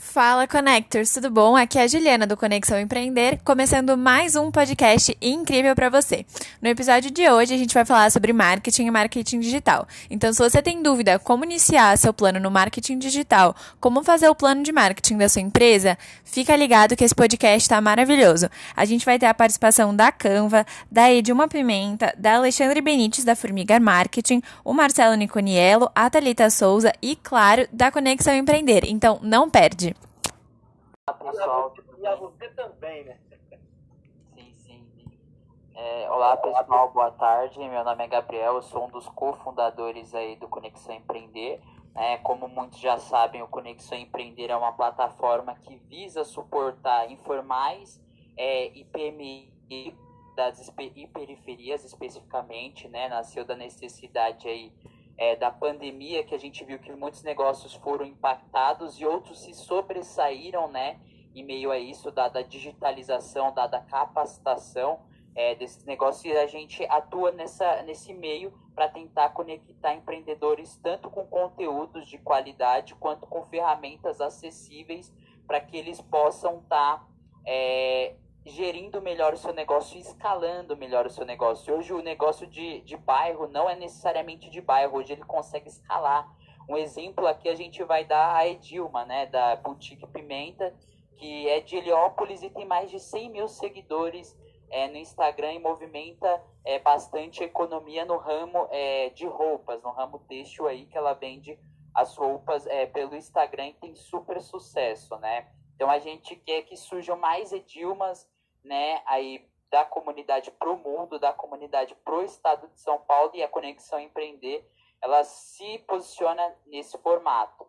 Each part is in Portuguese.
Fala Connectors, tudo bom? Aqui é a Juliana do Conexão Empreender, começando mais um podcast incrível para você. No episódio de hoje a gente vai falar sobre marketing e marketing digital. Então, se você tem dúvida como iniciar seu plano no marketing digital, como fazer o plano de marketing da sua empresa, fica ligado que esse podcast está maravilhoso. A gente vai ter a participação da Canva, da Edilma Pimenta, da Alexandre Benites da Formiga Marketing, o Marcelo Niconiello, a Thalita Souza e, claro, da Conexão Empreender. Então, não perde pessoal. E a você também, né? Sim, sim. É, olá, pessoal, boa tarde. Meu nome é Gabriel, eu sou um dos cofundadores aí do Conexão Empreender. É, como muitos já sabem, o Conexão Empreender é uma plataforma que visa suportar informais é, e PMI das e periferias especificamente, né? Nasceu da necessidade aí é, da pandemia, que a gente viu que muitos negócios foram impactados e outros se sobressaíram, né, em meio a isso, dada a digitalização, dada a capacitação é, desses negócios, e a gente atua nessa, nesse meio para tentar conectar empreendedores tanto com conteúdos de qualidade quanto com ferramentas acessíveis para que eles possam estar tá, é, gerindo melhor o seu negócio escalando melhor o seu negócio. Hoje o negócio de, de bairro não é necessariamente de bairro, hoje ele consegue escalar. Um exemplo aqui a gente vai dar a Edilma, né, da Boutique Pimenta, que é de Heliópolis e tem mais de 100 mil seguidores é, no Instagram e movimenta é, bastante economia no ramo é, de roupas, no ramo têxtil aí que ela vende as roupas é, pelo Instagram e tem super sucesso, né? Então a gente quer que surjam mais Edilmas né, aí da comunidade para o mundo, da comunidade para o estado de São Paulo e a Conexão Empreender, ela se posiciona nesse formato.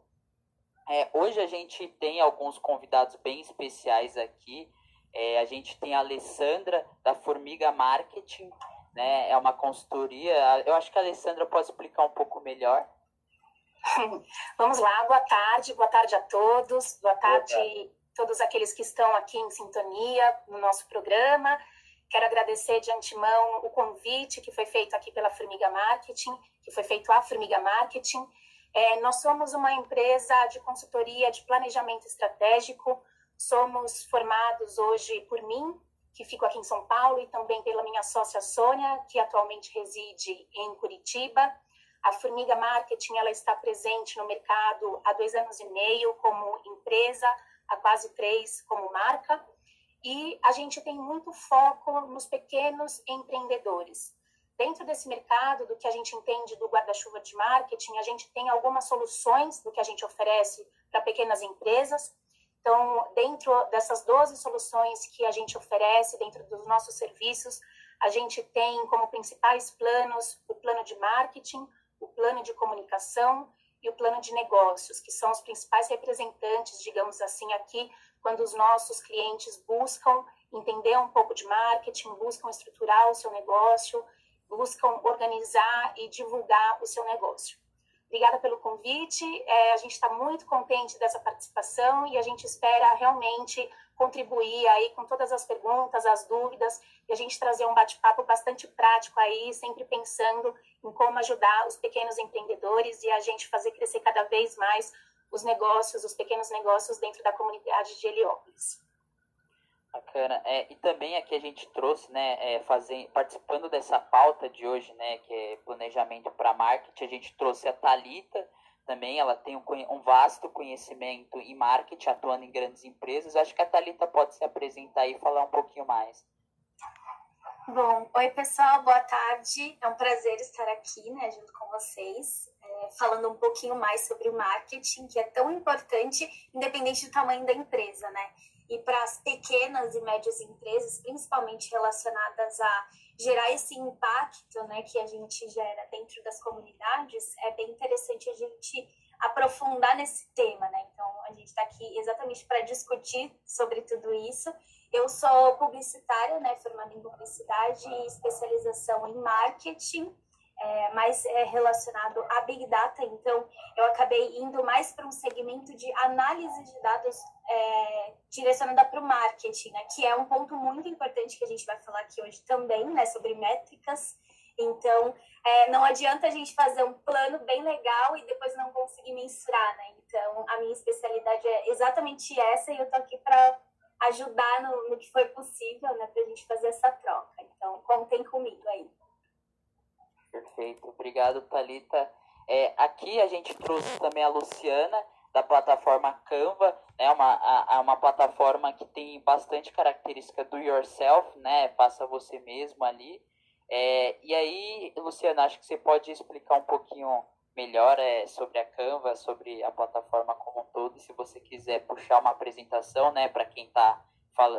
É, hoje a gente tem alguns convidados bem especiais aqui. É, a gente tem a Alessandra, da Formiga Marketing, né? É uma consultoria. Eu acho que a Alessandra pode explicar um pouco melhor. Vamos lá, boa tarde, boa tarde a todos, boa tarde, boa tarde todos aqueles que estão aqui em sintonia no nosso programa. Quero agradecer de antemão o convite que foi feito aqui pela Formiga Marketing, que foi feito à Formiga Marketing. É, nós somos uma empresa de consultoria de planejamento estratégico. Somos formados hoje por mim, que fico aqui em São Paulo, e também pela minha sócia Sônia, que atualmente reside em Curitiba. A Formiga Marketing ela está presente no mercado há dois anos e meio como empresa há quase três como marca, e a gente tem muito foco nos pequenos empreendedores. Dentro desse mercado, do que a gente entende do guarda-chuva de marketing, a gente tem algumas soluções do que a gente oferece para pequenas empresas. Então, dentro dessas 12 soluções que a gente oferece, dentro dos nossos serviços, a gente tem como principais planos o plano de marketing, o plano de comunicação e o plano de negócios, que são os principais representantes, digamos assim, aqui, quando os nossos clientes buscam entender um pouco de marketing, buscam estruturar o seu negócio, buscam organizar e divulgar o seu negócio. Obrigada pelo convite. É, a gente está muito contente dessa participação e a gente espera realmente contribuir aí com todas as perguntas, as dúvidas e a gente trazer um bate-papo bastante prático aí, sempre pensando em como ajudar os pequenos empreendedores e a gente fazer crescer cada vez mais os negócios, os pequenos negócios dentro da comunidade de Heliópolis. Bacana. É, e também aqui a gente trouxe, né, é, fazer, participando dessa pauta de hoje, né, que é planejamento para marketing, a gente trouxe a Talita também, ela tem um, um, vasto conhecimento em marketing, atuando em grandes empresas. Acho que a Talita pode se apresentar e falar um pouquinho mais. Bom, oi pessoal, boa tarde. É um prazer estar aqui, né, junto com vocês, é, falando um pouquinho mais sobre o marketing, que é tão importante, independente do tamanho da empresa, né? E para as pequenas e médias empresas, principalmente relacionadas a gerar esse impacto né, que a gente gera dentro das comunidades, é bem interessante a gente aprofundar nesse tema. Né? Então, a gente está aqui exatamente para discutir sobre tudo isso. Eu sou publicitária, né, formada em publicidade e especialização em marketing é, mais é, relacionado a Big Data, então eu acabei indo mais para um segmento de análise de dados é, direcionada para o marketing, né, que é um ponto muito importante que a gente vai falar aqui hoje também, né, sobre métricas Então, é, não adianta a gente fazer um plano bem legal e depois não conseguir mensurar, né? Então, a minha especialidade é exatamente essa e eu tô aqui para ajudar no, no, que for possível, né, para a gente fazer essa troca. Então, contem comigo aí. Perfeito, obrigado, Talita. É, aqui a gente trouxe também a Luciana da plataforma Canva, é uma, uma plataforma que tem bastante característica do yourself, né? Faça você mesmo ali. É, e aí, Luciana, acho que você pode explicar um pouquinho melhor é, sobre a Canva, sobre a plataforma como um todo, e se você quiser puxar uma apresentação, né, para quem está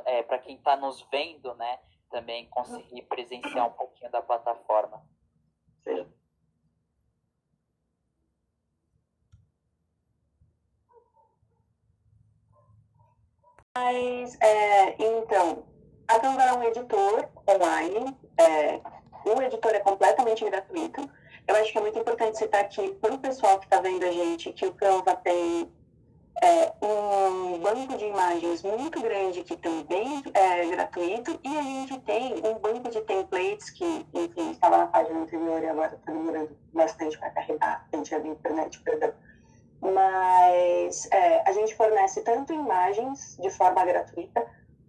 é, para quem tá nos vendo, né, também conseguir presenciar um pouquinho da plataforma. Sim. Mas, é, então, a Canva é um editor online, é, o editor é completamente gratuito, eu acho que é muito importante citar aqui para o pessoal que está vendo a gente que o Canva tem é, um banco de imagens muito grande que também é gratuito e a gente tem um banco de templates que, enfim, estava na página anterior e agora está demorando bastante para carregar, a gente é da internet, perdão. Mas é, a gente fornece tanto imagens de forma gratuita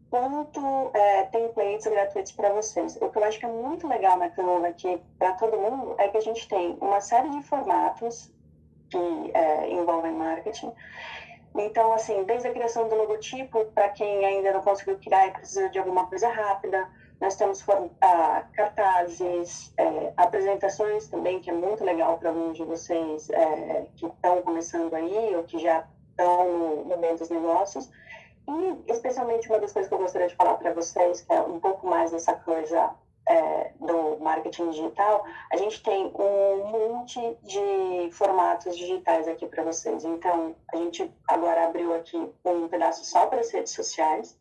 quanto é, templates gratuitos para vocês. O que eu acho que é muito legal na Canva aqui para todo mundo é que a gente tem uma série de formatos que é, envolvem marketing. Então, assim, desde a criação do logotipo, para quem ainda não conseguiu criar e precisa de alguma coisa rápida, nós temos ah, cartazes, é, apresentações também, que é muito legal para alguns de vocês é, que estão começando aí ou que já estão no, no meio dos negócios. E, especialmente, uma das coisas que eu gostaria de falar para vocês, que é um pouco mais dessa coisa é, do marketing digital, a gente tem um monte de formatos digitais aqui para vocês. Então, a gente agora abriu aqui um pedaço só para as redes sociais.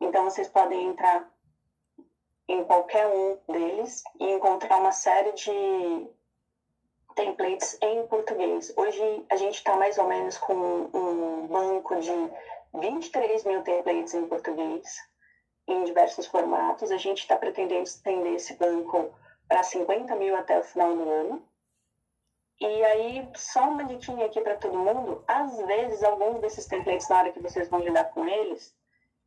Então, vocês podem entrar em qualquer um deles e encontrar uma série de templates em português. Hoje, a gente está mais ou menos com um banco de 23 mil templates em português, em diversos formatos. A gente está pretendendo estender esse banco para 50 mil até o final do ano. E aí, só uma diquinha aqui para todo mundo: às vezes, alguns desses templates, na hora que vocês vão lidar com eles,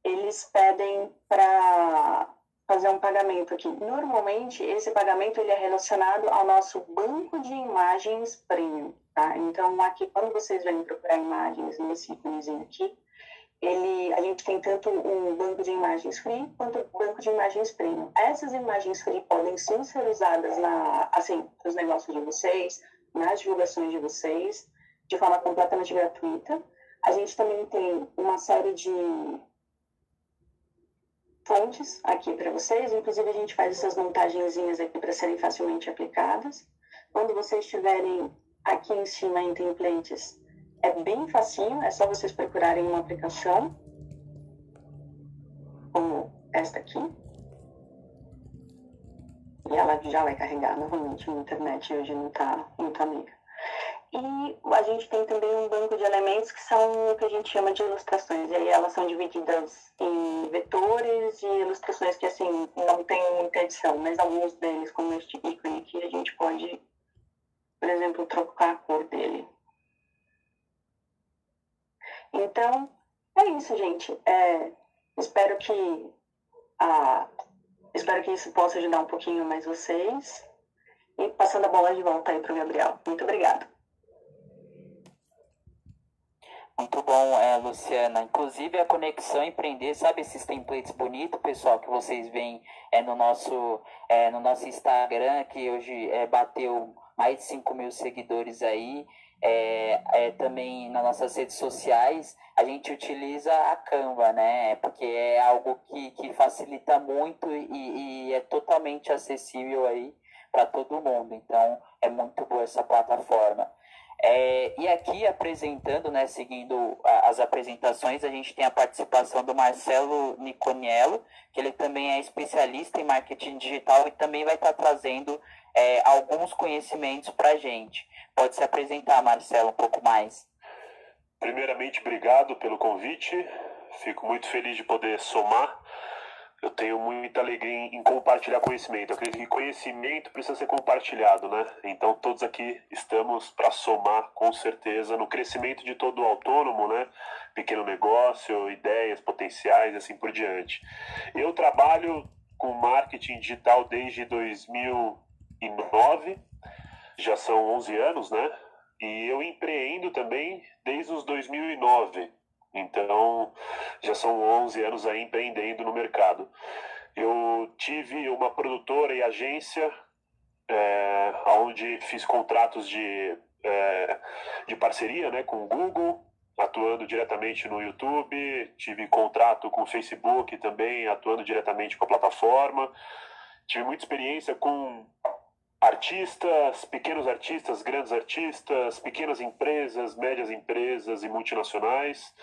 eles pedem para fazer um pagamento aqui. Normalmente, esse pagamento ele é relacionado ao nosso banco de imagens premium. Tá? Então, aqui, quando vocês vêm procurar imagens nesse íconezinho aqui, ele, a gente tem tanto um banco de imagens free quanto um banco de imagens premium. Essas imagens free podem sim ser usadas na, assim, nos negócios de vocês, nas divulgações de vocês, de forma completamente gratuita. A gente também tem uma série de fontes aqui para vocês, inclusive a gente faz essas montagenzinhas aqui para serem facilmente aplicadas. Quando vocês estiverem aqui em cima em templates, é bem facinho, é só vocês procurarem uma aplicação como esta aqui. E ela já vai carregar novamente na internet, hoje não está muito amiga. E a gente tem também um banco de elementos que são o que a gente chama de ilustrações. E aí elas são divididas em vetores e ilustrações que, assim, não tem muita edição, mas alguns deles, como este ícone aqui, a gente pode, por exemplo, trocar a cor dele. Então, é isso, gente. É, espero que espero que isso possa ajudar um pouquinho mais vocês. E passando a bola de volta aí para o Gabriel. Muito obrigada. Muito bom, é, Luciana. Inclusive a conexão empreender, sabe esses templates bonitos, pessoal, que vocês veem é, no, nosso, é, no nosso Instagram, que hoje é, bateu mais de 5 mil seguidores aí é, é, também nas nossas redes sociais, a gente utiliza a Canva, né? Porque é algo que, que facilita muito e, e é totalmente acessível aí para todo mundo. Então, é muito boa essa plataforma. É, e aqui apresentando, né, seguindo as apresentações, a gente tem a participação do Marcelo Niconiello, que ele também é especialista em marketing digital e também vai estar trazendo é, alguns conhecimentos para a gente. Pode se apresentar, Marcelo, um pouco mais. Primeiramente, obrigado pelo convite. Fico muito feliz de poder somar eu tenho muita alegria em, compartilhar conhecimento. Eu acredito que conhecimento precisa ser compartilhado, né? Então todos aqui estamos para somar com certeza no crescimento de todo o autônomo, né? Pequeno negócio, ideias potenciais, assim por diante. Eu trabalho com marketing digital desde 2009, já são 11 anos, né? E eu empreendo também desde os 2009. Então, já são 11 anos aí empreendendo no mercado. Eu tive uma produtora e agência é, onde fiz contratos de, é, de parceria né, com o Google, atuando diretamente no YouTube, tive contrato com o Facebook também, atuando diretamente com a plataforma. Tive muita experiência com artistas, pequenos artistas, grandes artistas, pequenas empresas, médias empresas e multinacionais.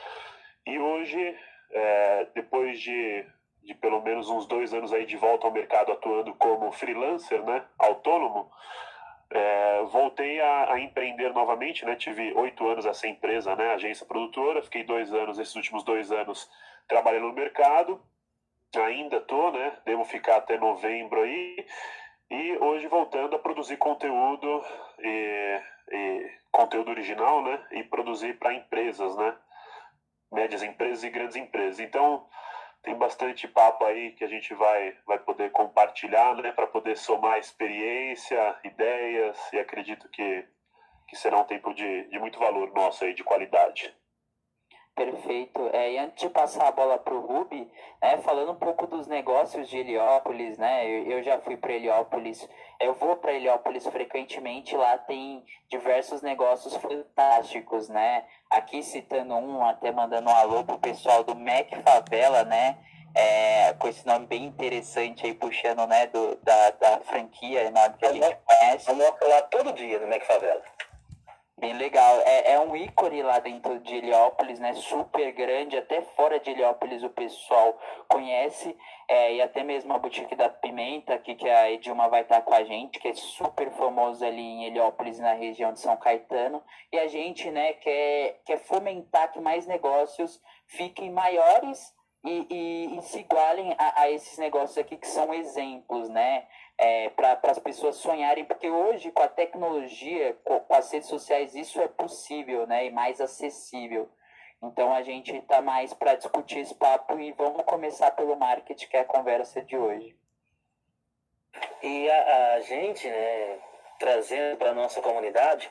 E hoje, é, depois de, de pelo menos uns dois anos aí de volta ao mercado atuando como freelancer, né, autônomo, é, voltei a, a, empreender novamente, né? Tive oito anos essa empresa, né? Agência produtora. Fiquei dois anos, esses últimos dois anos, trabalhando no mercado. Ainda tô, né? Devo ficar até novembro aí. E hoje voltando a produzir conteúdo e, e conteúdo original, né? E produzir para empresas, né? Médias empresas e grandes empresas. Então tem bastante papo aí que a gente vai vai poder compartilhar, né? Para poder somar experiência, ideias e acredito que que será um tempo de, de muito valor nosso aí, de qualidade. Perfeito. É, e antes de passar a bola para o Rubi, né, falando um pouco dos negócios de Heliópolis, né, eu, eu já fui para Heliópolis, eu vou para Heliópolis frequentemente, lá tem diversos negócios fantásticos, né, aqui citando um, até mandando um alô pro pessoal do Mac Favela, né, é, com esse nome bem interessante aí, puxando, né, do, da, da franquia enorme que a gente conhece. Vamos lá todo dia no Mac Favela. Bem legal. É, é um ícone lá dentro de Heliópolis, né? Super grande. Até fora de Heliópolis o pessoal conhece. É, e até mesmo a Boutique da Pimenta, aqui que a Edilma vai estar com a gente, que é super famoso ali em Heliópolis, na região de São Caetano. E a gente, né, quer, quer fomentar que mais negócios fiquem maiores e, e, e se igualem a, a esses negócios aqui que são exemplos, né? É, para as pessoas sonharem, porque hoje com a tecnologia, com, com, as redes sociais, isso é possível, né? E mais acessível. Então a gente está mais para discutir esse papo e vamos começar pelo marketing, que é a conversa de hoje. E a, a gente, né, trazendo para a nossa comunidade,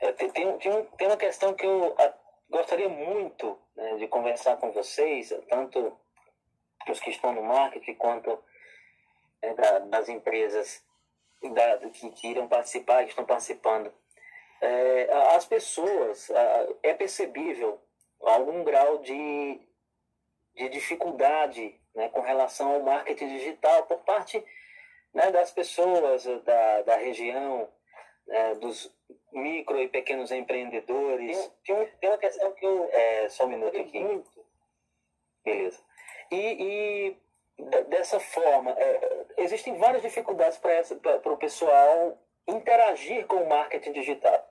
é, tem, tem, tem, uma questão que eu a, gostaria muito né, de conversar com vocês, tanto os que estão no marketing quanto né, da, das empresas da, que, que irão participar, que estão participando. É, as pessoas, é percebível algum grau de, de dificuldade né, com relação ao marketing digital por parte né, das pessoas da, da região, né, dos micro e pequenos empreendedores. Tem, tem, tem uma questão que eu. É, só um minuto aqui. Beleza. E, e dessa forma, é, existem várias dificuldades para o pessoal interagir com o marketing digital.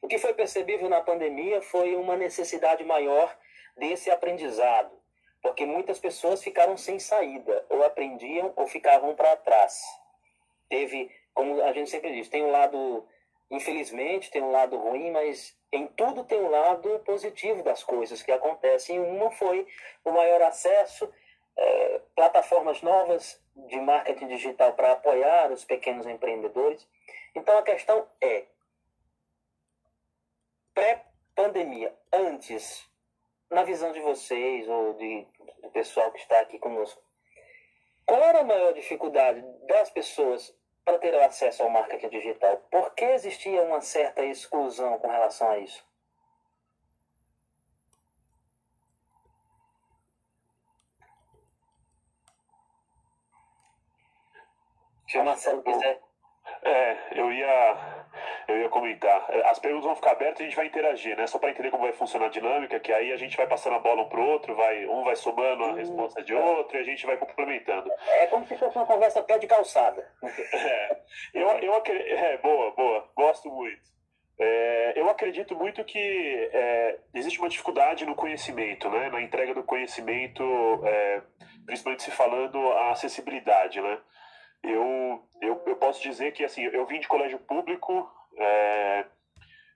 O que foi percebível na pandemia foi uma necessidade maior desse aprendizado, porque muitas pessoas ficaram sem saída, ou aprendiam ou ficavam para trás. Teve, como a gente sempre diz, tem um lado, infelizmente, tem um lado ruim, mas em tudo tem um lado positivo das coisas que acontecem. Uma foi o maior acesso é, plataformas novas de marketing digital para apoiar os pequenos empreendedores. Então a questão é: pré-pandemia, antes, na visão de vocês ou de, do pessoal que está aqui conosco, qual era a maior dificuldade das pessoas para ter acesso ao marketing digital? Por que existia uma certa exclusão com relação a isso? Se o Marcelo quiser. É, eu ia, eu ia comentar. As perguntas vão ficar abertas e a gente vai interagir, né? Só para entender como vai funcionar a dinâmica, que aí a gente vai passando a bola um pro outro, vai, um vai somando a resposta de outro e a gente vai complementando. É como se fosse uma conversa pé de calçada. É, eu, eu é, boa, boa, gosto muito. É, eu acredito muito que é, existe uma dificuldade no conhecimento, né? na entrega do conhecimento, é, principalmente se falando a acessibilidade. Né? Eu, eu, eu posso dizer que assim, eu vim de colégio público, é,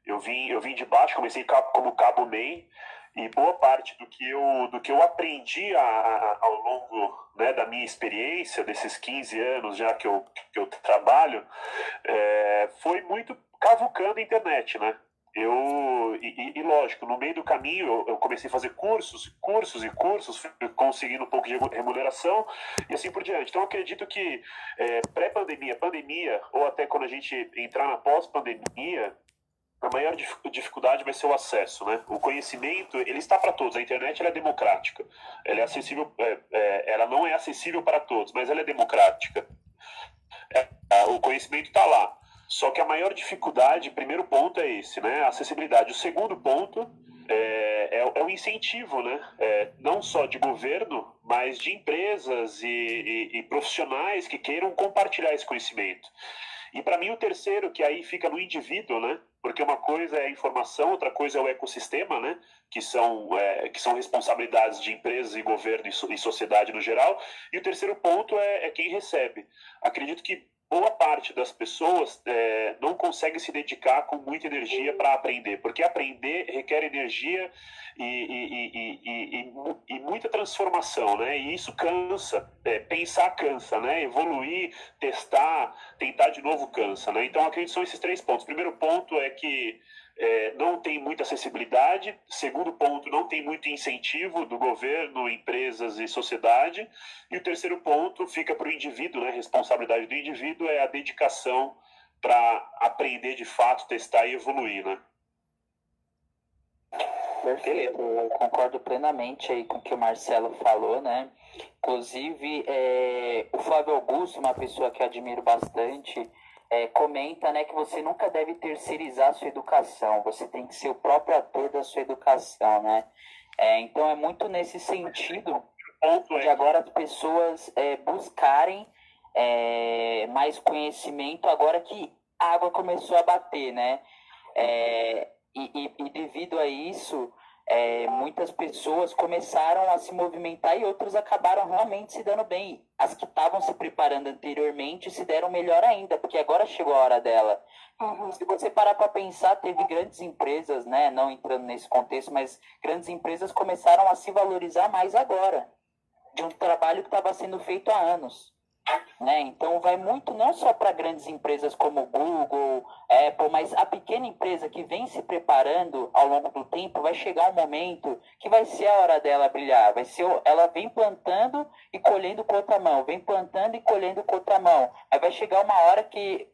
eu, vim, eu vim de baixo, comecei como cabo MEI, e boa parte do que eu, do que eu aprendi a, a, ao longo né, da minha experiência, desses 15 anos já que eu, que eu trabalho, é, foi muito cavucando a internet, né? Eu, e, e, lógico, no meio do caminho eu, eu, comecei a fazer cursos, cursos e cursos, conseguindo um pouco de remuneração e assim por diante. Então, acredito que é, pré-pandemia, pandemia, ou até quando a gente entrar na pós-pandemia, a maior dificuldade vai ser o acesso, né? O conhecimento, ele está para todos. A internet é democrática. Ela é acessível, é, é, ela não é acessível para todos, mas ela é democrática. É, o conhecimento está lá. Só que a maior dificuldade, primeiro ponto é esse, né? A acessibilidade. O segundo ponto é, é, é o incentivo, né? É, não só de governo, mas de empresas e, e, e profissionais que queiram compartilhar esse conhecimento. E para mim o terceiro, que aí fica no indivíduo, né? Porque uma coisa é a informação, outra coisa é o ecossistema, né? Que são, é, que são responsabilidades de empresas e governo e, so, e sociedade no geral. E o terceiro ponto é, é quem recebe. Acredito que boa parte das pessoas é, não consegue se dedicar com muita energia para aprender, porque aprender requer energia e, e, e, e, muita transformação, né? E isso cansa, é, pensar cansa, né? Evoluir, testar, tentar de novo cansa, né? Então, acredito que são esses três pontos. O primeiro ponto é que é, não tem muita acessibilidade. Segundo ponto, não tem muito incentivo do governo, empresas e sociedade. E o terceiro ponto fica para o indivíduo, né? Responsabilidade do indivíduo é a dedicação para aprender de fato, testar e evoluir, né? Perfeito, eu concordo plenamente aí com o que o Marcelo falou, né? Inclusive, é, o Flávio Augusto, uma pessoa que admiro bastante, é, comenta né, que você nunca deve terceirizar a sua educação, você tem que ser o próprio ator da sua educação, né? É, então é muito nesse sentido de agora as pessoas é, buscarem é, mais conhecimento agora que a água começou a bater, né? É, e, e, e devido a isso, é, muitas pessoas começaram a se movimentar e outras acabaram realmente se dando bem. As que estavam se preparando anteriormente se deram melhor ainda, porque agora chegou a hora dela. Uhum. Se você parar para pensar, teve grandes empresas, né, não entrando nesse contexto, mas grandes empresas começaram a se valorizar mais agora, de um trabalho que estava sendo feito há anos. Né? Então vai muito não só para grandes empresas como Google, Apple, mas a pequena empresa que vem se preparando ao longo do tempo vai chegar um momento que vai ser a hora dela brilhar. Vai ser ela vem plantando e colhendo com outra mão, vem plantando e colhendo com outra mão. Aí vai chegar uma hora que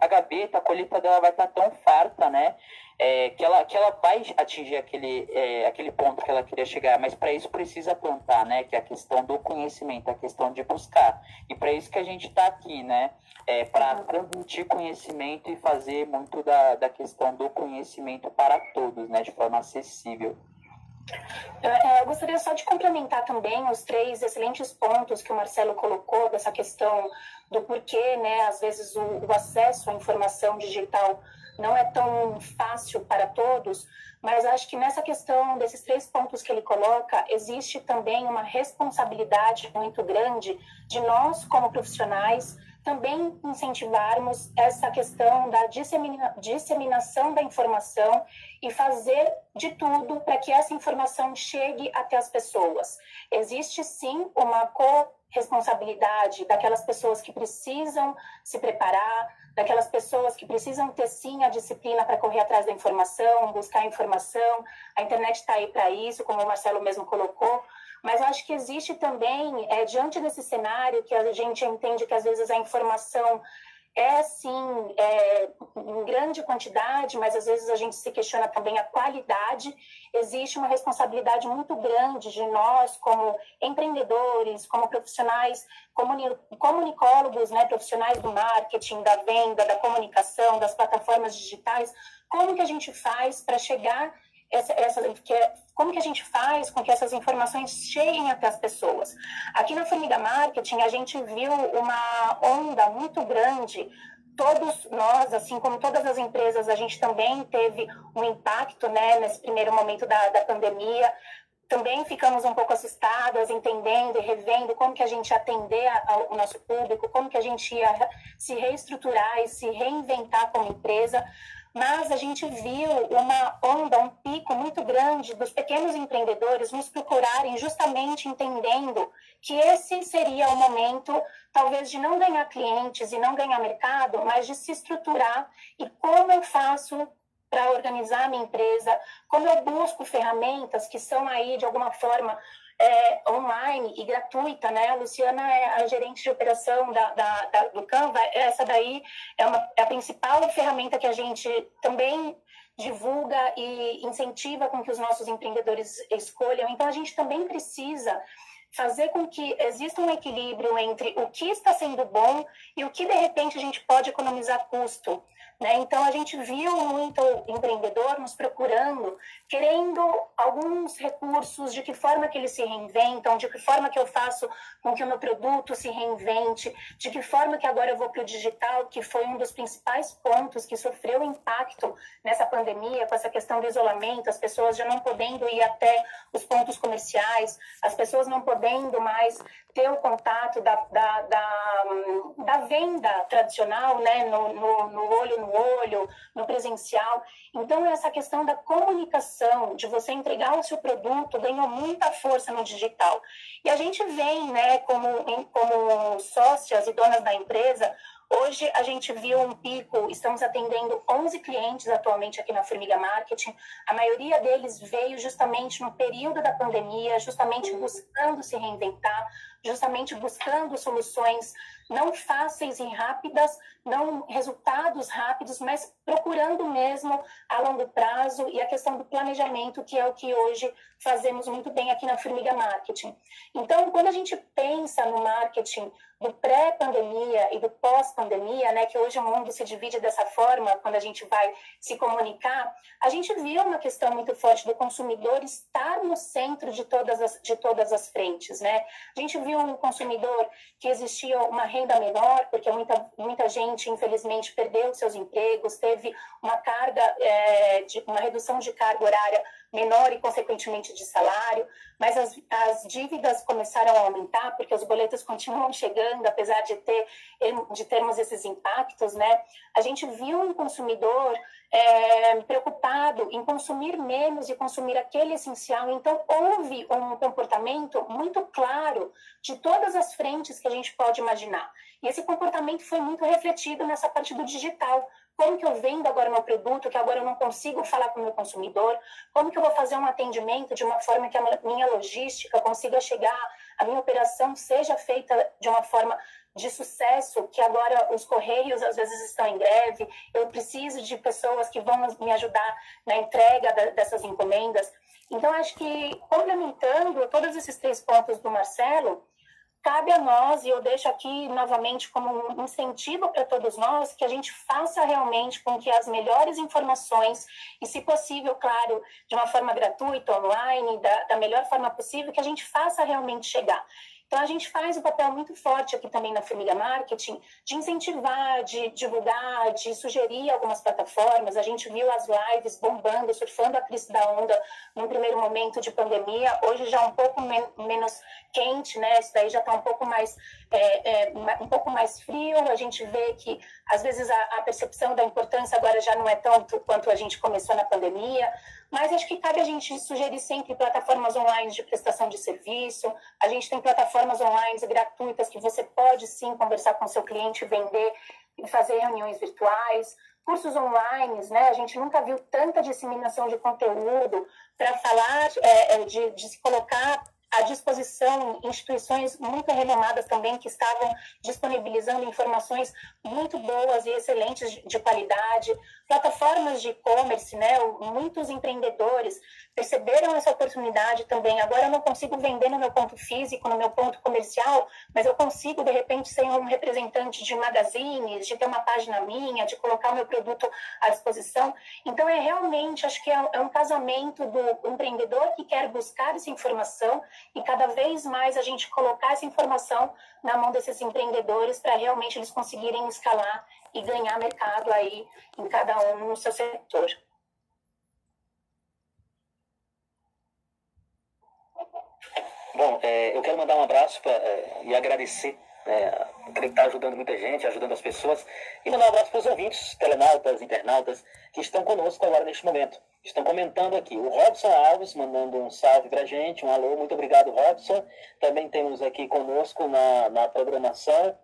a, gaveta, a colheita dela vai estar tá tão farta, né? É, que, ela, que ela vai atingir aquele, é, aquele ponto que ela queria chegar, mas para isso precisa plantar, né? Que é a questão do conhecimento, a questão de buscar. E para isso que a gente está aqui, né? É, para transmitir conhecimento e fazer muito da, da questão do conhecimento para todos, né? De forma acessível. É, eu gostaria só de complementar também os três excelentes pontos que o Marcelo colocou dessa questão do porquê, né, às vezes o, o acesso à informação digital não é tão fácil para todos, mas acho que nessa questão desses três pontos que ele coloca, existe também uma responsabilidade muito grande de nós, como profissionais, também incentivarmos essa questão da dissemina, disseminação da informação e fazer de tudo para que essa informação chegue até as pessoas. Existe sim uma corresponsabilidade daquelas pessoas que precisam se preparar, daquelas pessoas que precisam ter sim a disciplina para correr atrás da informação, buscar informação. A internet está aí para isso, como o Marcelo mesmo colocou, mas acho que existe também, é, diante desse cenário que a gente entende que às vezes a informação é sim é, em grande quantidade, mas às vezes a gente se questiona também a qualidade. Existe uma responsabilidade muito grande de nós, como empreendedores, como profissionais, comuni comunicólogos, né, profissionais do marketing, da venda, da comunicação, das plataformas digitais, como que a gente faz para chegar essa, essa, que é, como que a gente faz com que essas informações cheguem até as pessoas? Aqui na Formiga Marketing, a gente viu uma onda muito grande todos nós, assim como todas as empresas, a gente também teve um impacto né, nesse primeiro momento da, da pandemia. Também ficamos um pouco assustadas, entendendo e revendo como que a gente ia atender ao nosso público, como que a gente ia se reestruturar e se reinventar como empresa mas a gente viu uma onda, um pico muito grande dos pequenos empreendedores nos procurarem justamente entendendo que esse seria o momento, talvez, de não ganhar clientes e não ganhar mercado, mas de se estruturar e como eu faço para organizar a minha empresa, como eu busco ferramentas que são aí, de alguma forma, é, online e gratuita, né? A Luciana é a gerente de operação da, da, da, do Canva. Essa daí é, uma, é a principal ferramenta que a gente também divulga e incentiva com que os nossos empreendedores escolham. Então, a gente também precisa fazer com que exista um equilíbrio entre o que está sendo bom e o que, de repente, a gente pode economizar custo. Né? Então, a gente viu muito empreendedor nos procurando, querendo alguns recursos, de que forma que eles se reinventam, de que forma que eu faço com que o meu produto se reinvente, de que forma que agora eu vou para o digital, que foi um dos principais pontos que sofreu impacto nessa pandemia, com essa questão do isolamento, as pessoas já não podendo ir até os pontos comerciais, as pessoas não podendo mais ter o contato da, da, da, da venda tradicional, né, no, no, no, olho no olho, no presencial. Então, essa questão da comunicação, de você entregar o seu produto, ganhou muita força no digital. E a gente vem, né, como, como sócias e donas da empresa, Hoje a gente viu um pico, estamos atendendo 11 clientes atualmente aqui na Formiga Marketing. A maioria deles veio justamente no período da pandemia, justamente buscando se reinventar, justamente buscando soluções não fáceis e rápidas, não resultados rápidos, mas procurando mesmo a longo prazo e a questão do planejamento, que é o que hoje fazemos muito bem aqui na Formiga Marketing. Então, quando a gente pensa no marketing do pré-pandemia e do pós-pandemia, né, que hoje o mundo se divide dessa forma, quando a gente vai se comunicar, a gente viu uma questão muito forte do consumidor estar no centro de todas as, de todas as frentes, né? A gente viu um consumidor que existia uma renda menor, porque muita, muita gente, infelizmente, perdeu seus empregos, teve uma carga, é, de, uma redução de carga horária menor e, consequentemente, de salário, mas as, as dívidas começaram a aumentar porque os boletos continuam chegando, apesar de, ter, de termos esses impactos, né? A gente viu um consumidor é, preocupado em consumir menos e consumir aquele essencial. Então, houve um comportamento muito claro de todas as frentes que a gente pode imaginar. E esse comportamento foi muito refletido nessa parte do digital. Como que eu vendo agora meu produto, que agora eu não consigo falar com o meu consumidor? Como que eu vou fazer um atendimento de uma forma que a minha logística consiga chegar, a minha operação seja feita de uma forma de sucesso, que agora os correios às vezes estão em greve, eu preciso de pessoas que vão me ajudar na entrega dessas encomendas. Então, acho que, complementando todos esses três pontos do Marcelo, cabe a nós, e eu deixo aqui novamente como um incentivo para todos nós, que a gente faça realmente com que as melhores informações, e se possível, claro, de uma forma gratuita, online, da, da melhor forma possível, que a gente faça realmente chegar. Então, a gente faz um papel muito forte aqui também na Formiga Marketing de incentivar, de divulgar, de sugerir algumas plataformas. A gente viu as lives bombando, surfando a crise da onda num primeiro momento de pandemia. Hoje já um pouco men menos quente, né? Isso daí já está um pouco mais é, é, um pouco mais frio. A gente vê que às vezes a, a percepção da importância agora já não é tanto quanto a gente começou na pandemia. Mas acho que cabe a gente sugerir sempre plataformas online de prestação de serviço. A gente tem plataformas online gratuitas que você pode sim conversar com seu cliente, vender e fazer reuniões virtuais. Cursos online, né? A gente nunca viu tanta disseminação de conteúdo para falar, é, é, de, de se colocar à disposição instituições muito renomadas também que estavam disponibilizando informações muito boas e excelentes de qualidade, plataformas de e-commerce, né? Muitos empreendedores perceberam essa oportunidade também. Agora eu não consigo vender no meu ponto físico, no meu ponto comercial, mas eu consigo de repente ser um representante de magazines, de ter uma página minha, de colocar o meu produto à disposição. Então é realmente, acho que é, é um casamento do empreendedor que quer buscar essa informação e cada vez mais a gente colocar essa informação na mão desses empreendedores para realmente eles conseguirem escalar e ganhar mercado aí em cada um no seu setor. Bom, é, eu quero mandar um abraço pra, é, e agradecer é, que está ajudando muita gente, ajudando as pessoas. E mandar um abraço para os ouvintes, telenautas, internautas, que estão conosco agora neste momento. Estão comentando aqui. O Robson Alves mandando um salve para a gente, um alô, muito obrigado, Robson. Também temos aqui conosco na, na programação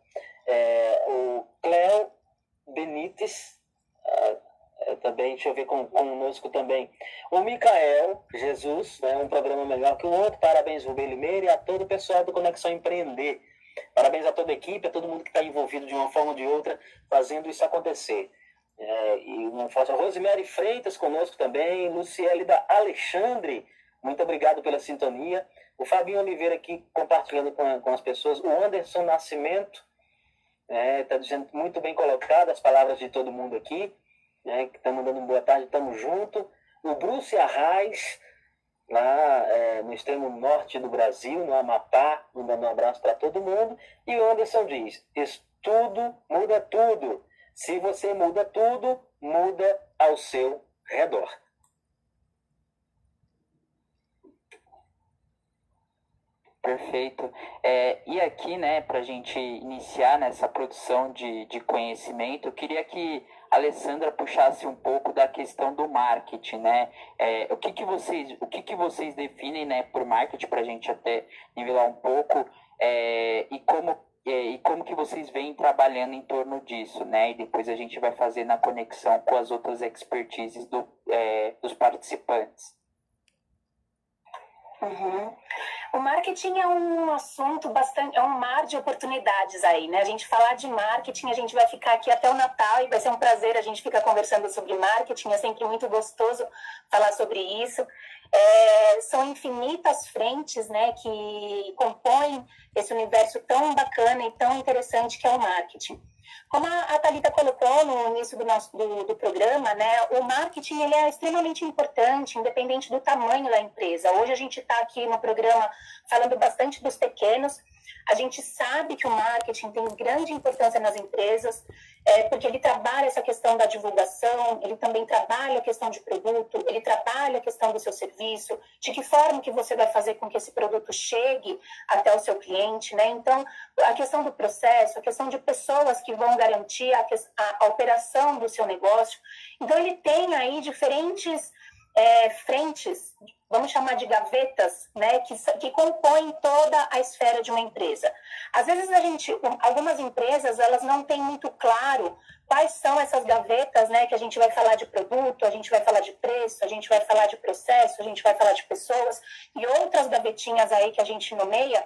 é, o Cléo Benites, ah, é, também, deixa eu ver com, conosco também. O Micael Jesus, né, um programa melhor que o outro. Parabéns, Rubem Limeira, e a todo o pessoal do Conexão Empreender. Parabéns a toda a equipe, a todo mundo que está envolvido de uma forma ou de outra, fazendo isso acontecer. É, e uma forte Rosemary Freitas conosco também, Luciele da Alexandre, muito obrigado pela sintonia. O Fabinho Oliveira aqui compartilhando com, com as pessoas. O Anderson Nascimento está é, tá dizendo muito bem colocado as palavras de todo mundo aqui, né, que está mandando boa tarde, estamos junto. O Bruce Arraes, lá é, no extremo norte do Brasil, no Amapá, mandando um abraço para todo mundo. E o Anderson diz: estudo muda tudo. Se você muda tudo, muda ao seu redor. Perfeito. É, e aqui, né, para a gente iniciar nessa produção de, de conhecimento, eu queria que a Alessandra puxasse um pouco da questão do marketing, né? É, o que, que vocês, o que, que vocês definem, né, por marketing para a gente até nivelar um pouco é, e como é, e como que vocês vêm trabalhando em torno disso, né? E depois a gente vai fazer na conexão com as outras expertises do, é, dos participantes. Uhum. O marketing é um assunto bastante, é um mar de oportunidades aí, né? A gente falar de marketing, a gente vai ficar aqui até o Natal e vai ser um prazer a gente ficar conversando sobre marketing, é sempre muito gostoso falar sobre isso. É, são infinitas frentes, né, que compõem esse universo tão bacana e tão interessante que é o marketing. Como a Thalita colocou no início do nosso do, do, programa, né, o marketing ele é extremamente importante, independente do tamanho da empresa. Hoje a gente está aqui no programa falando bastante dos pequenos. A gente sabe que o marketing tem grande importância nas empresas é, porque ele trabalha essa questão da divulgação, ele também trabalha a questão de produto, ele trabalha a questão do seu serviço, de que forma que você vai fazer com que esse produto chegue até o seu cliente, né? Então, a questão do processo, a questão de pessoas que vão garantir a, a, a operação do seu negócio. Então, ele tem aí diferentes é, frentes, vamos chamar de gavetas, né, que, que compõem toda a esfera de uma empresa. Às vezes a gente, algumas empresas, elas não têm muito claro quais são essas gavetas, né, que a gente vai falar de produto, a gente vai falar de preço, a gente vai falar de processo, a gente vai falar de pessoas e outras gavetinhas aí que a gente nomeia,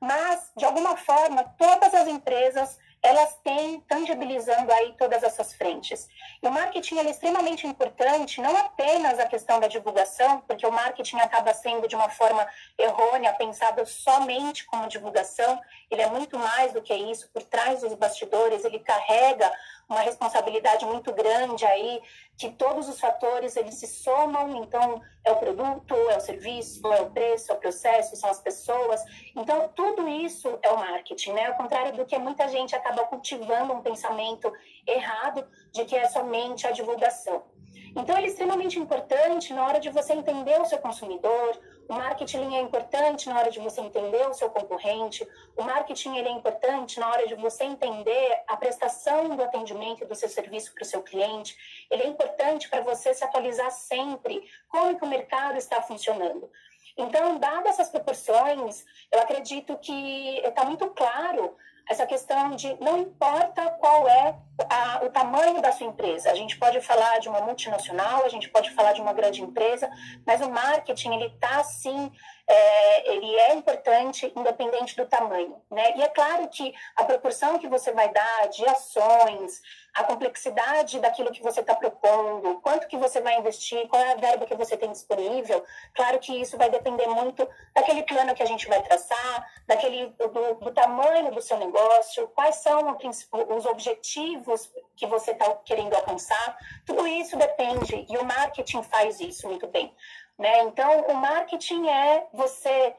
mas de alguma forma todas as empresas elas têm tangibilizando aí todas essas frentes. E o marketing é extremamente importante, não apenas a questão da divulgação, porque o marketing acaba sendo de uma forma errônea, pensado somente como divulgação, ele é muito mais do que isso, por trás dos bastidores, ele carrega uma responsabilidade muito grande aí, que todos os fatores eles se somam, então é o produto, é o serviço, é o preço, é o processo, são as pessoas. Então tudo isso é o marketing, né? Ao contrário do que muita gente acaba cultivando um pensamento errado de que é somente a divulgação. Então, ele é extremamente importante na hora de você entender o seu consumidor. O marketing é importante na hora de você entender o seu concorrente. O marketing ele é importante na hora de você entender a prestação do atendimento do seu serviço para o seu cliente. Ele é importante para você se atualizar sempre como que o mercado está funcionando. Então, dadas essas proporções, eu acredito que está muito claro essa questão de não importa qual é a, o tamanho da sua empresa. A gente pode falar de uma multinacional, a gente pode falar de uma grande empresa, mas o marketing ele está sim é, ele é importante independente do tamanho, né? E é claro que a proporção que você vai dar de ações, a complexidade daquilo que você está propondo, quanto que você vai investir, qual é a verba que você tem disponível, claro que isso vai depender muito daquele plano que a gente vai traçar, daquele do, do tamanho do seu negócio, quais são os objetivos que você está querendo alcançar, tudo isso depende e o marketing faz isso muito bem. Né? Então, o marketing é você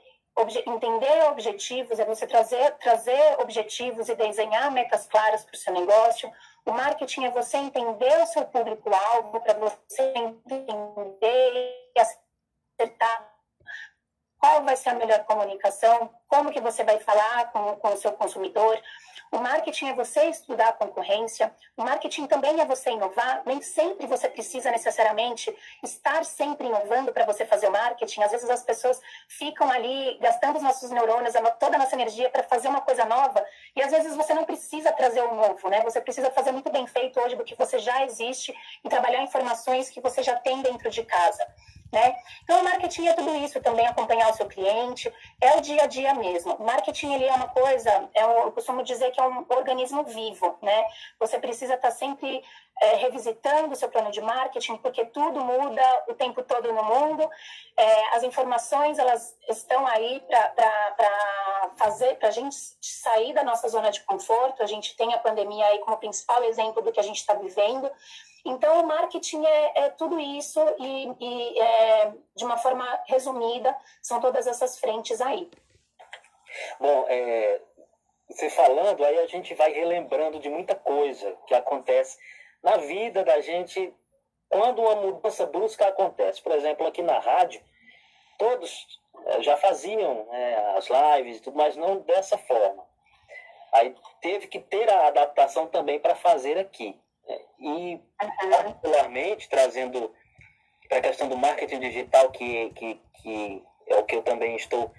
entender objetivos, é você trazer, trazer objetivos e desenhar metas claras para o seu negócio. O marketing é você entender o seu público-alvo, para você entender e acertar qual vai ser a melhor comunicação, como que você vai falar com, com o seu consumidor, o marketing é você estudar a concorrência, o marketing também é você inovar. Nem sempre você precisa necessariamente estar sempre inovando para você fazer o marketing. Às vezes as pessoas ficam ali gastando os nossos neurônios, toda a nossa energia para fazer uma coisa nova, e às vezes você não precisa trazer o um novo, né? Você precisa fazer muito bem feito hoje do que você já existe e trabalhar informações que você já tem dentro de casa. Né? Então, o marketing é tudo isso, também acompanhar o seu cliente, é o dia a dia mesmo. O marketing ele é uma coisa, é um, eu costumo dizer que é um organismo vivo, né? Você precisa estar sempre é, revisitando o seu plano de marketing, porque tudo muda o tempo todo no mundo. É, as informações elas estão aí para fazer, para a gente sair da nossa zona de conforto. A gente tem a pandemia aí como principal exemplo do que a gente está vivendo. Então, o marketing é, é tudo isso e, e é, de uma forma resumida, são todas essas frentes aí. Bom, é, você falando, aí a gente vai relembrando de muita coisa que acontece na vida da gente quando uma mudança brusca acontece. Por exemplo, aqui na rádio, todos é, já faziam é, as lives, mas não dessa forma. Aí teve que ter a adaptação também para fazer aqui. E, particularmente, trazendo para a questão do marketing digital, que, que, que é o que eu também estou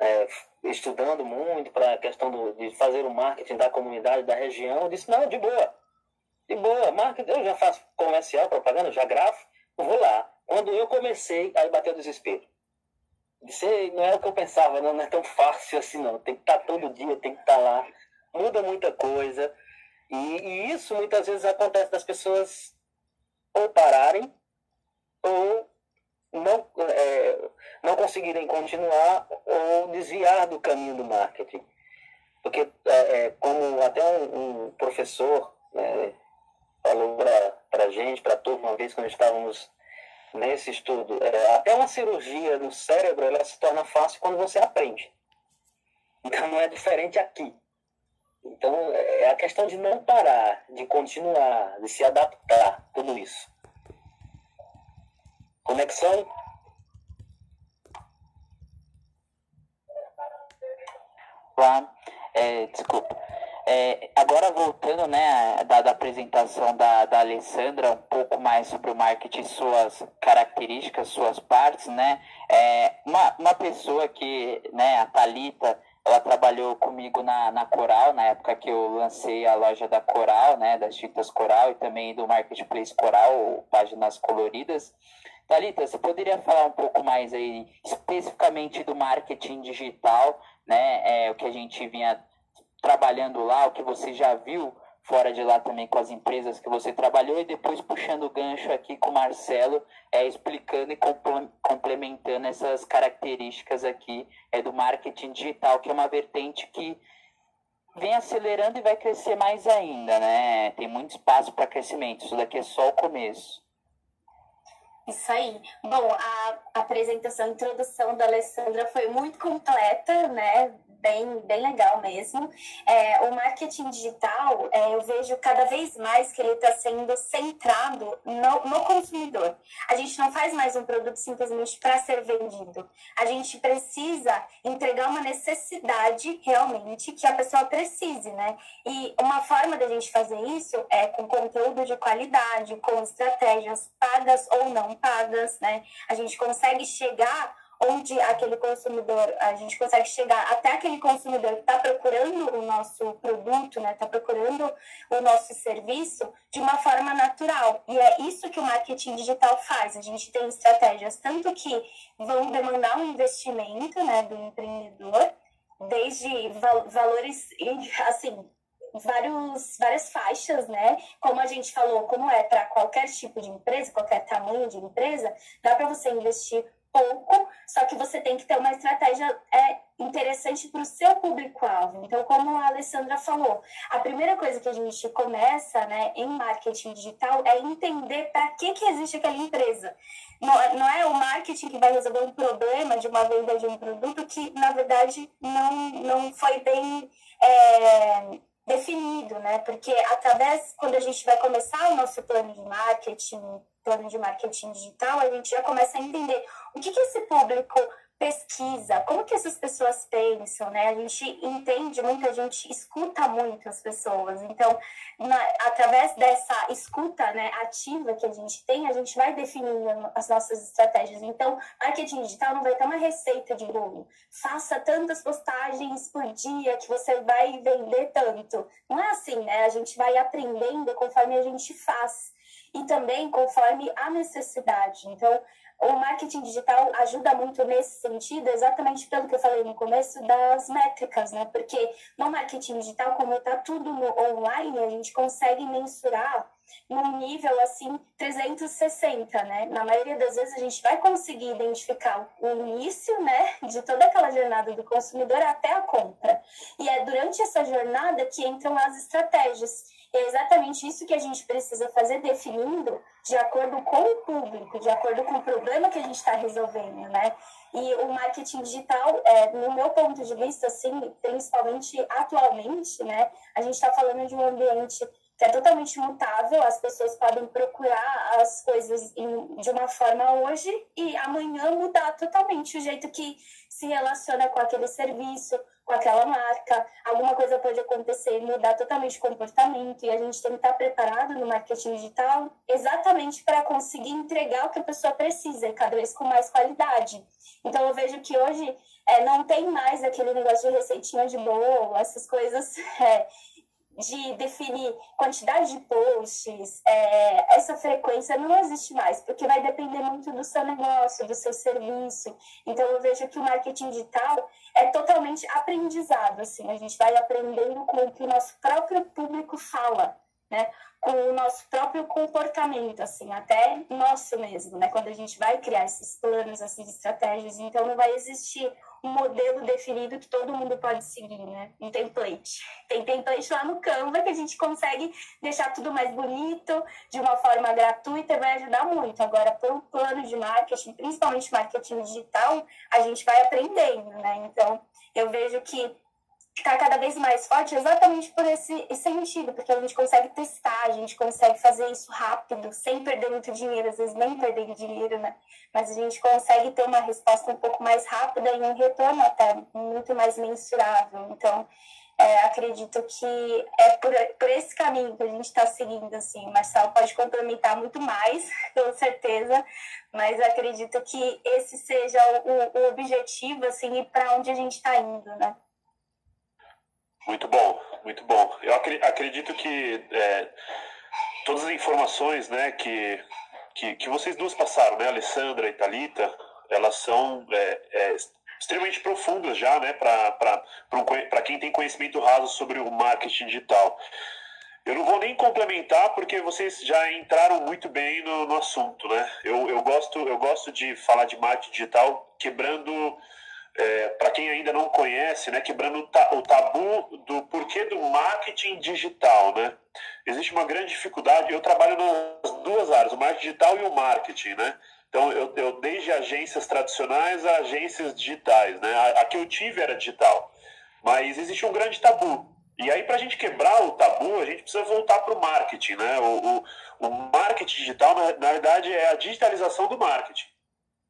é, estudando muito, para a questão do, de fazer o marketing da comunidade, da região, eu disse, não, de boa. De boa, marketing, eu já faço comercial, propaganda, já gravo, vou lá. Quando eu comecei, aí bateu o desespero. Disse, não é o que eu pensava, não, não é tão fácil assim, não. Tem que estar todo dia, tem que estar lá. Muda muita coisa. E, e isso muitas vezes acontece das pessoas ou pararem ou não, é, não conseguirem continuar ou desviar do caminho do marketing. Porque, é, é como até um, um professor né, falou para a gente, para todos, uma vez quando estávamos nesse estudo, é, até uma cirurgia no cérebro ela se torna fácil quando você aprende. Então não é diferente aqui. Então, é a questão de não parar, de continuar, de se adaptar, tudo isso. Conexão? Olá, é, desculpa. É, agora voltando, né, da, da, apresentação da, da Alessandra, um pouco mais sobre o marketing, suas características, suas partes, né, é, uma, uma pessoa que, né, a Thalita, ela trabalhou comigo na, na Coral, na época que eu lancei a loja da Coral, né, das tintas Coral e também do Marketplace Coral, páginas coloridas. Thalita, você poderia falar um pouco mais aí, especificamente do marketing digital, né, é, o que a gente vinha trabalhando lá, o que você já viu fora de lá também com as empresas que você trabalhou e depois puxando o gancho aqui com o Marcelo, é, explicando e complementando essas características aqui é, do marketing digital, que é uma vertente que vem acelerando e vai crescer mais ainda, né? Tem muito espaço para crescimento, isso daqui é só o começo. Isso aí. Bom, a apresentação, a introdução da Alessandra foi muito completa, né? bem, bem legal mesmo. É, o marketing digital, é, eu vejo cada vez mais que ele está sendo centrado no, no consumidor. A gente não faz mais um produto simplesmente para ser vendido. A gente precisa entregar uma necessidade realmente que a pessoa precise, né? E uma forma da gente fazer isso é com conteúdo de qualidade, com estratégias pagas ou não né? A gente consegue chegar onde aquele consumidor, a gente consegue chegar até aquele consumidor que está procurando o nosso produto, né, está procurando o nosso serviço de uma forma natural. E é isso que o marketing digital faz. A gente tem estratégias tanto que vão demandar um investimento, né, do empreendedor, desde valores, assim, vários, várias faixas, né? Como a gente falou, como é para qualquer tipo de empresa, qualquer tamanho de empresa, dá para você investir pouco, só que você tem que ter uma estratégia é, interessante para o seu público-alvo. Então, como a Alessandra falou, a primeira coisa que a gente começa né, em marketing digital é entender para que, que existe aquela empresa. Não, é, não é o marketing que vai resolver um problema de uma venda de um produto que, na verdade, não, não foi bem. É, definido, né? Porque através, quando a gente vai começar o nosso plano de marketing, plano de marketing digital, a gente já começa a entender o que, que esse público pesquisa, como que essas pessoas pensam, né? A gente entende muito, a gente escuta muito as pessoas. Então, na, através dessa escuta né, ativa que a gente tem, a gente vai definindo as nossas estratégias. Então, marketing digital não vai ter uma receita de bolo. Faça tantas postagens por dia que você vai vender tanto. Não é assim, né? A gente vai aprendendo conforme a gente faz e também conforme a necessidade. Então, o marketing digital ajuda muito nesse sentido, exatamente pelo que eu falei no começo, das métricas, né? Porque no marketing digital, como está tudo online, a gente consegue mensurar num nível assim 360, né? Na maioria das vezes a gente vai conseguir identificar o início, né, de toda aquela jornada do consumidor até a compra. E é durante essa jornada que entram as estratégias. É exatamente isso que a gente precisa fazer, definindo de acordo com o público, de acordo com o problema que a gente está resolvendo, né? E o marketing digital, é, no meu ponto de vista, assim, principalmente atualmente, né? A gente está falando de um ambiente que é totalmente mutável, as pessoas podem procurar as coisas em, de uma forma hoje e amanhã mudar totalmente o jeito que se relaciona com aquele serviço, com aquela marca, alguma coisa pode acontecer e mudar totalmente o comportamento, e a gente tem que estar preparado no marketing digital exatamente para conseguir entregar o que a pessoa precisa, cada vez com mais qualidade. Então, eu vejo que hoje é, não tem mais aquele negócio de receitinha de bolo, essas coisas é, de definir quantidade de posts, é, essa frequência não existe mais, porque vai depender muito do seu negócio, do seu serviço. Então, eu vejo que o marketing digital é totalmente aprendizado, assim, a gente vai aprendendo com o que o nosso próprio público fala, né? Com o nosso próprio comportamento, assim, até nosso mesmo, né? Quando a gente vai criar esses planos, essas estratégias, então não vai existir um modelo definido que todo mundo pode seguir, né? Um template. Tem template lá no Canva que a gente consegue deixar tudo mais bonito, de uma forma gratuita e vai ajudar muito. Agora, pelo plano de marketing, principalmente marketing digital, a gente vai aprendendo, né? Então, eu vejo que está cada vez mais forte exatamente por esse, esse sentido, porque a gente consegue testar, a gente consegue fazer isso rápido, sem perder muito dinheiro, às vezes nem perder dinheiro, né? Mas a gente consegue ter uma resposta um pouco mais rápida e um retorno até muito mais mensurável. Então, é, acredito que é por, por esse caminho que a gente está seguindo, assim. O Marcelo pode complementar muito mais, com certeza, mas acredito que esse seja o, o objetivo, assim, e para onde a gente está indo, né? Muito bom, muito bom. Eu acredito que é, todas as informações né, que, que, que, vocês duas passaram, né, Alessandra e Talita, elas são é, é, extremamente profundas já né, para quem tem conhecimento raso sobre o marketing digital. Eu não vou nem complementar porque vocês já entraram muito bem no, no assunto, né? Eu, eu, gosto, eu gosto de falar de marketing digital quebrando é, para quem ainda não conhece, né, quebrando o tabu do porquê do marketing digital, né? Existe uma grande dificuldade. Eu trabalho nas duas áreas, o marketing digital e o marketing, né? Então, eu, eu desde agências tradicionais a agências digitais, né? A, a que eu tive era digital, mas existe um grande tabu. E aí, para a gente quebrar o tabu, a gente precisa voltar para o marketing, né? O, o, marketing digital, na, na verdade, é a digitalização do marketing.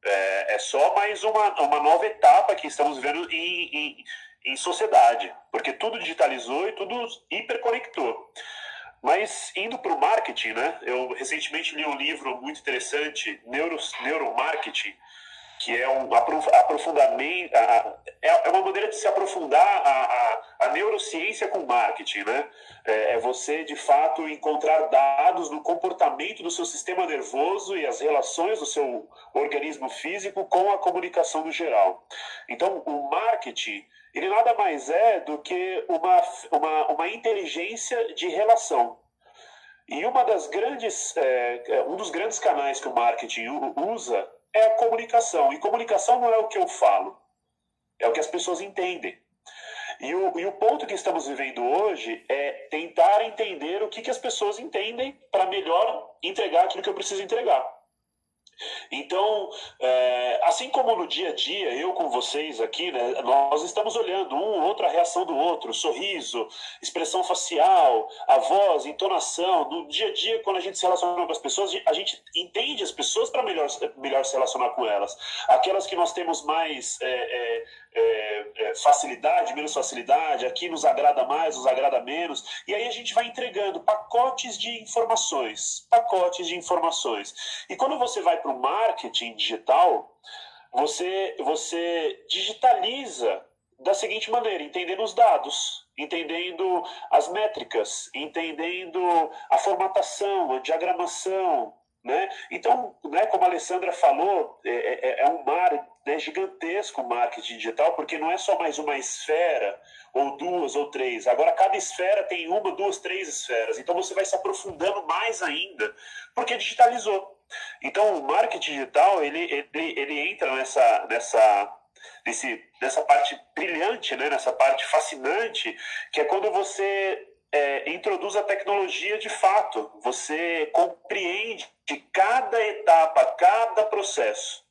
É, é só mais uma, uma nova etapa que estamos vivendo em, em, em sociedade, porque tudo digitalizou e tudo hiperconectou. Mas indo para o marketing, né? Eu recentemente li um livro muito interessante, Neuro, Neuromarketing, que é um aprofundamento, é, é uma maneira de se aprofundar a, a, a neurociência com marketing, né? É, é, você, de fato, encontrar dados no comportamento do seu sistema nervoso e as relações do seu organismo físico com a comunicação no geral. Então, o marketing, ele nada mais é do que uma, uma, uma inteligência de relação. E uma das grandes, é, é um dos grandes canais que o marketing usa é a comunicação. E comunicação não é o que eu falo, é o que as pessoas entendem. E o, e o ponto que estamos vivendo hoje é tentar entender o que, que as pessoas entendem para melhor entregar aquilo que eu preciso entregar. Então, é, assim como no dia a dia, eu com vocês aqui, né, nós estamos olhando um, outra reação do outro, sorriso, expressão facial, a voz, entonação. No dia a dia, quando a gente se relaciona com as pessoas, a gente entende as pessoas para melhor, melhor se relacionar com elas. Aquelas que nós temos mais é, é, é, é, facilidade, menos facilidade, aqui nos agrada mais, nos agrada menos, e aí a gente vai entregando pacotes de informações, pacotes de informações. E quando você vai para o marketing digital, você, você digitaliza da seguinte maneira, entendendo os dados, entendendo as métricas, entendendo a formatação, a diagramação, né? Então, né, como a Alessandra falou, é, é, é um mar né, gigantesco o marketing digital, porque não é só mais uma esfera, ou duas, ou três. Agora, cada esfera tem uma, duas, três esferas. Então, você vai se aprofundando mais ainda, porque digitalizou. Então, o marketing digital, ele, ele, ele entra nessa, nessa, nesse, nessa parte brilhante, né, nessa parte fascinante, que é quando você é, introduz a tecnologia de fato. Você compreende cada etapa, cada processo.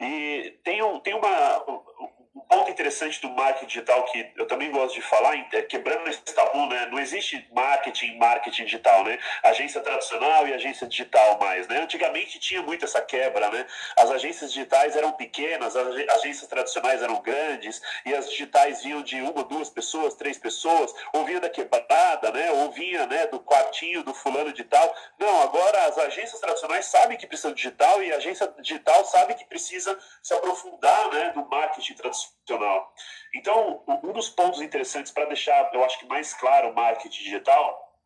E tem, um, tem uma, um ponto interessante do marketing digital que eu também gosto de falar, é quebrando esse tabu, né? Não existe marketing, marketing digital, né? Agência tradicional e agência digital mais, né? Antigamente tinha muito essa quebra, né? As agências digitais eram pequenas, as agências tradicionais eram grandes e as digitais vinham de uma, duas pessoas, três pessoas, ou vinha da quebrada, né? Ou vinha, né, do quartinho do fulano de tal. Não, agora as agências tradicionais sabem que precisa digital e a agência digital sabe que precisa se aprofundar, né, do marketing tradicional institucional. Então, um dos pontos interessantes para deixar, eu acho que mais claro o marketing digital,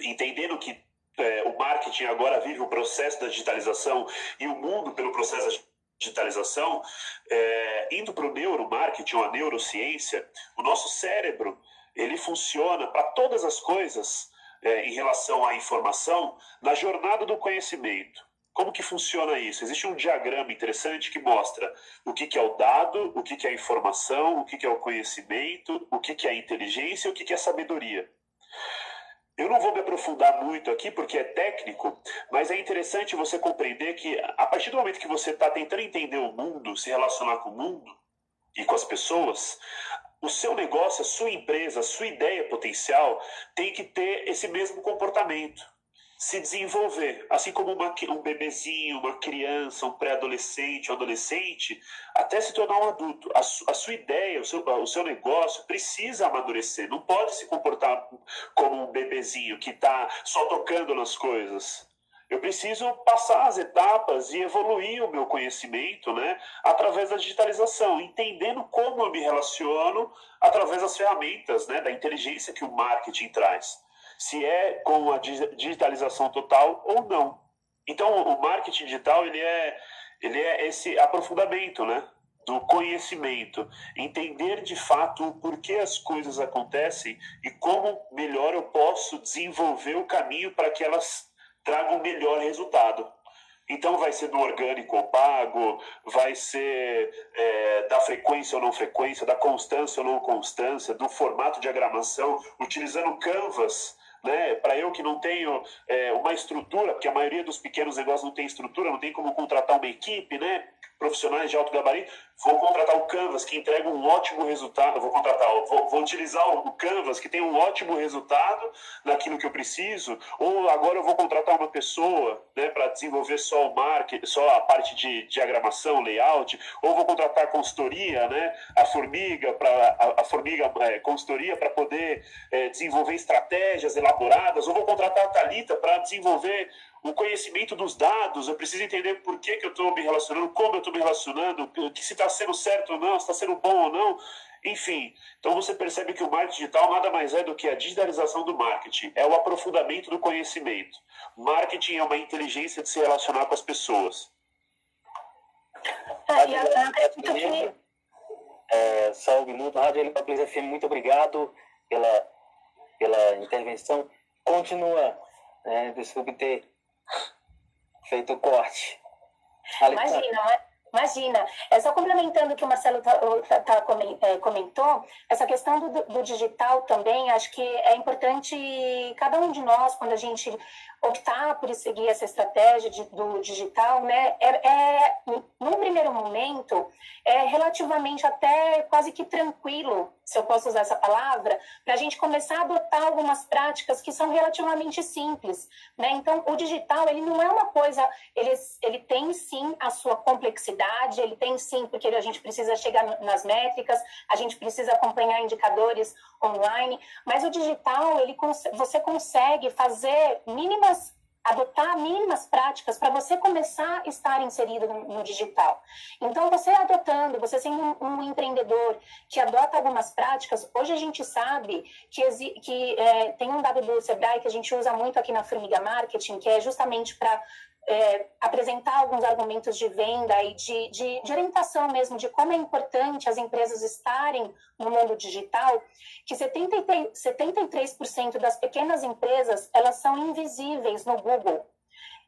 entendendo que é, o marketing agora vive o processo da digitalização e o mundo pelo processo da digitalização, é, indo para o neuromarketing ou a neurociência, o nosso cérebro ele funciona para todas as coisas é, em relação à informação na jornada do conhecimento. Como que funciona isso? Existe um diagrama interessante que mostra o que, que é o dado, o que, que é a informação, o que, que é o conhecimento, o que, que é a inteligência e o que, que é a sabedoria. Eu não vou me aprofundar muito aqui porque é técnico, mas é interessante você compreender que a partir do momento que você está tentando entender o mundo, se relacionar com o mundo e com as pessoas, o seu negócio, a sua empresa, a sua ideia potencial tem que ter esse mesmo comportamento se desenvolver, assim como uma, um bebezinho, uma criança, um pré-adolescente, um adolescente, até se tornar um adulto. A, su, a sua ideia, o seu, o seu negócio precisa amadurecer, não pode se comportar como um bebezinho que está só tocando nas coisas. Eu preciso passar as etapas e evoluir o meu conhecimento né, através da digitalização, entendendo como eu me relaciono através das ferramentas, né, da inteligência que o marketing traz se é com a digitalização total ou não. Então, o marketing digital ele é, ele é esse aprofundamento, né? do conhecimento, entender de fato o porquê as coisas acontecem e como melhor eu posso desenvolver o caminho para que elas tragam melhor resultado. Então vai ser do orgânico ou pago, vai ser é, da frequência ou não frequência, da constância ou não constância, do formato de diagramação, utilizando Canvas né? Para eu que não tenho é, uma estrutura, porque a maioria dos pequenos negócios não tem estrutura, não tem como contratar uma equipe, né? Profissionais de alto gabarito, vou contratar o Canvas, que entrega um ótimo resultado. Vou contratar, vou, vou utilizar o Canvas, que tem um ótimo resultado naquilo que eu preciso. Ou agora eu vou contratar uma pessoa, né, para desenvolver só o marketing, só a parte de diagramação, layout. Ou vou contratar consultoria, né, a Formiga para a, a, Formiga é, consultoria para poder é, desenvolver estratégias elaboradas. Ou vou contratar a Talita para desenvolver o conhecimento dos dados, eu preciso entender por que, que eu estou me relacionando, como eu estou me relacionando, que se está sendo certo ou não, se está sendo bom ou não. Enfim, então você percebe que o marketing digital nada mais é do que a digitalização do marketing, é o aprofundamento do conhecimento. Marketing é uma inteligência de se relacionar com as pessoas. É, e a, é, só um minuto, Rádio Heliópolis FM, muito obrigado pela, pela intervenção. Continua, né, desculpe ter feito o corte. Imagina, Imagina, é só complementando o que o Marcelo tá, tá, é, comentou, essa questão do, do, digital também, acho que é importante cada um de nós, quando a gente optar por seguir essa estratégia de, do digital, né, é, é, num primeiro momento, é relativamente até quase que tranquilo, se eu posso usar essa palavra, para a gente começar a adotar algumas práticas que são relativamente simples, né? Então, o digital, ele não é uma coisa, ele, ele tem sim a sua complexidade, ele tem sim, porque a gente precisa chegar nas métricas, a gente precisa acompanhar indicadores online, mas o digital, ele, você consegue fazer mínimas adotar mínimas práticas para você começar a estar inserido no, no, digital. Então, você adotando, você sendo um, um, empreendedor que adota algumas práticas, hoje a gente sabe que, que é, tem um dado do Sebrae que a gente usa muito aqui na Formiga Marketing, que é justamente para é, apresentar alguns argumentos de venda e de, de, de, orientação mesmo de como é importante as empresas estarem no mundo digital, que 73%, 73 das pequenas empresas elas são invisíveis no Google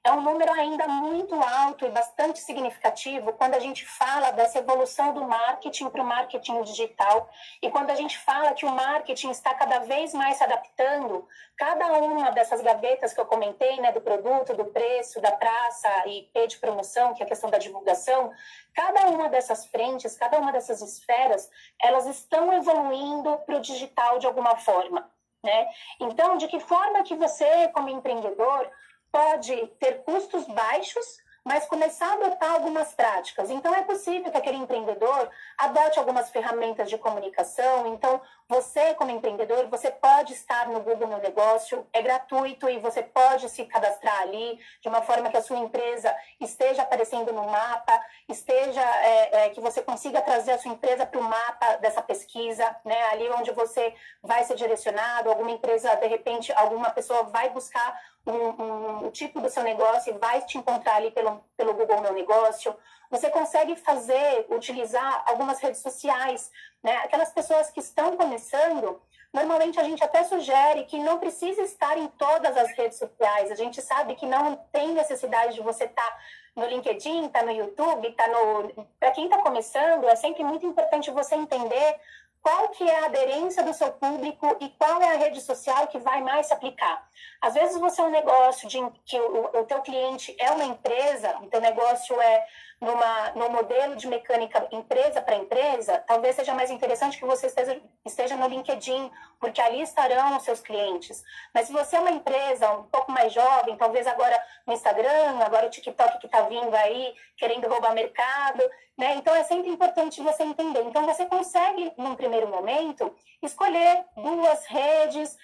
é um número ainda muito alto e bastante significativo quando a gente fala dessa evolução do marketing para o marketing digital e quando a gente fala que o marketing está cada vez mais se adaptando, cada uma dessas gavetas que eu comentei, né, do produto, do preço, da praça e P de promoção, que é a questão da divulgação, cada uma dessas frentes, cada uma dessas esferas, elas estão evoluindo para o digital de alguma forma. Né? Então, de que forma que você, como empreendedor, pode ter custos baixos mas começar a adotar algumas práticas. Então, é possível que aquele empreendedor adote algumas ferramentas de comunicação. Então, você, como empreendedor, você pode estar no Google Meu Negócio, é gratuito e você pode se cadastrar ali de uma forma que a sua empresa esteja aparecendo no mapa, esteja é, é, que você consiga trazer a sua empresa para o mapa dessa pesquisa, né? Ali onde você vai ser direcionado, alguma empresa, de repente, alguma pessoa vai buscar um, um, um tipo do seu negócio e vai te encontrar ali pelo pelo, Google Meu Negócio. Você consegue fazer, utilizar algumas redes sociais, né? Aquelas pessoas que estão começando, normalmente a gente até sugere que não precisa estar em todas as redes sociais. A gente sabe que não tem necessidade de você estar tá no LinkedIn, tá no YouTube, tá no. Para quem está começando, é sempre muito importante você entender qual que é a aderência do seu público e qual é a rede social que vai mais se aplicar. Às vezes você é um negócio de que o, o teu cliente é uma empresa, o teu negócio é numa, num modelo de mecânica empresa para empresa, talvez seja mais interessante que você esteja, esteja no LinkedIn, porque ali estarão os seus clientes. Mas se você é uma empresa um pouco mais jovem, talvez agora no Instagram, agora o TikTok que está vindo aí, querendo roubar mercado, né? Então é sempre importante você entender. Então você consegue, num primeiro momento, escolher duas redes.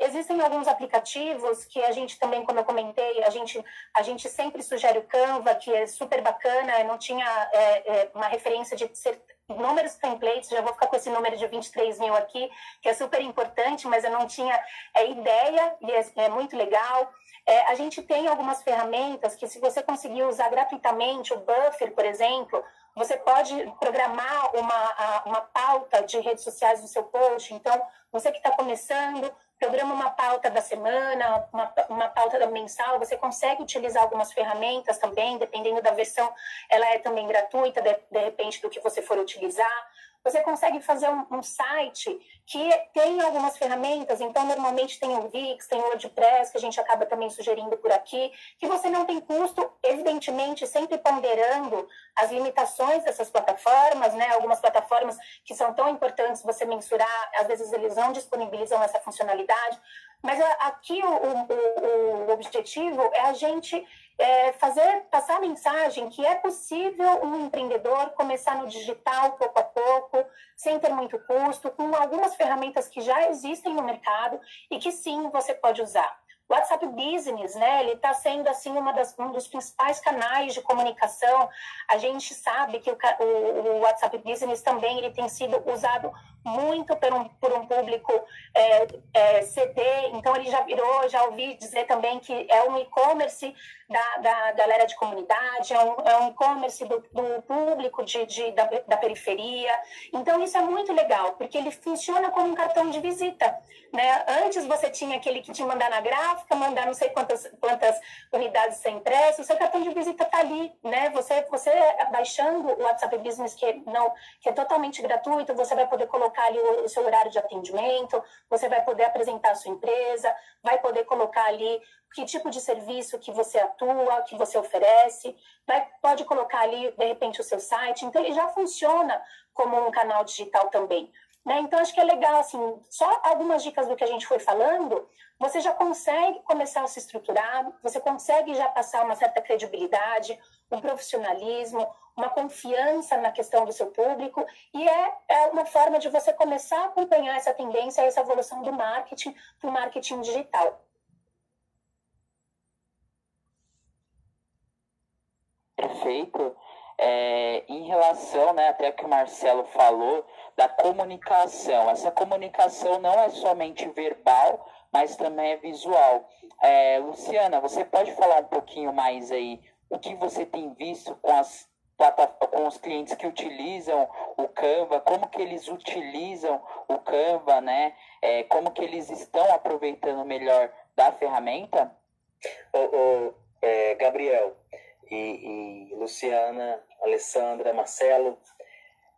Existem alguns aplicativos que a gente também, como eu comentei, a gente, a gente sempre sugere o Canva, que é super bacana, não tinha é, é, uma referência de ser números templates, já vou ficar com esse número de 23 mil aqui, que é super importante, mas eu não tinha é, ideia e é, é muito legal. É, a gente tem algumas ferramentas que, se você conseguir usar gratuitamente, o Buffer, por exemplo, você pode programar uma, uma pauta de redes sociais no seu post. Então, você que está começando, programa uma pauta da semana, uma, uma pauta da mensal. Você consegue utilizar algumas ferramentas também, dependendo da versão, ela é também gratuita, de, de repente, do que você for utilizar. Você consegue fazer um, um, site que tem algumas ferramentas, então normalmente tem o Wix, tem o WordPress, que a gente acaba também sugerindo por aqui, que você não tem custo, evidentemente, sempre ponderando as limitações dessas plataformas, né? Algumas plataformas que são tão importantes você mensurar, às vezes eles não disponibilizam essa funcionalidade, mas aqui o, o, o objetivo é a gente é, fazer passar a mensagem que é possível um empreendedor começar no digital pouco a pouco, sem ter muito custo, com algumas ferramentas que já existem no mercado e que sim você pode usar. O WhatsApp Business, né, ele está sendo assim uma das, um dos principais canais de comunicação. A gente sabe que o, o, o WhatsApp Business também ele tem sido usado muito por um, por um público é, é, CD, então ele já virou, já ouvi dizer também que é um e-commerce da, da galera de comunidade, é um, é um e-commerce do, do, público de, de da, da, periferia. Então, isso é muito legal, porque ele funciona como um cartão de visita. Né? Antes você tinha aquele que te mandar na gráfica, mandar não sei quantas, quantas unidades ser impresso, o seu cartão de visita está ali. Né? Você, você baixando o WhatsApp Business, que, não, que é totalmente gratuito, você vai poder colocar ali o, o seu horário de atendimento, você vai poder apresentar a sua empresa, vai poder colocar ali que tipo de serviço que você atua, que você oferece, vai, pode colocar ali, de repente, o seu site. Então, ele já funciona como um canal digital também. Né? Então, acho que é legal, assim, só algumas dicas do que a gente foi falando, você já consegue começar a se estruturar, você consegue já passar uma certa credibilidade, um profissionalismo, uma confiança na questão do seu público, e é, é uma forma de você começar a acompanhar essa tendência, essa evolução do marketing para o marketing digital. Perfeito. É, em relação, né, até que o Marcelo falou, da comunicação. Essa comunicação não é somente verbal, mas também é visual. É, Luciana, você pode falar um pouquinho mais aí o que você tem visto com as com os clientes que utilizam o Canva, como que eles utilizam o Canva, né? É, como que eles estão aproveitando melhor da ferramenta? Ô, ô, é, Gabriel, e, e Luciana, Alessandra, Marcelo,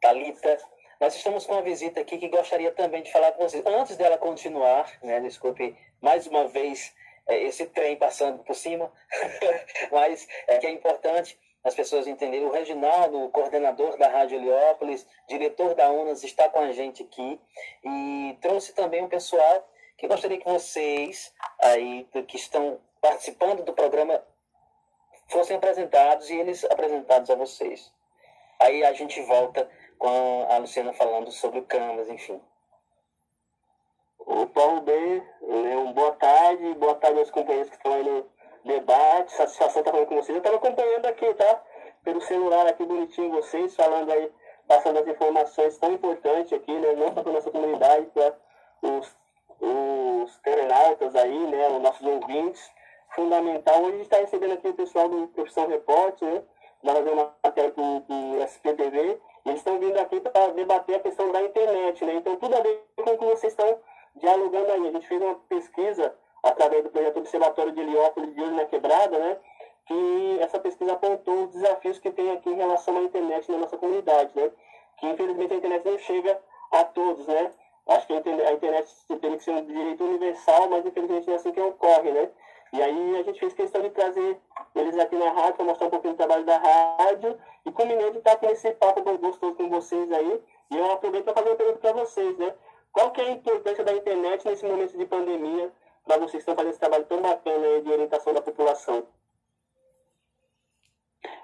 Talita. Nós estamos com uma visita aqui que gostaria também de falar com vocês. Antes dela continuar, né, desculpe mais uma vez é, esse trem passando por cima, mas é que é importante as pessoas entenderem. O Reginaldo, o coordenador da Rádio Heliópolis, diretor da UNAS, está com a gente aqui e trouxe também um pessoal que gostaria que vocês aí que estão participando do programa fossem apresentados e eles apresentados a vocês. Aí a gente volta com a Luciana falando sobre o Canvas, enfim. Opa, bem, Leão, boa tarde, boa tarde aos companheiros que estão aí no debate, satisfação estar falando com vocês. Eu estava acompanhando aqui, tá? Pelo celular aqui bonitinho vocês, falando aí, passando as informações tão importantes aqui, né? Não só para nossa comunidade, para os, os internautas aí, né? Os nossos ouvintes fundamental. Hoje a está recebendo aqui o pessoal do Profissão Repórter, né? Vai fazer uma matéria para o SPTV. Eles estão vindo aqui para debater a questão da internet, né? Então, tudo a ver com o que vocês estão dialogando aí. A gente fez uma pesquisa através do projeto Observatório de Heliópolis de Olho na Quebrada, né? Que essa pesquisa apontou os desafios que tem aqui em relação à internet na nossa comunidade, né? Que infelizmente a internet não chega a todos, né? Acho que a internet teria que ser um direito universal, mas infelizmente é assim que ocorre, né? E aí a gente fez questão de trazer eles aqui na rádio para mostrar um pouquinho do trabalho da rádio e culminou de estar aqui nesse papo gostoso com vocês aí. E eu aproveito para fazer uma pergunta para vocês, né? Qual que é a importância da internet nesse momento de pandemia para vocês que estão fazendo esse trabalho tão bacana aí de orientação da população?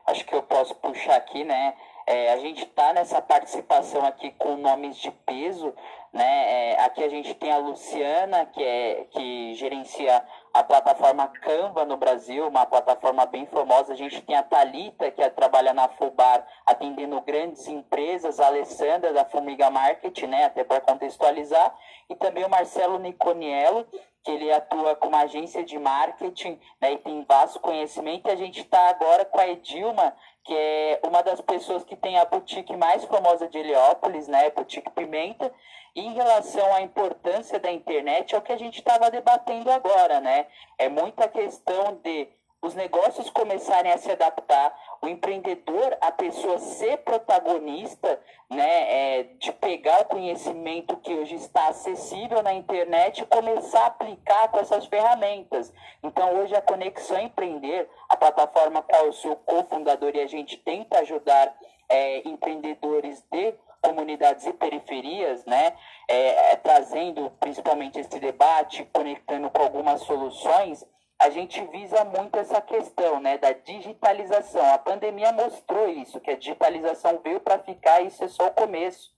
Acho que eu posso puxar aqui, né? É, a gente está nessa participação aqui com nomes de peso, né? É, aqui a gente tem a Luciana, que, é, que gerencia a plataforma Canva no Brasil, uma plataforma bem famosa. A gente tem a Talita, que trabalha na Fubar, atendendo grandes empresas, a Alessandra da Fumiga Market, né, até para contextualizar, e também o Marcelo Niconiello, que ele atua como agência de marketing, né, e tem vasto conhecimento. E a gente está agora com a Edilma, que é uma das pessoas que tem a boutique mais famosa de Heliópolis, né, Boutique Pimenta, em relação à importância da internet, é o que a gente estava debatendo agora, né? É muita questão de os negócios começarem a se adaptar, o empreendedor, a pessoa ser protagonista, né, é, de pegar o conhecimento que hoje está acessível na internet e começar a aplicar com essas ferramentas. Então, hoje a Conexão Empreender, a plataforma qual eu sou cofundador e a gente tenta ajudar é, empreendedores de comunidades e periferias, né, é, é, trazendo principalmente esse debate, conectando com algumas soluções, a gente visa muito essa questão né, da digitalização. A pandemia mostrou isso, que a digitalização veio para ficar e isso é só o começo.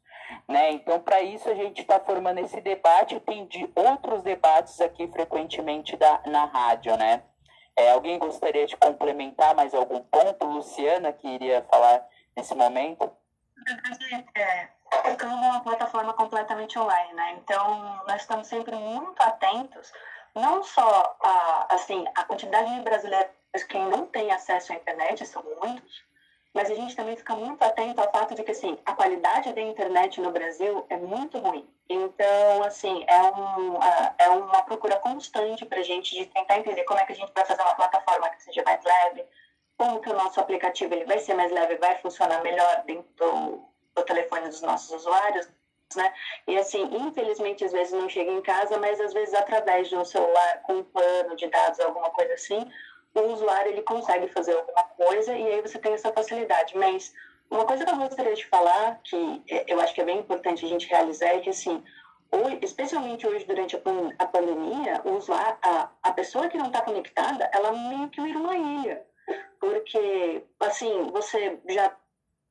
Né? Então, para isso, a gente está formando esse debate. Tem de outros debates aqui frequentemente da, na rádio. Né? É, alguém gostaria de complementar mais algum ponto? Luciana, que iria falar nesse momento? é, o Canva é uma plataforma completamente online, né? Então, nós estamos sempre muito atentos, não só a, assim, a quantidade de brasileiros que não têm acesso à internet, são muitos, mas a gente também fica muito atento ao fato de que, assim, a qualidade da internet no Brasil é muito ruim. Então, assim, é, um, é uma procura constante para a gente de tentar entender como é que a gente vai fazer uma plataforma que seja mais leve, como que o nosso aplicativo ele vai ser mais leve, vai funcionar melhor dentro do, do telefone dos nossos usuários, né? E assim, infelizmente, às vezes não chega em casa, mas às vezes através de um celular com um plano de dados, alguma coisa assim, o usuário ele consegue fazer alguma coisa e aí você tem essa facilidade. Mas uma coisa que eu gostaria de falar, que é, eu acho que é bem importante a gente realizar, é que assim, hoje, especialmente hoje durante a, pandemia, o usuário, a, a pessoa que não está conectada, ela meio que vira uma ilha porque, assim, você já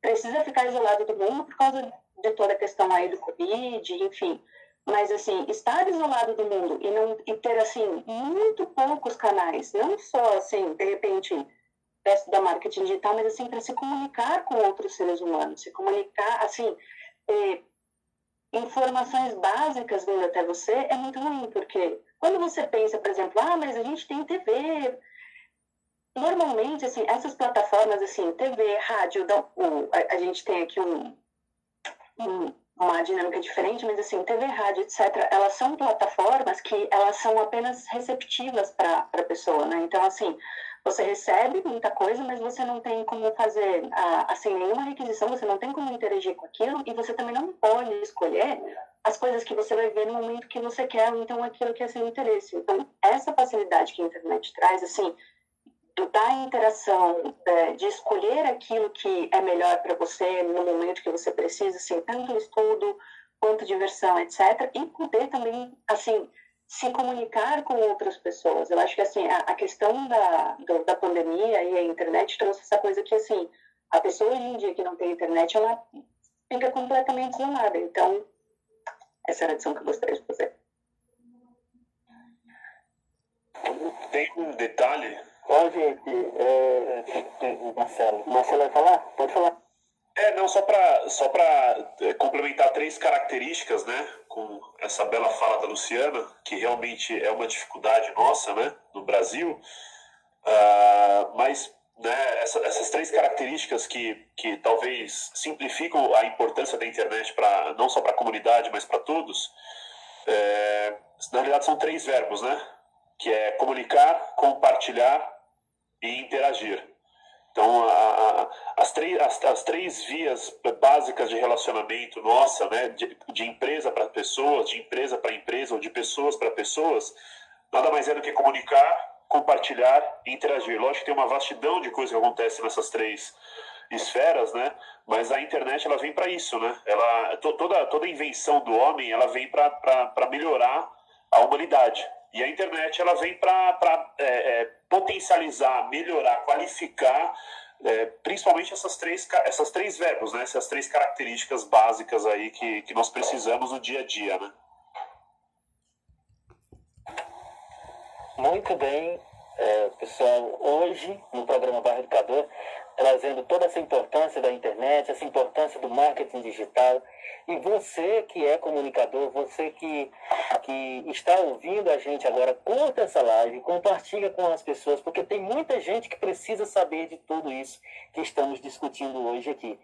precisa ficar isolado do mundo por causa de toda a questão aí do Covid, enfim. Mas, assim, estar isolado do mundo e, não, e ter, assim, muito poucos canais, não só, assim, de repente, peço da marketing digital, mas, assim, para se comunicar com outros seres humanos, se comunicar, assim, informações básicas vindo até você é muito ruim, porque quando você pensa, por exemplo, ah, mas a gente tem TV, Normalmente, assim, essas plataformas, assim, TV, rádio, o, a, a, gente tem aqui um, uma dinâmica diferente, mas assim, TV, rádio, etc., elas são plataformas que elas são apenas receptivas para a pessoa, né? Então, assim, você recebe muita coisa, mas você não tem como fazer, assim, nenhuma requisição, você não tem como interagir com aquilo, e você também não pode escolher as coisas que você vai ver no momento que você quer, ou então aquilo que é seu interesse. Então, essa facilidade que a internet traz, assim, da interação, é, de escolher aquilo que é melhor para você no momento que você precisa, assim, tanto estudo quanto diversão, etc. E poder também, assim, se comunicar com outras pessoas. Eu acho que, assim, a, a questão da, do, da pandemia e a internet trouxe essa coisa que, assim, a pessoa hoje em dia que não tem internet, ela fica completamente isolada. Então, essa era a adição que eu gostaria de fazer. Tem um detalhe Ó, gente, é, Marcelo. Marcelo vai falar? Pode falar. É, não, só para só é, complementar três características, né, com essa bela fala da Luciana, que realmente é uma dificuldade nossa, né, no Brasil, uh, mas né, essa, essas três características que, que talvez simplificam a importância da internet para não só para a comunidade, mas para todos, é, na realidade são três verbos, né, que é comunicar, compartilhar e interagir. Então, a, a, as, três, as, as, três vias básicas de relacionamento nossa, né, de, de empresa para pessoas, de empresa para empresa ou de pessoas para pessoas, nada mais é do que comunicar, compartilhar e interagir. Lógico que tem uma vastidão de coisas que acontecem nessas três esferas, né? Mas a internet ela vem para isso, né? Ela toda toda invenção do homem ela vem para melhorar a humanidade. E a internet ela vem para é, é, potencializar, melhorar, qualificar, é, principalmente essas três, essas três verbos, né? essas três características básicas aí que, que nós precisamos no dia a dia. Né? Muito bem, é, pessoal. Hoje, no programa Barra Educador, trazendo toda essa importância da internet, essa importância do marketing digital. E você que é comunicador, você que, que está ouvindo a gente agora, curta essa live, compartilha com as pessoas, porque tem muita gente que precisa saber de tudo isso que estamos discutindo hoje aqui.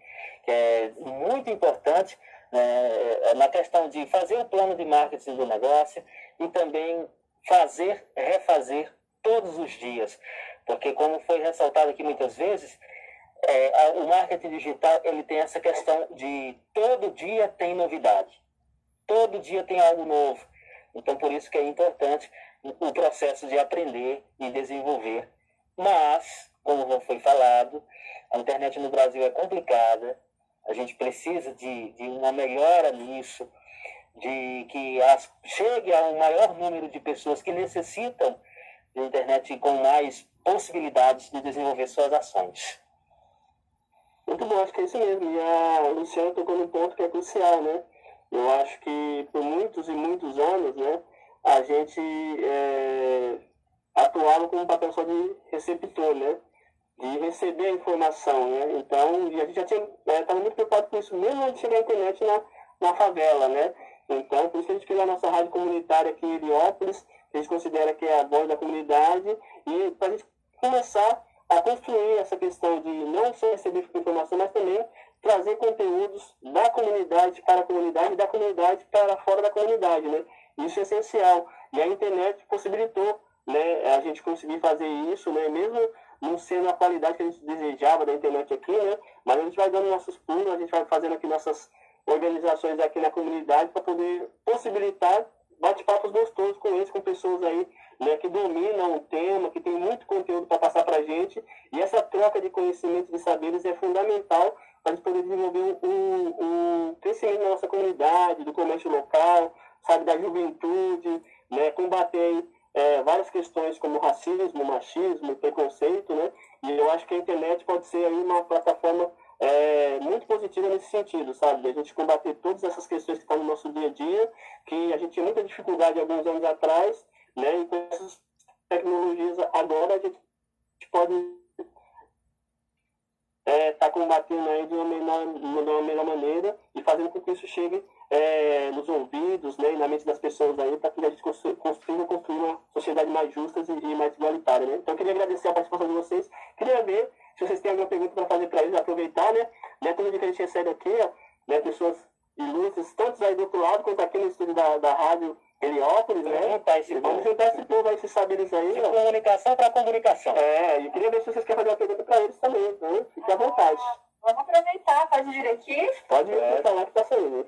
É muito importante né, na questão de fazer o plano de marketing do negócio e também fazer, refazer todos os dias. Porque, como foi ressaltado aqui muitas vezes, é, o marketing digital ele tem essa questão de todo dia tem novidade, todo dia tem algo novo. Então, por isso que é importante o processo de aprender e desenvolver. Mas, como foi falado, a internet no Brasil é complicada, a gente precisa de, de uma melhora nisso, de que as, chegue a um maior número de pessoas que necessitam de internet com mais possibilidades de desenvolver suas ações. Muito bom, acho que é isso mesmo. E a Luciana tocou num ponto que é crucial, né? Eu acho que por muitos e muitos anos, né, a gente é, atuava com um papel só de receptor, né? de receber a informação, né? Então, a gente já tinha estava né, muito preocupado com isso, mesmo antes de chegar a internet na, na favela, né? Então, por isso que a gente criou a nossa rádio comunitária aqui em Heliópolis, que a gente considera que é a voz da comunidade, e para a gente começar a construir essa questão de não só receber informação, mas também trazer conteúdos da comunidade para a comunidade e da comunidade para fora da comunidade, né? Isso é essencial. E a internet possibilitou né, a gente conseguir fazer isso, né? Mesmo não sendo a qualidade que a gente desejava da internet aqui, né? Mas a gente vai dando nossos pulos, a gente vai fazendo aqui nossas organizações aqui na comunidade para poder possibilitar bate-papos gostosos com eles, com pessoas aí né, que dominam o tema, que tem muito conteúdo para passar para a gente. E essa troca de conhecimentos e saberes é fundamental para a gente poder desenvolver um, um crescimento na nossa comunidade, do comércio local, sabe, da juventude, né, combater é, várias questões como racismo, machismo, preconceito, né? E eu acho que a internet pode ser aí uma plataforma é, muito positiva nesse sentido, sabe? A gente combater todas essas questões que estão no nosso dia a dia, que a gente tinha muita dificuldade alguns anos atrás, né? E com essas tecnologias agora a gente pode estar é, tá combatendo aí de uma, melhor, de uma melhor maneira e fazendo com que isso chegue é, nos ouvidos né, e na mente das pessoas aí para que a gente consiga construir, construir uma sociedade mais justa e mais igualitária. Né? Então, eu queria agradecer a participação de vocês. Queria ver se vocês têm alguma pergunta para fazer para eles, aproveitar, né? né? Tudo que a gente recebe aqui, ó, né? pessoas ilustres, tanto aí do outro lado quanto aqui no estúdio da, da rádio Heliópolis, né? Juntar esse Vamos juntar esse povo aí, esses saberes aí. De ó. comunicação para comunicação. É, e queria ver se vocês querem fazer uma pergunta para eles também, então fique à vontade. Vamos aproveitar, pode vir aqui? Pode vir, é. falar que tá saindo.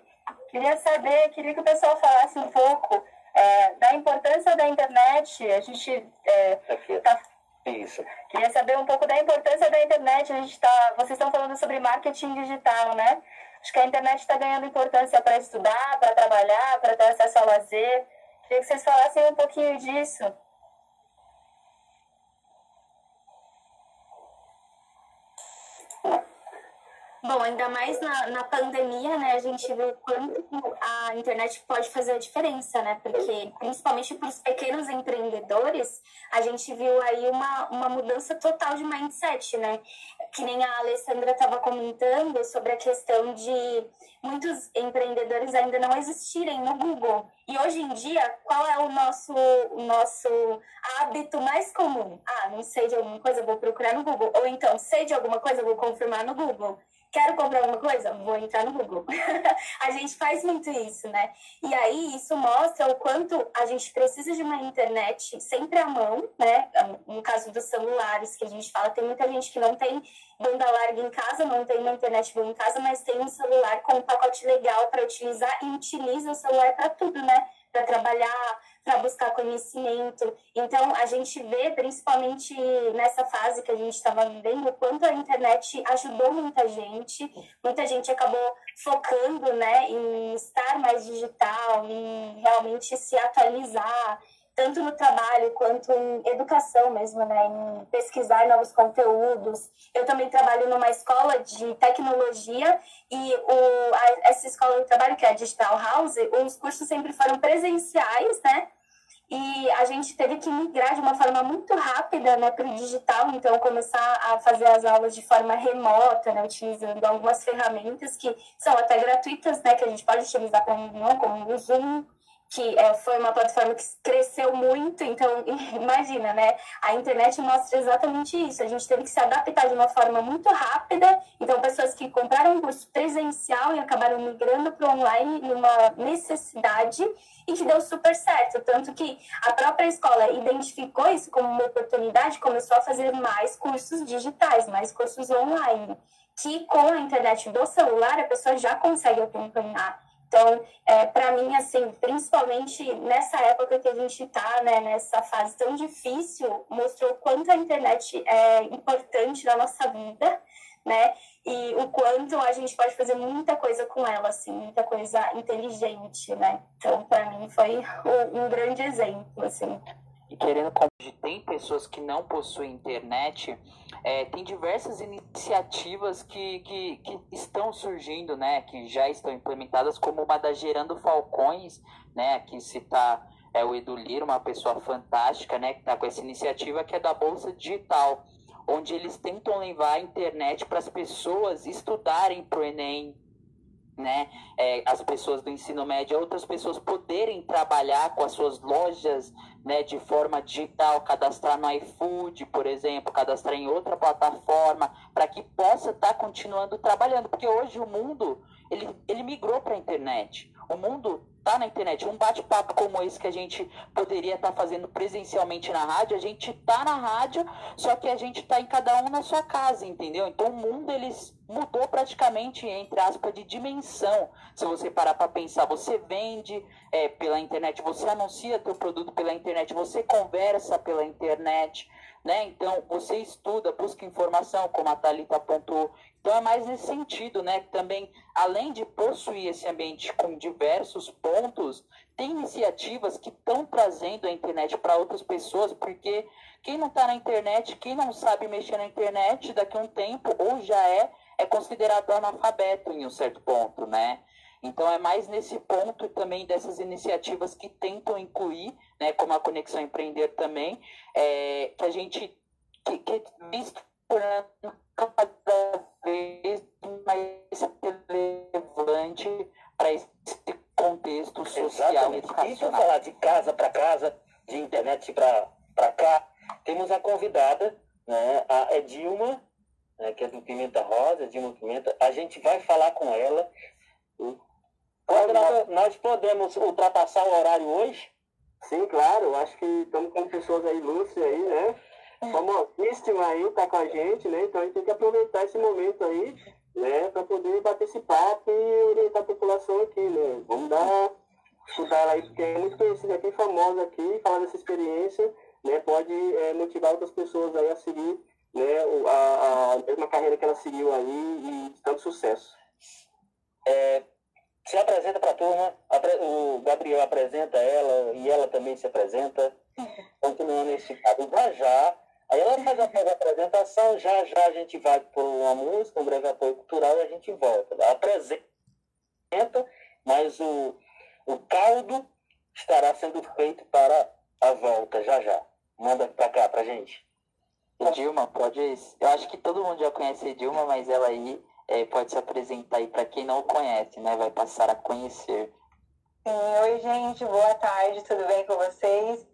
Queria saber, queria que o pessoal falasse um pouco é, da importância da internet. A gente é, tá isso. Queria saber um pouco da importância da internet. A gente tá, vocês estão falando sobre marketing digital, né? Acho que a internet está ganhando importância para estudar, para trabalhar, para ter acesso ao lazer. Queria que vocês falassem um pouquinho disso. Bom, ainda mais na, na pandemia, né, a gente viu quanto a internet pode fazer a diferença, né? Porque, principalmente para os pequenos empreendedores, a gente viu aí uma, uma mudança total de mindset, né? Que nem a Alessandra estava comentando sobre a questão de muitos empreendedores ainda não existirem no Google. E hoje em dia, qual é o nosso, o nosso hábito mais comum? Ah, não sei de alguma coisa, vou procurar no Google. Ou então, sei de alguma coisa, vou confirmar no Google. Quero comprar alguma coisa? Vou entrar no Google. a gente faz muito isso, né? E aí isso mostra o quanto a gente precisa de uma internet sempre à mão, né? No caso dos celulares que a gente fala, tem muita gente que não tem banda larga em casa, não tem uma internet boa em casa, mas tem um celular com um pacote legal para utilizar e utiliza o celular para tudo, né? Para trabalhar, para buscar conhecimento. Então, a gente vê, principalmente nessa fase que a gente estava vivendo, o quanto a internet ajudou muita gente. Muita gente acabou focando né, em estar mais digital, em realmente se atualizar, tanto no trabalho quanto em educação mesmo, né, em pesquisar novos conteúdos. Eu também trabalho numa escola de tecnologia e o, a, essa escola de trabalho, que é a Digital House, os cursos sempre foram presenciais, né, e a gente teve que migrar de uma forma muito rápida né, para o digital, então começar a fazer as aulas de forma remota, né, utilizando algumas ferramentas que são até gratuitas, né, que a gente pode utilizar para reunião, como o Zoom, que é, foi uma plataforma que cresceu muito, então imagina, né? A internet mostra exatamente isso. A gente teve que se adaptar de uma forma muito rápida. Então, pessoas que compraram um curso presencial e acabaram migrando para online numa necessidade e que deu super certo. Tanto que a própria escola identificou isso como uma oportunidade, começou a fazer mais cursos digitais, mais cursos online. Que com a internet do celular a pessoa já consegue acompanhar. Então, é, para mim, assim, principalmente nessa época que a gente está, né, nessa fase tão difícil, mostrou quanto a internet é importante na nossa vida, né? E o quanto a gente pode fazer muita coisa com ela, assim, muita coisa inteligente, né? Então, para mim, foi um grande exemplo, assim. E querendo tem pessoas que não possuem internet, é, tem diversas iniciativas que, que, que, estão surgindo, né, que já estão implementadas, como uma da Gerando Falcões, né, que citar é, o Edu Lira, uma pessoa fantástica, né, que está com essa iniciativa que é da Bolsa Digital, onde eles tentam levar a internet para as pessoas estudarem para o Enem, né, é, as pessoas do ensino médio, outras pessoas poderem trabalhar com as suas lojas, né, de forma digital, cadastrar no iFood, por exemplo, cadastrar em outra plataforma, para que possa estar tá continuando trabalhando, porque hoje o mundo ele, ele migrou para a internet. O mundo tá na internet. Um bate-papo como esse que a gente poderia estar tá fazendo presencialmente na rádio, a gente tá na rádio, só que a gente tá em cada um na sua casa, entendeu? Então o mundo eles mudou praticamente entre aspas de dimensão. Se você parar para pensar, você vende é, pela internet, você anuncia teu produto pela internet, você conversa pela internet, né? Então você estuda, busca informação, como a Thalita apontou. Então é mais nesse sentido, né? Também, além de possuir esse ambiente com diversos pontos, tem iniciativas que estão trazendo a internet para outras pessoas, porque quem não está na internet, quem não sabe mexer na internet, daqui a um tempo, ou já é, é considerado analfabeto em um certo ponto, né? Então é mais nesse ponto também dessas iniciativas que tentam incluir, né, como a Conexão Empreender também, é, que a gente que, que tornando cada vez mais relevante para esse contexto social Exatamente. E para falar de casa para casa, de internet para cá, temos a convidada, né, a Edilma, né, que é do Pimenta Rosa, Edilma Pimenta. A gente vai falar com ela. Nós, nós podemos ultrapassar o horário hoje? Sim, claro. Acho que estamos com pessoas aí ilustres aí, né? famosíssima aí, tá com a gente, né? Então a gente tem que aproveitar esse momento aí, né, para poder bater esse papo e orientar a população aqui, né? Vamos dar, estudar ela aí, porque é muito conhecida aqui, famosa aqui, falar dessa experiência, né? Pode é, motivar outras pessoas aí a seguir, né, a, a mesma carreira que ela seguiu aí e tanto sucesso. É, se apresenta para a turma, o Gabriel apresenta ela e ela também se apresenta. Continuando esse caso, já já Aí ela faz a apresentação, já já a gente vai por uma música, um breve apoio cultural e a gente volta. Ela apresenta, mas o, o caldo estará sendo feito para a volta, já já. Manda para cá pra gente. Dilma, pode. Eu acho que todo mundo já conhece Dilma, mas ela aí é, pode se apresentar aí para quem não conhece, né? Vai passar a conhecer. Sim, oi gente, boa tarde, tudo bem com vocês?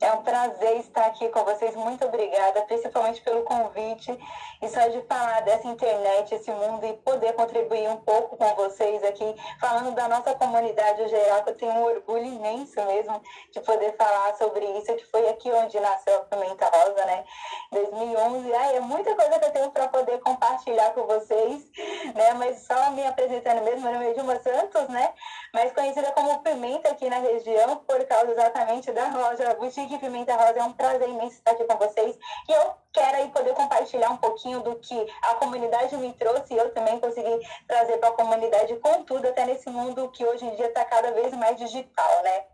É um prazer estar aqui com vocês. Muito obrigada, principalmente pelo convite e só de falar dessa internet, esse mundo e poder contribuir um pouco com vocês aqui, falando da nossa comunidade geral, que eu tenho um orgulho imenso mesmo de poder falar sobre isso, que foi aqui onde nasceu a Pimenta Rosa, né? 2011. Ai, é muita coisa que eu tenho para poder compartilhar com vocês, né? Mas só me apresentando mesmo, meu nome é Dilma Santos, né? Mas conhecida como Pimenta aqui na região, por causa exatamente da loja Boutique de Pimenta Rosa. É um prazer imenso estar aqui com vocês. E eu quero aí poder compartilhar um pouquinho do que a comunidade me trouxe e eu também consegui trazer para a comunidade com tudo, até nesse mundo que hoje em dia está cada vez mais digital, né?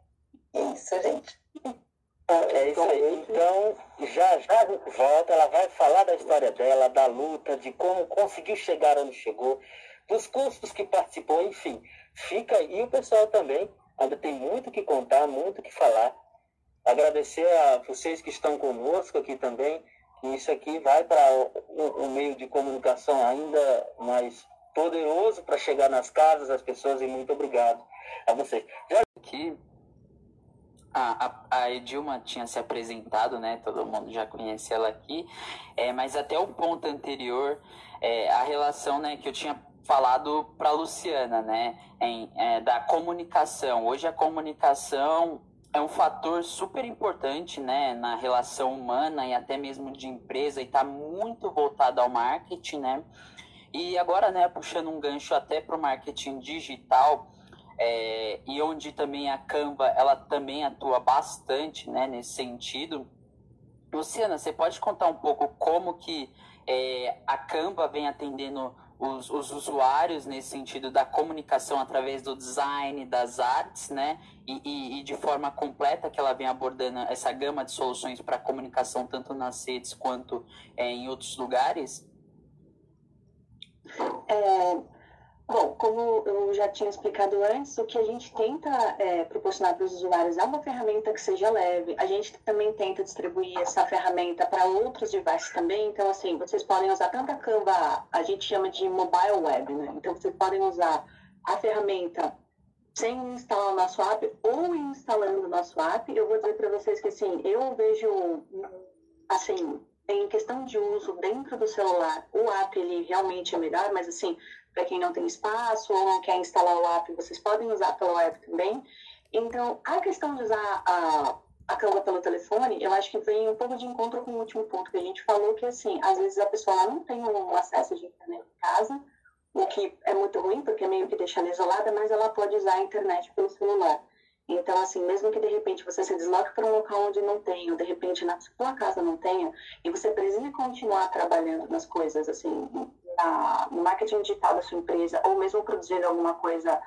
É isso, gente. É isso aí. Então, já já volta, ela vai falar da história dela, da luta, de como conseguiu chegar onde chegou, dos custos que participou, enfim. Fica aí o pessoal também, ainda tem muito que contar, muito que falar. Agradecer a vocês que estão conosco aqui também, que isso aqui vai para um, meio de comunicação ainda mais poderoso para chegar nas casas das pessoas e muito obrigado a vocês. Já... Aqui, a, a, Edilma tinha se apresentado, né? Todo mundo já conhece ela aqui, é, mas até o ponto anterior, é, a relação né, que eu tinha falado para Luciana, né? Em, é, da comunicação. Hoje a comunicação é um fator super importante né, na relação humana e até mesmo de empresa e está muito voltado ao marketing, né? E agora, né, puxando um gancho até para o marketing digital, é, e onde também a Canva, ela também atua bastante, né, nesse sentido. Luciana, você pode contar um pouco como que é, a Canva vem atendendo os, os, usuários nesse sentido da comunicação através do design, das artes, né? E, e, e de forma completa que ela vem abordando essa gama de soluções para comunicação tanto nas redes quanto é, em outros lugares? É, Bom, como eu já tinha explicado antes, o que a gente tenta é, proporcionar para os usuários é uma ferramenta que seja leve. A gente também tenta distribuir essa ferramenta para outros devices também. Então, assim, vocês podem usar tanto a Canva, a gente chama de mobile web, né? Então, vocês podem usar a ferramenta sem instalar o nosso app ou instalando o nosso app. Eu vou dizer para vocês que, assim, eu vejo, assim, em questão de uso dentro do celular, o app ele realmente é melhor, mas assim, para quem não tem espaço ou não quer instalar o app, vocês podem usar pelo web também. Então, a questão de usar a, a Canva pelo telefone, eu acho que vem um pouco de encontro com o último ponto que a gente falou, que assim, às vezes a pessoa não tem um acesso de internet em casa, o que é muito ruim, porque meio que deixa ela isolada, mas ela pode usar a internet pelo celular. Então, assim, mesmo que de repente você se desloque para um local onde não tem, ou de repente na sua casa não tenha, e você precise continuar trabalhando nas coisas, assim, na, no marketing digital da sua empresa, ou mesmo produzindo alguma coisa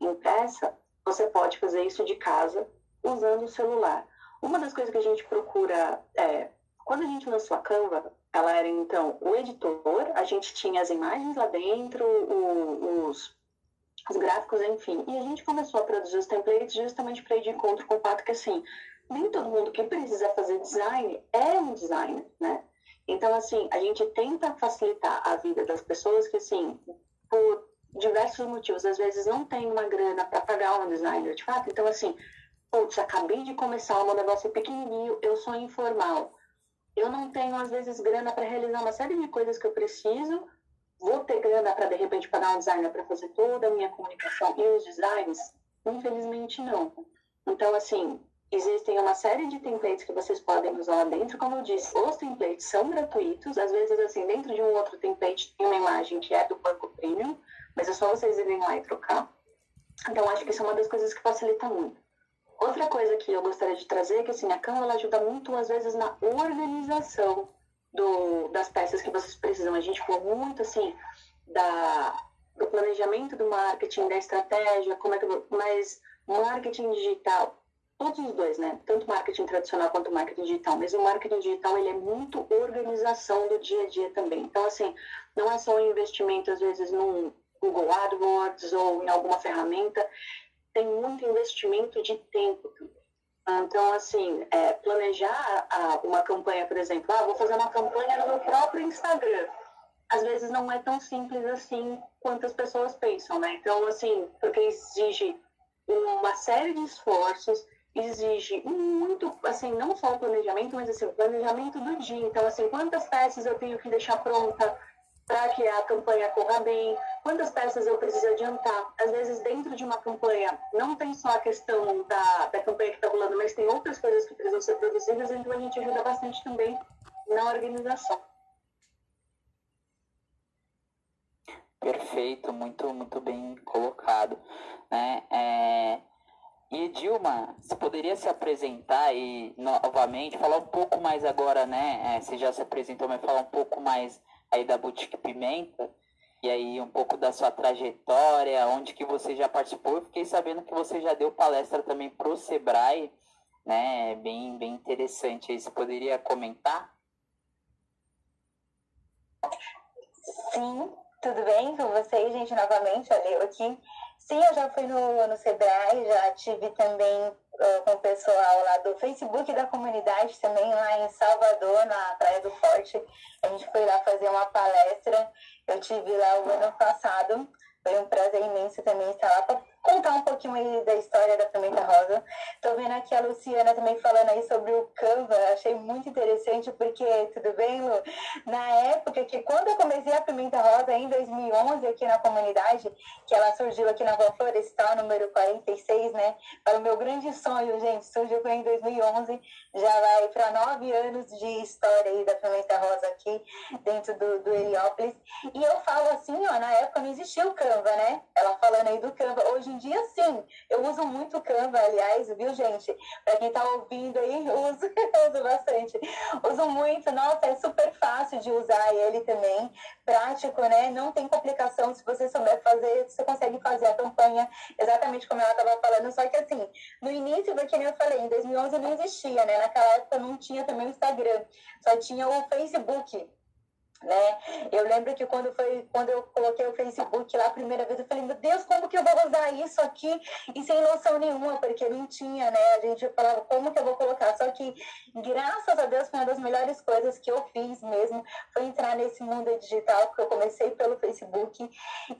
impressa, você pode fazer isso de casa usando o celular. Uma das coisas que a gente procura é, quando a gente lançou a Canva, ela era então o editor, a gente tinha as imagens lá dentro, o, os os gráficos, enfim. E a gente começou a produzir os templates justamente para ir de encontro com o fato que, assim, nem todo mundo que precisa fazer design é um designer, né? Então, assim, a gente tenta facilitar a vida das pessoas que, assim, por diversos motivos, às vezes não tem uma grana para pagar um designer de fato. Então, assim, putz, acabei de começar um negócio pequenininho, eu sou informal. Eu não tenho, às vezes, grana para realizar uma série de coisas que eu preciso, vou ter grana para de repente pagar um designer para fazer toda a minha comunicação e os designs? Infelizmente não. Então, assim, existem uma série de templates que vocês podem usar lá dentro. Como eu disse, os templates são gratuitos. Às vezes, assim, dentro de um outro template tem uma imagem que é do banco premium, mas é só vocês irem lá e trocar. Então, acho que isso é uma das coisas que facilita muito. Outra coisa que eu gostaria de trazer é que, assim, a Canva ela ajuda muito, às vezes, na organização do, das peças que vocês precisam. A gente falou muito assim da, do planejamento do marketing, da estratégia, como é que mas marketing digital, todos os dois, né? Tanto marketing tradicional quanto marketing digital. Mas o marketing digital ele é muito organização do dia a dia também. Então assim, não é só um investimento às vezes num Google AdWords ou em alguma ferramenta, tem muito investimento de tempo. Então, assim, é, planejar a, uma campanha, por exemplo, ah, vou fazer uma campanha no meu próprio Instagram. Às vezes não é tão simples assim quanto as pessoas pensam, né? Então, assim, porque exige uma série de esforços, exige muito, assim, não só o planejamento, mas assim, o planejamento do dia. Então, assim, quantas peças eu tenho que deixar pronta para que a campanha corra bem, quantas peças eu preciso adiantar. Às vezes, dentro de uma campanha, não tem só a questão da, da campanha que está rolando, mas tem outras coisas que precisam ser produzidas, então a gente ajuda bastante também na organização. Perfeito, muito, muito bem colocado. Né? É... E Dilma, você poderia se apresentar e novamente falar um pouco mais agora, né? É, você já se apresentou, mas falar um pouco mais aí da Boutique Pimenta, e aí um pouco da sua trajetória, onde que você já participou. Eu fiquei sabendo que você já deu palestra também para o Sebrae, né? Bem, bem interessante. Aí você poderia comentar? Sim, tudo bem com vocês, gente? Novamente, olha eu aqui. Sim, eu já fui no, no Sebrae, já tive também com o pessoal lá do Facebook da comunidade, também lá em Salvador, na Praia do Forte. A gente foi lá fazer uma palestra. Eu tive lá o ano passado. Foi um prazer imenso também estar lá contar um pouquinho aí da história da Pimenta Rosa. Tô vendo aqui a Luciana também falando aí sobre o Canva, achei muito interessante, porque, tudo bem, Lu? Na época que, quando eu comecei a Pimenta Rosa, em 2011, aqui na comunidade, que ela surgiu aqui na Rua Florestal, número 46, né? Para o meu grande sonho, gente, surgiu em 2011, já vai para nove anos de história aí da Pimenta Rosa aqui, dentro do, do Heliópolis. E eu falo assim, ó, na época não existia o Canva, né? Ela falando aí do Canva. Hoje em dia, sim. Eu uso muito Canva, aliás, viu, gente? Para quem tá ouvindo aí, uso, uso bastante. Uso muito. Nossa, é super fácil de usar ele também. Prático, né? Não tem complicação. Se você souber fazer, você consegue fazer a campanha exatamente como ela estava falando. Só que, assim, no início, do que eu falei, em 2011 não existia, né? Naquela época não tinha também o Instagram. Só tinha o Facebook. Né? Eu lembro que quando foi quando eu coloquei o Facebook lá a primeira vez, eu falei, meu Deus, como que eu vou usar isso aqui? E sem noção nenhuma, porque não tinha, né? A gente falava, como que eu vou colocar? Só que, graças a Deus, foi uma das melhores coisas que eu fiz mesmo, foi entrar nesse mundo digital, porque eu comecei pelo Facebook.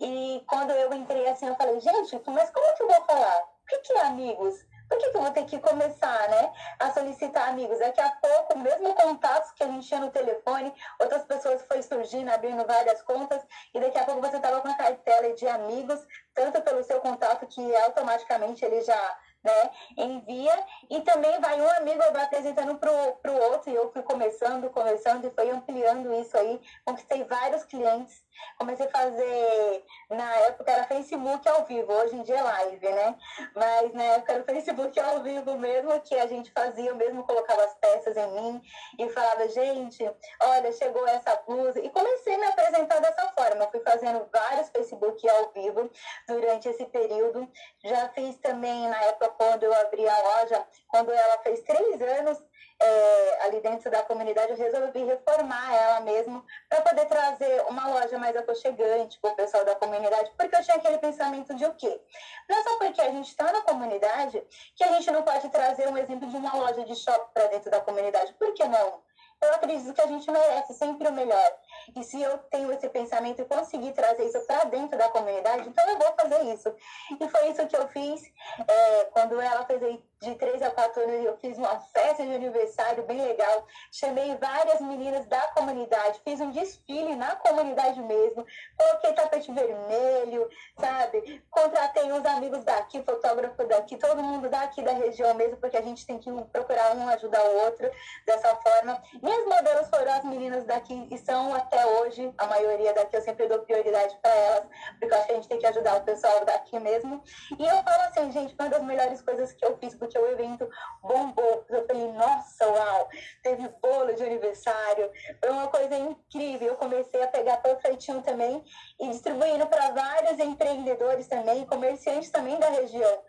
E quando eu entrei assim, eu falei, gente, mas como que eu vou falar? O que, que é amigos? Por que, que eu vou ter que começar, né, a solicitar amigos? Daqui a pouco, mesmo contatos que a gente tinha no telefone, outras pessoas foi surgindo, abrindo várias contas, e daqui a pouco você estava com a cartela de amigos, tanto pelo seu contato que automaticamente ele já né? Envia e também vai um amigo vai apresentando para o outro e eu fui começando, começando e foi ampliando isso aí. Conquistei vários clientes. Comecei a fazer, na época era Facebook ao vivo, hoje em dia é live, né? Mas na época era Facebook ao vivo mesmo, que a gente fazia, eu mesmo colocava as peças em mim e falava, gente, olha, chegou essa blusa. E comecei a me apresentar dessa forma. Eu fui fazendo vários Facebook ao vivo durante esse período. Já fiz também na época quando eu abri a loja, quando ela fez três anos é, ali dentro da comunidade, eu resolvi reformar ela mesmo para poder trazer uma loja mais aconchegante para o pessoal da comunidade, porque eu tinha aquele pensamento de o quê? Não é só porque a gente está na comunidade que a gente não pode trazer um exemplo de uma loja de shopping para dentro da comunidade. Por que não? eu acredito que a gente merece sempre o melhor. E se eu tenho esse pensamento e conseguir trazer isso para dentro da comunidade, então eu vou fazer isso. E foi isso que eu fiz é, quando ela fez de 3 a 4 anos, eu fiz uma festa de aniversário bem legal. Chamei várias meninas da comunidade, fiz um desfile na comunidade mesmo, coloquei tapete vermelho, sabe? Contratei uns amigos daqui, fotógrafo daqui, todo mundo daqui da região mesmo, porque a gente tem que procurar um ajudar o outro dessa forma. Minhas modelos foram as meninas daqui e são até hoje, a maioria daqui eu sempre dou prioridade para elas, porque eu acho que a gente tem que ajudar o pessoal daqui mesmo. E eu falo assim, gente, uma das melhores coisas que eu fiz, porque o evento bombou. Eu falei, nossa, uau, teve bolo de aniversário, foi uma coisa incrível. Eu comecei a pegar panfletinho também e distribuindo para vários empreendedores também, comerciantes também da região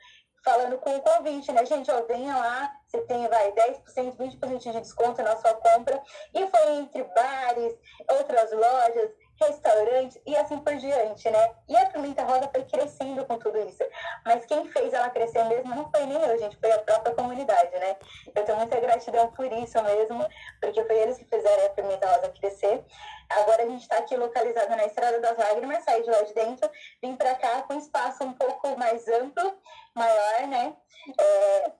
falando com o convite, né, gente? Ó, venha lá, você tem, vai, 10%, 20% de desconto na sua compra. E foi entre bares, outras lojas, restaurantes e assim por diante, né? E a Pimenta Rosa foi crescendo com tudo isso. Mas quem fez ela crescer mesmo não foi nem eu, gente, foi a própria comunidade, né? Eu tenho muita gratidão por isso mesmo, porque foi eles que fizeram a Pimenta Rosa crescer. Agora a gente está aqui localizado na Estrada das Lágrimas, saí de lá de dentro, vim para cá com espaço um pouco mais amplo, maior, né? É,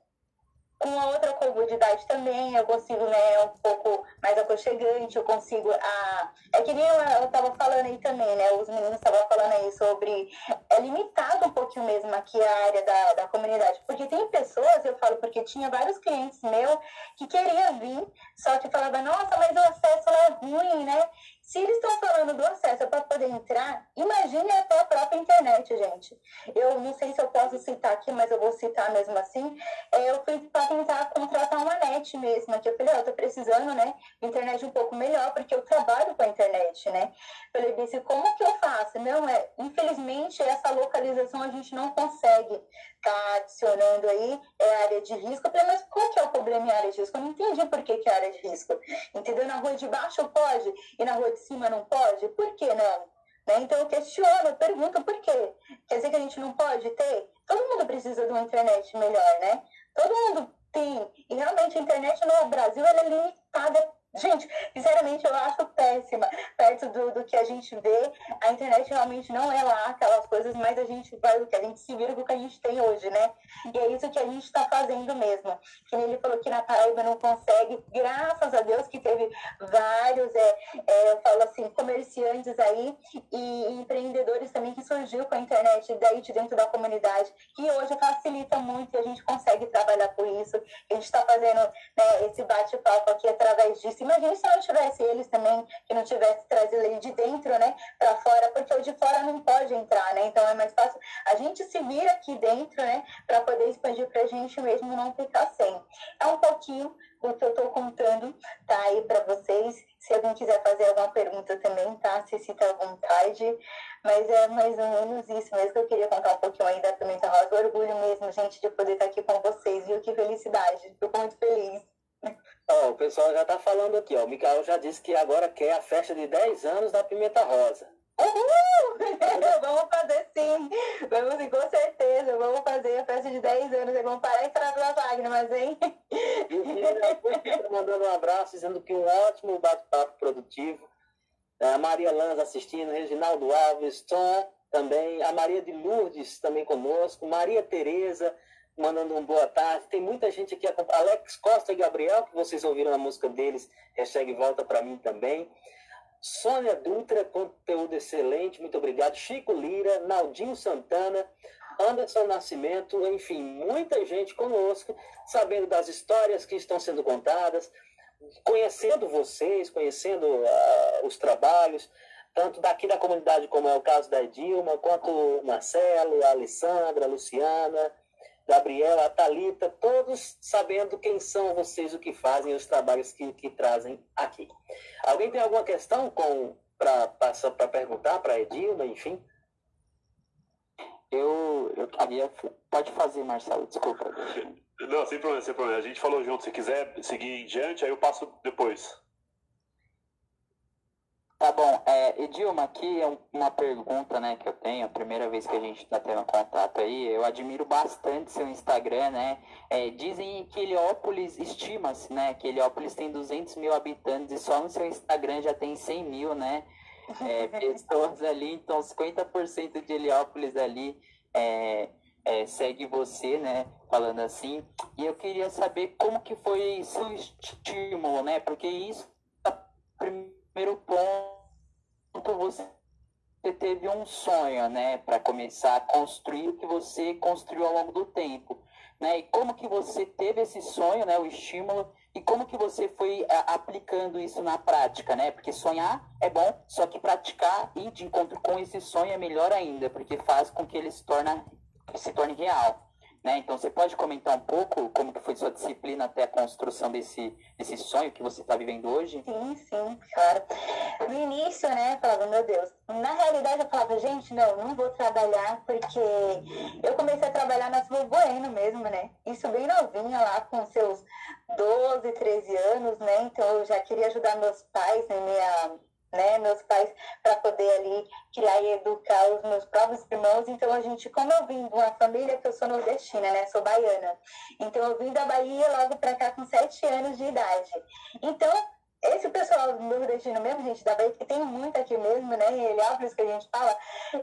com a outra comodidade também, eu consigo, né, um pouco mais aconchegante, eu consigo a... É que nem eu estava falando aí também, né, os meninos estavam falando aí sobre... É limitado um pouquinho mesmo aqui a área da, da comunidade, porque tem pessoas, eu falo, porque tinha vários clientes meus que queriam vir, só que falava, nossa, mas o acesso é ruim, né, se eles estão falando do acesso para poder entrar, imagine a própria internet, gente. Eu não sei se eu posso citar aqui, mas eu vou citar mesmo assim. É, eu fui para tentar contratar uma net mesmo, que eu falei, oh, eu tô precisando, né, de internet um pouco melhor, porque eu trabalho com a internet, né. Falei, disse, como que eu faço? Não, é, infelizmente, essa localização a gente não consegue tá adicionando aí é área de risco. Falei, mas qual que é o problema em área de risco? Eu não entendi por que, que é área de risco. Entendeu? Na rua de baixo pode e na rua de cima não pode? Por que não? Né? Então eu questiono, eu pergunto por quê? Quer dizer que a gente não pode ter? Todo mundo precisa de uma internet melhor, né? Todo mundo tem. E realmente a internet no Brasil ela é limitada Gente, sinceramente, eu acho péssima. Perto do, do que a gente vê, a internet realmente não é lá aquelas coisas, mas a gente vai o que a gente se vira com o que a gente tem hoje, né? E é isso que a gente está fazendo mesmo. Que ele falou que na Paraíba não consegue, graças a Deus que teve vários, é, é, eu falo assim, comerciantes aí e empreendedores também que surgiu com a internet daí de dentro da comunidade, que hoje facilita muito e a gente consegue trabalhar com isso. A gente está fazendo né, esse bate-papo aqui através disso Imagina se não tivesse eles também, que não tivesse trazido ele de dentro, né, para fora, porque o de fora não pode entrar, né? Então é mais fácil a gente se vir aqui dentro, né, para poder expandir para a gente mesmo não ficar sem. É um pouquinho o que eu estou contando, tá aí para vocês. Se alguém quiser fazer alguma pergunta também, tá? Se sinta à vontade. Mas é mais ou menos isso mesmo que eu queria contar um pouquinho aí da Pimenta Rosa. Orgulho mesmo, gente, de poder estar aqui com vocês, viu? Que felicidade. Fico muito feliz. Ó, o pessoal já tá falando aqui, ó. O Mikael já disse que agora quer a festa de 10 anos da Pimenta Rosa. Uhul! vamos fazer sim, vamos sim, com certeza, vamos fazer a festa de 10 anos, vamos parar e entrar das lágrimas, hein? E mandando um abraço, dizendo que um ótimo bate-papo produtivo. A Maria Lanza assistindo, Reginaldo Alves, Tom também, a Maria de Lourdes também conosco, Maria Tereza mandando um boa tarde. Tem muita gente aqui, Alex Costa e Gabriel, que vocês ouviram a música deles, hashtag volta para mim também. Sônia Dutra, conteúdo excelente, muito obrigado. Chico Lira, Naldinho Santana, Anderson Nascimento, enfim, muita gente conosco, sabendo das histórias que estão sendo contadas, conhecendo vocês, conhecendo uh, os trabalhos, tanto daqui da comunidade, como é o caso da Edilma, quanto Marcelo, a Alessandra, a Luciana, Gabriela, a Thalita, todos sabendo quem são vocês, o que fazem, os trabalhos que, que trazem aqui. Alguém tem alguma questão para perguntar para a Edilma, enfim? Eu, eu queria. Pode fazer, Marcelo, desculpa. Não, sem problema, sem problema. A gente falou junto. Se quiser seguir em diante, aí eu passo depois. Tá bom, é, Edilma, aqui é uma pergunta né, que eu tenho, a primeira vez que a gente está tendo contato aí, eu admiro bastante seu Instagram, né? É, dizem que Heliópolis, estima-se, né, que Heliópolis tem 200 mil habitantes e só no seu Instagram já tem 100 mil, né? É, pessoas ali, então 50% de Heliópolis ali é, é, segue você, né? Falando assim. E eu queria saber como que foi seu estímulo, né? Porque isso é primeiro ponto, você teve um sonho, né, para começar a construir o que você construiu ao longo do tempo, né? E como que você teve esse sonho, né, o estímulo e como que você foi a, aplicando isso na prática, né? Porque sonhar é bom, só que praticar e de encontro com esse sonho é melhor ainda, porque faz com que ele se torne, se torne real. Né? Então, você pode comentar um pouco como que foi sua disciplina até a construção desse, desse sonho que você está vivendo hoje? Sim, sim, claro. No início, né, eu falava, meu Deus. Na realidade, eu falava, gente, não, não vou trabalhar, porque eu comecei a trabalhar na Silva Bueno mesmo, né? Isso bem novinha lá, com seus 12, 13 anos, né? Então, eu já queria ajudar meus pais, né, minha né, meus pais, para poder ali criar e educar os meus próprios irmãos. Então, a gente, como eu vim de uma família que eu sou nordestina, né, sou baiana, então eu vim da Bahia logo para cá com sete anos de idade. Então, esse pessoal nordestino mesmo, gente, da Bahia, que tem muito aqui mesmo, né, em Heliópolis, que a gente fala,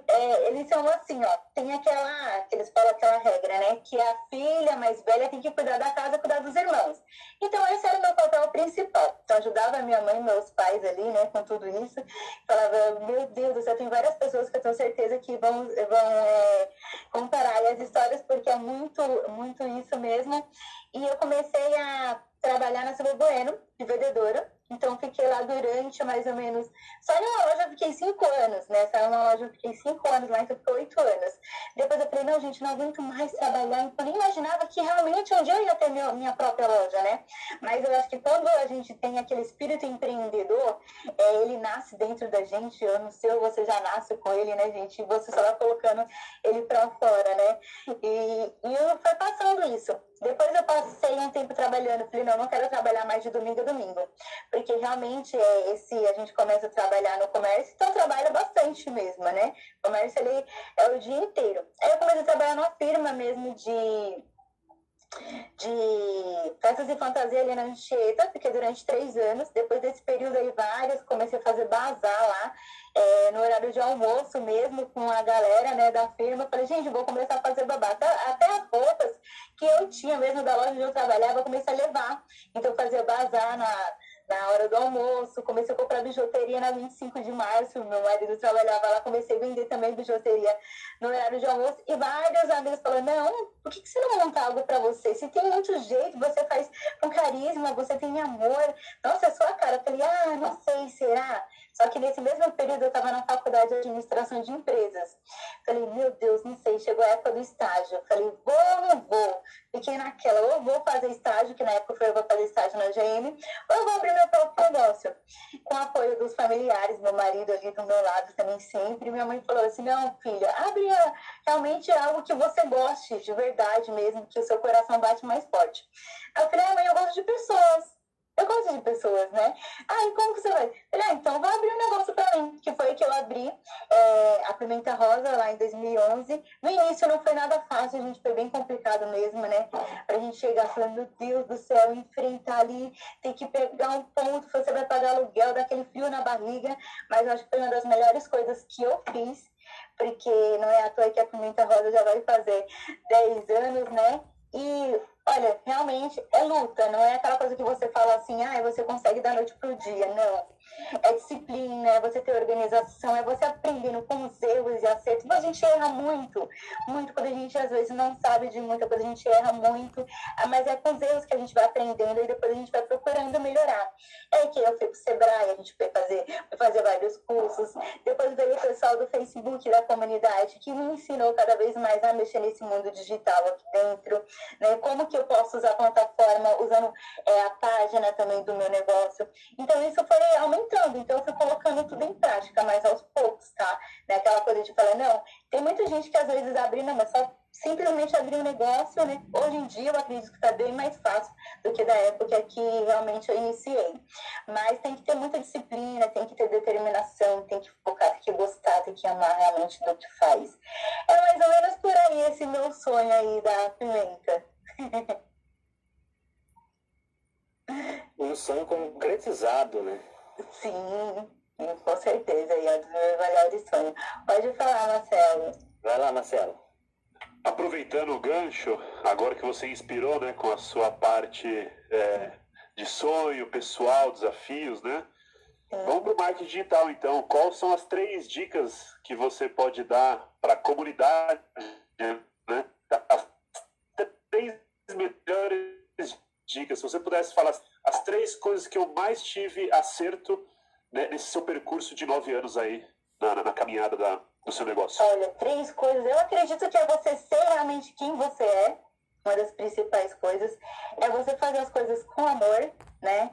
é, eles são assim, ó, tem aquela, que eles falam aquela regra, né, que a filha mais velha tem que cuidar da casa, cuidar dos irmãos. Então, esse era o meu papel principal. Então, ajudava minha mãe e meus pais ali, né, com tudo isso. Falava, meu Deus do céu, tem várias pessoas que eu tenho certeza que vão, vão é, comparar as histórias, porque é muito, muito isso mesmo. E eu comecei a trabalhar na Silva Bueno, de vendedora, então, fiquei lá durante mais ou menos. Só em uma loja eu fiquei cinco anos, né? Só em uma loja eu fiquei cinco anos lá, então fiquei oito anos. Depois eu falei, não, gente, não aguento mais trabalhar. Então, nem imaginava que realmente um dia eu ia ter meu, minha própria loja, né? Mas eu acho que quando a gente tem aquele espírito empreendedor, é, ele nasce dentro da gente. Eu não sei, você já nasce com ele, né, gente? Você só vai colocando ele pra fora, né? E, e eu passando isso. Depois eu passei um tempo trabalhando, falei, não, não quero trabalhar mais de domingo a domingo, porque realmente é esse, a gente começa a trabalhar no comércio, então trabalha bastante mesmo, né? O comércio ele é o dia inteiro. Aí eu comecei a trabalhar numa firma mesmo de de festas e fantasia ali na Anchieta, fiquei durante três anos. Depois desse período aí, várias, comecei a fazer bazar lá, é, no horário de almoço mesmo, com a galera né, da firma. Falei, gente, vou começar a fazer babá. Até, até as roupas que eu tinha mesmo da loja onde eu trabalhava, comecei a levar. Então, fazia bazar na na hora do almoço, comecei a comprar bijuteria na 25 de março, meu marido trabalhava lá, comecei a vender também bijuteria no horário de almoço, e vários amigos falaram, não, por que, que você não monta algo para você? Se tem muito jeito, você faz com carisma, você tem amor, nossa, é sua cara. Eu falei, ah, não sei, será? Só que nesse mesmo período eu estava na faculdade de administração de empresas. Falei, meu Deus, não sei, chegou a época do estágio. Falei, vou ou não vou? Fiquei naquela, ou vou fazer estágio, que na época foi eu vou fazer estágio na GM, ou vou abrir meu próprio negócio. Com o apoio dos familiares, meu marido ali do meu lado também sempre, minha mãe falou assim, não, filha, abre realmente algo que você goste de verdade mesmo, que o seu coração bate mais forte. Eu falei, ah, mãe, eu gosto de pessoas. Eu gosto de pessoas, né? E como que você vai? Ah, então vou abrir um negócio pra mim, que foi que eu abri é, a Pimenta Rosa lá em 2011. No início não foi nada fácil, a gente foi bem complicado mesmo, né? Pra gente chegar falando, meu Deus do céu, enfrentar ali, tem que pegar um ponto, você vai pagar aluguel, dar aquele frio na barriga. Mas eu acho que foi uma das melhores coisas que eu fiz, porque não é à toa que a Pimenta Rosa já vai fazer 10 anos, né? E olha, realmente é luta, não é aquela coisa que você fala assim, ah, você consegue da noite pro dia. Não. É disciplina, é você ter organização, é você aprendendo com os erros e acertos. A gente erra muito, muito quando a gente às vezes não sabe de muita coisa, a gente erra muito, ah, mas é com os erros que a gente vai aprendendo e depois a gente vai procurando melhorar. É que eu fui pro Sebrae, a gente foi fazer, foi fazer vários cursos, depois veio o pessoal do Facebook, da comunidade, que me ensinou cada vez mais a mexer nesse mundo digital aqui dentro, né? Como que eu posso usar a plataforma usando é, a página também do meu negócio. Então, isso foi aumentando. Então, eu fui colocando tudo em prática, mas aos poucos, tá? Né? Aquela coisa de falar, não, tem muita gente que às vezes abre, não, mas só simplesmente abrir um negócio, né? Hoje em dia, eu acredito que está bem mais fácil do que da época que realmente eu iniciei. Mas tem que ter muita disciplina, tem que ter determinação, tem que focar, tem que gostar, tem que amar realmente do que faz. É mais ou menos por aí esse meu sonho aí da pimenta. um sonho concretizado, né? Sim, com certeza. E é um dos meus melhores sonhos. Pode falar, Marcelo. Vai lá, Marcelo. Aproveitando o gancho, agora que você inspirou, né, com a sua parte é, de sonho pessoal, desafios, né? Sim. Vamos para o marketing digital, então. Quais são as três dicas que você pode dar para a comunidade, né? As três melhores dicas. Se você pudesse falar as três coisas que eu mais tive acerto né, nesse seu percurso de nove anos aí, na, na, na caminhada da, do seu negócio. Olha, três coisas. Eu acredito que é você ser realmente quem você é. Uma das principais coisas é você fazer as coisas com amor, né?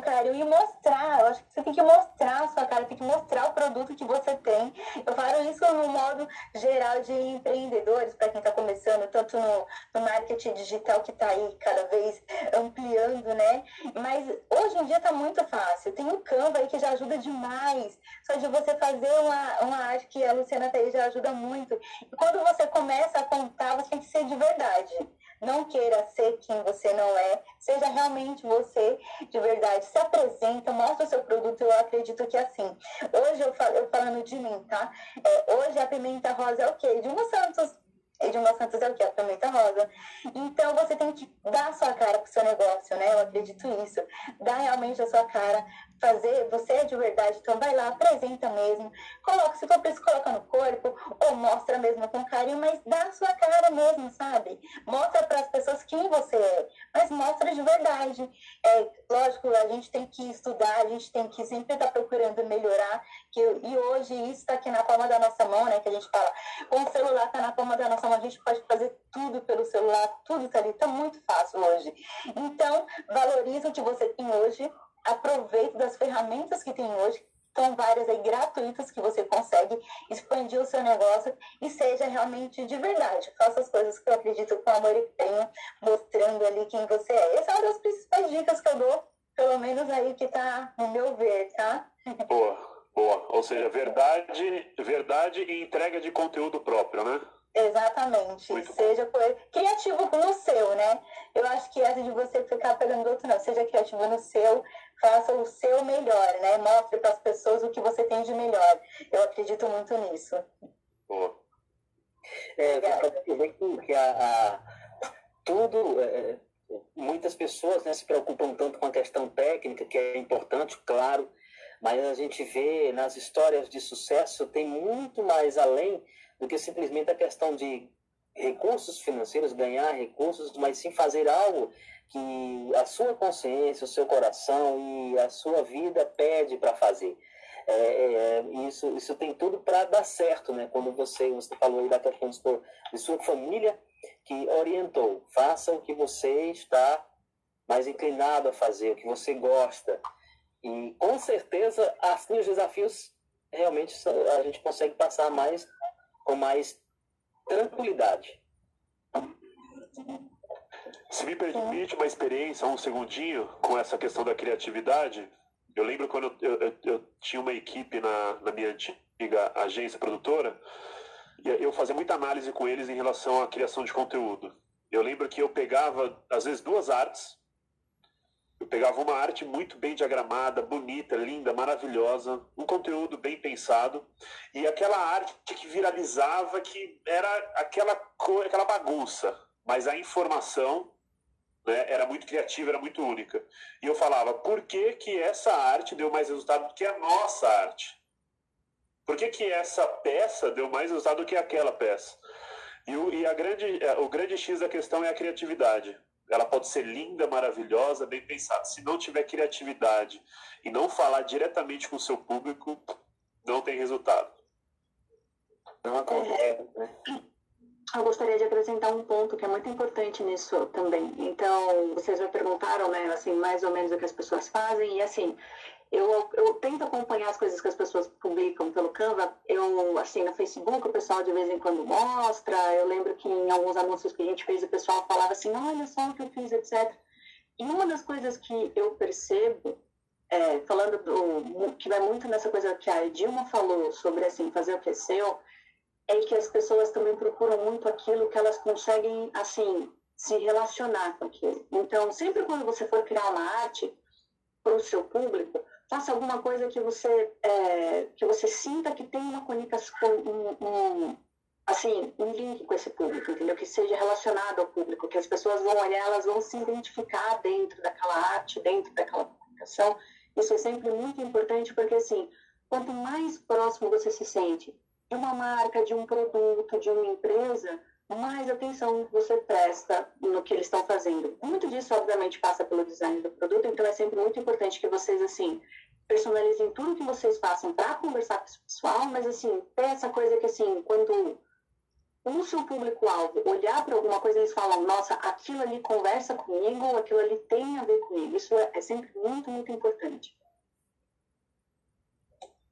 Carinho e mostrar. Eu acho que você tem que mostrar a sua cara, tem que mostrar o produto que você tem. Eu falo isso no modo geral de empreendedores, para quem está começando, tanto no, no marketing digital que está aí cada vez ampliando, né? Mas hoje em dia está muito fácil. Tem o Canva aí que já ajuda demais. Só de você fazer uma, uma arte que a Luciana aí já ajuda muito. E quando você começa a contar, você tem que ser de verdade. Não queira ser quem você não é. Seja realmente você de verdade. Se apresenta, mostra o seu produto. Eu acredito que é assim. Hoje eu, falo, eu falando de mim, tá? É, hoje a pimenta rosa é o quê? De uma Santos Edilma Santos é o que? A pimenta rosa. Então você tem que dar a sua cara pro seu negócio, né? Eu acredito nisso. Dar realmente a sua cara, fazer, você é de verdade, então vai lá, apresenta mesmo. Coloca, se for preciso, coloca no corpo, ou mostra mesmo com carinho, mas dá a sua cara mesmo, sabe? Mostra para as pessoas quem você é, mas mostra de verdade. É, lógico, a gente tem que estudar, a gente tem que sempre estar tá procurando melhorar, que, e hoje isso está aqui na palma da nossa mão, né? Que a gente fala, com o celular está na palma da nossa mão, a gente pode fazer tudo pelo celular, tudo está ali, está muito fácil hoje. Então, valoriza o que você tem hoje, aproveite das ferramentas que tem hoje, são várias aí gratuitas que você consegue expandir o seu negócio e seja realmente de verdade. Faça as coisas que eu acredito com amor e tenho, mostrando ali quem você é. Essa é uma das principais dicas que eu dou, pelo menos aí que tá no meu ver, tá? Boa, boa. Ou seja, verdade, verdade e entrega de conteúdo próprio, né? Exatamente. Muito seja criativo no seu, né? Eu acho que essa de você ficar pegando outro, não. Seja criativo no seu, faça o seu melhor, né? Mostre para as pessoas o que você tem de melhor. Eu acredito muito nisso. Boa. É, que a, a, tudo, é, muitas pessoas né, se preocupam tanto com a questão técnica, que é importante, claro, mas a gente vê nas histórias de sucesso tem muito mais além do que simplesmente a questão de recursos financeiros, ganhar recursos, mas sim fazer algo que a sua consciência, o seu coração e a sua vida pede para fazer. É, é, isso, isso tem tudo para dar certo, né? Quando você, você falou aí da questão de sua família que orientou, faça o que você está mais inclinado a fazer, o que você gosta. E com certeza, assim, os desafios realmente a gente consegue passar mais com mais tranquilidade. Se me permite uma experiência, um segundinho, com essa questão da criatividade, eu lembro quando eu, eu, eu tinha uma equipe na, na minha antiga agência produtora, e eu fazia muita análise com eles em relação à criação de conteúdo. Eu lembro que eu pegava, às vezes, duas artes, pegava uma arte muito bem diagramada, bonita, linda, maravilhosa, um conteúdo bem pensado, e aquela arte que viralizava, que era aquela, aquela bagunça, mas a informação né, era muito criativa, era muito única. E eu falava, por que, que essa arte deu mais resultado do que a nossa arte? Por que, que essa peça deu mais resultado do que aquela peça? E, o, e a grande, é, o grande X da questão é a criatividade ela pode ser linda, maravilhosa, bem pensada. Se não tiver criatividade e não falar diretamente com o seu público, não tem resultado. Não acontece, né? Eu gostaria de acrescentar um ponto que é muito importante nisso também. Então, vocês já perguntaram, né, assim, mais ou menos o que as pessoas fazem, e assim, eu, eu tento acompanhar as coisas que as pessoas publicam pelo Canva. Eu, assim, no Facebook, o pessoal de vez em quando mostra. Eu lembro que em alguns anúncios que a gente fez, o pessoal falava assim: olha só o que eu fiz, etc. E uma das coisas que eu percebo, é, falando do. que vai muito nessa coisa que a Dilma falou sobre, assim, fazer o que é seu, é que as pessoas também procuram muito aquilo que elas conseguem, assim, se relacionar com aquilo. Então, sempre quando você for criar uma arte para o seu público, faça alguma coisa que você é, que você sinta que tem uma comunicação, um, um, assim, um link com esse público, entendeu? Que seja relacionado ao público, que as pessoas vão olhar, elas vão se identificar dentro daquela arte, dentro daquela comunicação. Isso é sempre muito importante porque, assim, quanto mais próximo você se sente de uma marca, de um produto, de uma empresa, mais atenção você presta no que eles estão fazendo. Muito disso, obviamente, passa pelo design do produto, então é sempre muito importante que vocês, assim, personalizem tudo que vocês façam para conversar com esse pessoal, mas, assim, ter essa coisa que, assim, quando o seu público-alvo olhar para alguma coisa, eles falam, nossa, aquilo ali conversa comigo, aquilo ali tem a ver comigo. Isso é, é sempre muito, muito importante.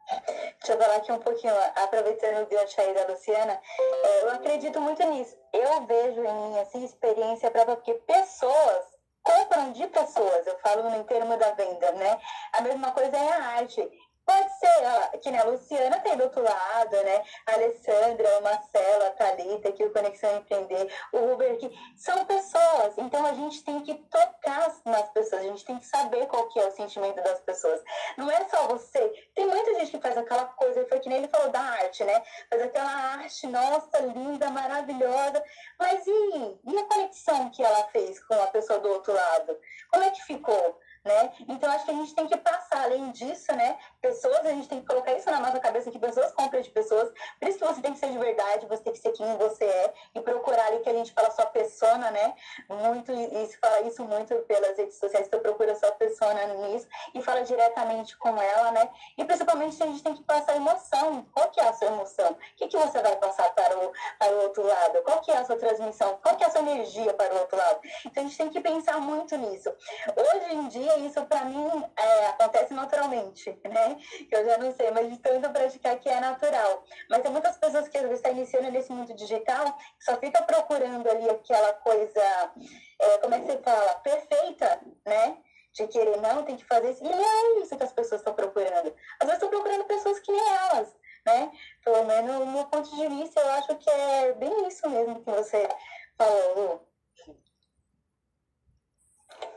Deixa eu falar aqui um pouquinho, aproveitando o gancho aí da Luciana, é, eu acredito muito nisso. Eu vejo em mim, assim, experiência própria, porque pessoas compram de pessoas, eu falo no termo da venda, né? A mesma coisa é a arte. Pode ser, que nem a Luciana tem do outro lado, né? A Alessandra, o Marcelo, a Thalita, que o Conexão Empreender, o Uber, que são pessoas. Então a gente tem que tocar nas pessoas, a gente tem que saber qual que é o sentimento das pessoas. Não é só você. Tem muita gente que faz aquela coisa, foi que nem ele falou da arte, né? Faz aquela arte, nossa, linda, maravilhosa. Mas e, e a conexão que ela fez com a pessoa do outro lado? Como é que ficou? Né? Então acho que a gente tem que passar além disso, né? Pessoas, a gente tem que colocar isso na nossa cabeça que pessoas compram de pessoas. Por isso que você tem que ser de verdade, você tem que ser quem você é e procurar ali que a gente fala sua persona, né? Muito se fala isso muito pelas redes sociais, então procura sua persona nisso e fala diretamente com ela, né? E principalmente a gente tem que passar emoção. Qual que é a sua emoção? O que, que você vai passar para o, para o outro lado? Qual que é a sua transmissão? Qual que é a sua energia para o outro lado? Então a gente tem que pensar muito nisso. Hoje em dia isso para mim é, acontece naturalmente, né? Eu já não sei, mas de tanto praticar que é natural. Mas tem muitas pessoas que às vezes estão iniciando nesse mundo digital que só fica procurando ali aquela coisa, é, como é que você fala, perfeita, né? De querer, não, tem que fazer isso. E não é isso que as pessoas estão procurando. Às vezes estão procurando pessoas que nem elas, né? Pelo menos no meu ponto de vista, eu acho que é bem isso mesmo que você falou, Lu.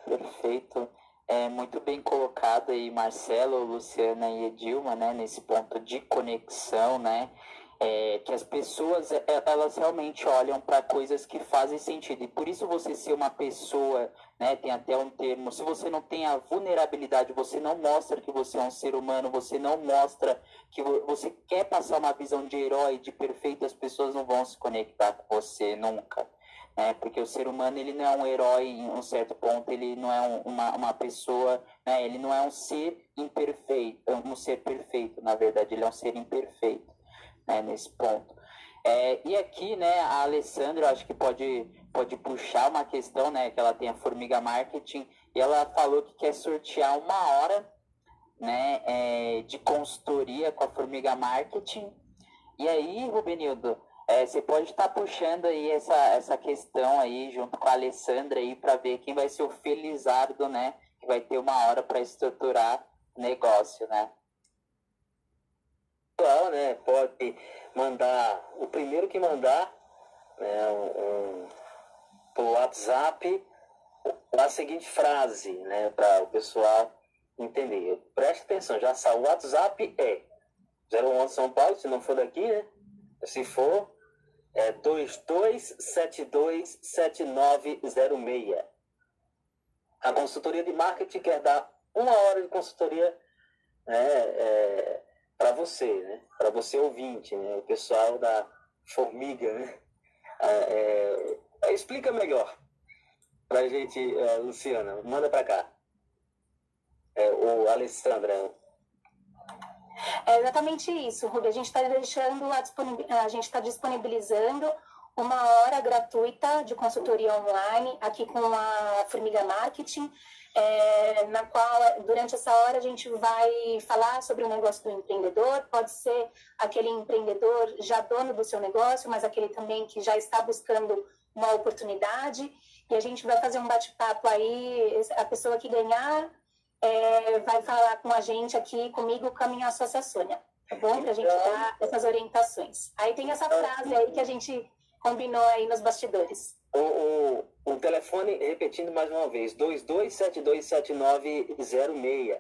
Perfeito é, muito bem colocado aí, Marcelo, Luciana e Edilma, né, nesse ponto de conexão, né, é, que as pessoas, é, elas realmente olham para coisas que fazem sentido, e por isso você ser uma pessoa, né, tem até um termo, se você não tem a vulnerabilidade, você não mostra que você é um ser humano, você não mostra que você quer passar uma visão de herói, de perfeito, as pessoas não vão se conectar com você nunca. Né? Porque o ser humano ele não é um herói em um certo ponto, ele não é um, uma, uma pessoa, né? Ele não é um ser imperfeito, um ser perfeito, na verdade, ele é um ser imperfeito, né? Nesse ponto. É, e aqui, né, a Alessandra, acho que pode, pode puxar uma questão, né, que ela tem a Formiga Marketing, e ela falou que quer sortear uma hora, né, é, de consultoria com a Formiga Marketing. E aí, Rubenildo, é, você pode estar tá puxando aí essa, essa questão aí junto com a Alessandra aí para ver quem vai ser o felizardo, né? Que vai ter uma hora para estruturar negócio, né? Pessoal, né? Pode mandar o primeiro que mandar né, um, um, WhatsApp a seguinte frase, né? Para o pessoal entender. Preste atenção, já sabe. O WhatsApp é 011 São Paulo, se não for daqui, né? Se for, é 22727906. A consultoria de marketing quer dar uma hora de consultoria né, é, para você, né? Para você ouvinte, né? O pessoal da Formiga, né? É, é, explica melhor para a gente, é, Luciana. Manda para cá. É, o Alessandra, é exatamente isso, Rubi. A gente está deixando, a, gente está disponibilizando uma hora gratuita de consultoria online aqui com a Formiga Marketing, é, na qual, durante essa hora, a gente vai falar sobre o negócio do empreendedor. Pode ser aquele empreendedor já dono do seu negócio, mas aquele também que já está buscando uma oportunidade. E a gente vai fazer um bate-papo aí. A pessoa que ganhar é, vai falar com a gente aqui, comigo, com a minha sócia Sônia, tá bom? Para a gente dar essas orientações. Aí tem essa frase aí que a gente combinou aí nos bastidores. O, o, o telefone, repetindo mais uma vez, 22727906.